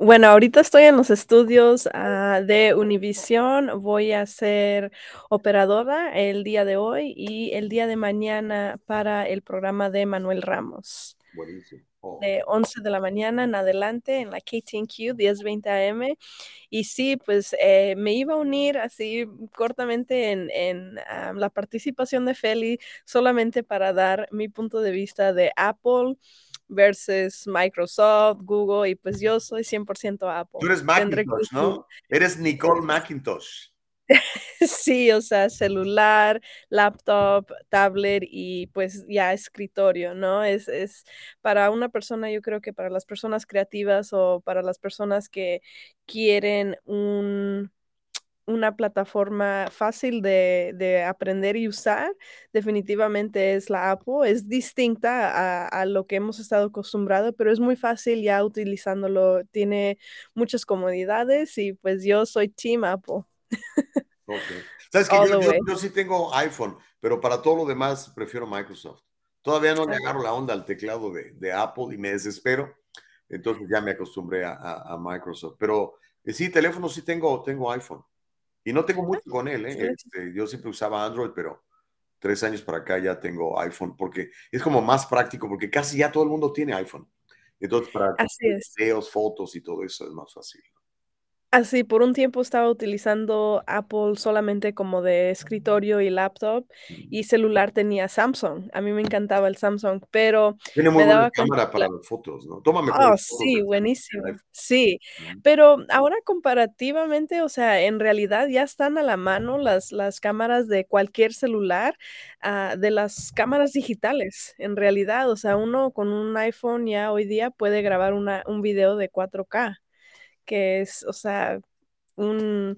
Bueno, ahorita estoy en los estudios ah, de Univision. Voy a ser operadora el día de hoy y el día de mañana para el programa de Manuel Ramos. Buenísimo. Oh. De 11 de la mañana en adelante en la KTNQ 1020 AM. Y sí, pues eh, me iba a unir así cortamente en, en, ah, la participación de Feli solamente para dar mi punto de vista de Apple versus Microsoft, Google, y pues yo soy 100% Apple. Tú eres Macintosh, ¿no? Eres Nicole Macintosh. *laughs* Sí, o sea, celular, laptop, tablet y pues ya escritorio, ¿no? Es, es para una persona, yo creo que para las personas creativas o para las personas que quieren un, una plataforma fácil de, de aprender y usar, definitivamente es la Apple. Es distinta a, a lo que hemos estado acostumbrados, pero es muy fácil ya utilizándolo. Tiene muchas comodidades y pues yo soy Team Apple. *laughs* Ok. Sabes que yo, yo- yo sí tengo iPhone, pero para todo lo demás prefiero Microsoft. Todavía no le agarro la onda al teclado de, de Apple y me desespero. Entonces ya me acostumbré a, a- a Microsoft. Pero eh, sí, teléfono sí tengo, tengo iPhone. Y no tengo mucho con él, ¿eh? Este, yo siempre usaba Android, pero tres años para acá ya tengo iPhone porque es como más práctico, porque casi ya todo el mundo tiene iPhone. Entonces, para Así es. videos, fotos y todo eso es más fácil. Así, por un tiempo estaba utilizando Apple solamente como de escritorio y laptop y celular tenía Samsung. A mí me encantaba el Samsung, pero Tiene muy me buena daba cámara para las fotos, ¿no? Toma Oh, sí, buenísimo. Sí, pero ahora comparativamente, o sea, en realidad ya están a la mano las, las cámaras de cualquier celular, ah, de las cámaras digitales, en realidad. O sea, uno con un iPhone ya hoy día puede grabar una, un video de 4K, que es, o sea, un,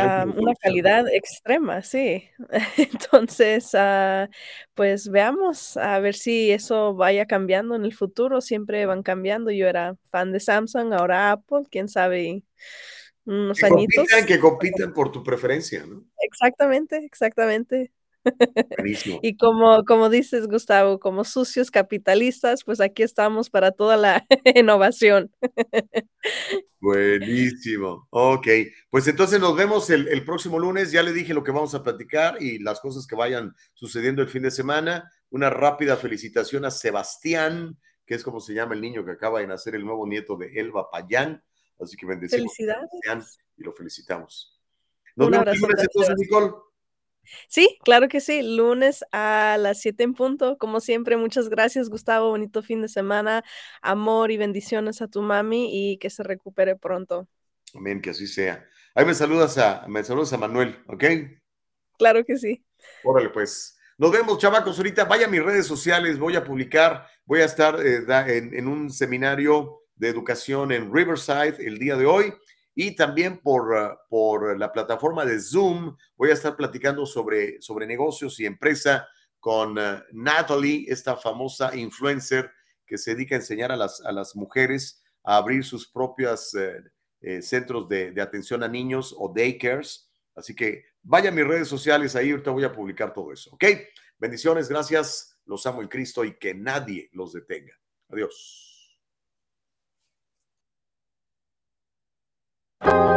ah, una calidad extrema, sí. *laughs* Entonces, ah, pues veamos a ver si eso vaya cambiando en el futuro. Siempre van cambiando. Yo era fan de Samsung, ahora Apple, quién sabe, unos Que añitos. compitan, que compitan por tu preferencia, ¿no? Exactamente, exactamente. Buenísimo. Y como, como dices, Gustavo, como sucios capitalistas, pues aquí estamos para toda la *laughs* innovación. Buenísimo. Ok, pues entonces nos vemos el, el próximo lunes. Ya le dije lo que vamos a platicar y las cosas que vayan sucediendo el fin de semana. Una rápida felicitación a Sebastián, que es como se llama el niño que acaba de nacer, el nuevo nieto de Elba Payán. Así que bendecimos a Felicidades. Sebastián y lo felicitamos. Nos Un vemos el lunes entonces. Nicole. Sí, claro que sí. Lunes a las 7 en punto. Como siempre, muchas gracias, Gustavo. Bonito fin de semana. Amor y bendiciones a tu mami y que se recupere pronto. Amén, que así sea. Ahí me saludas a, me saludas a Manuel, ¿ok? Claro que sí. Órale, pues. Nos vemos, chavacos. Ahorita vaya a mis redes sociales, voy a publicar, voy a estar eh, da- en, en un seminario de educación en Riverside el día de hoy y también por, ah, por la plataforma de Zoom voy a estar platicando sobre, sobre negocios y empresa con ah, Natalie, esta famosa influencer que se dedica a enseñar a las, a las mujeres a abrir sus propios centros de, de atención a niños o daycares. Así que vaya a mis redes sociales, ahí ahorita voy a publicar todo eso, ¿ok? Bendiciones, gracias, los amo en Cristo y que nadie los detenga. Adiós. you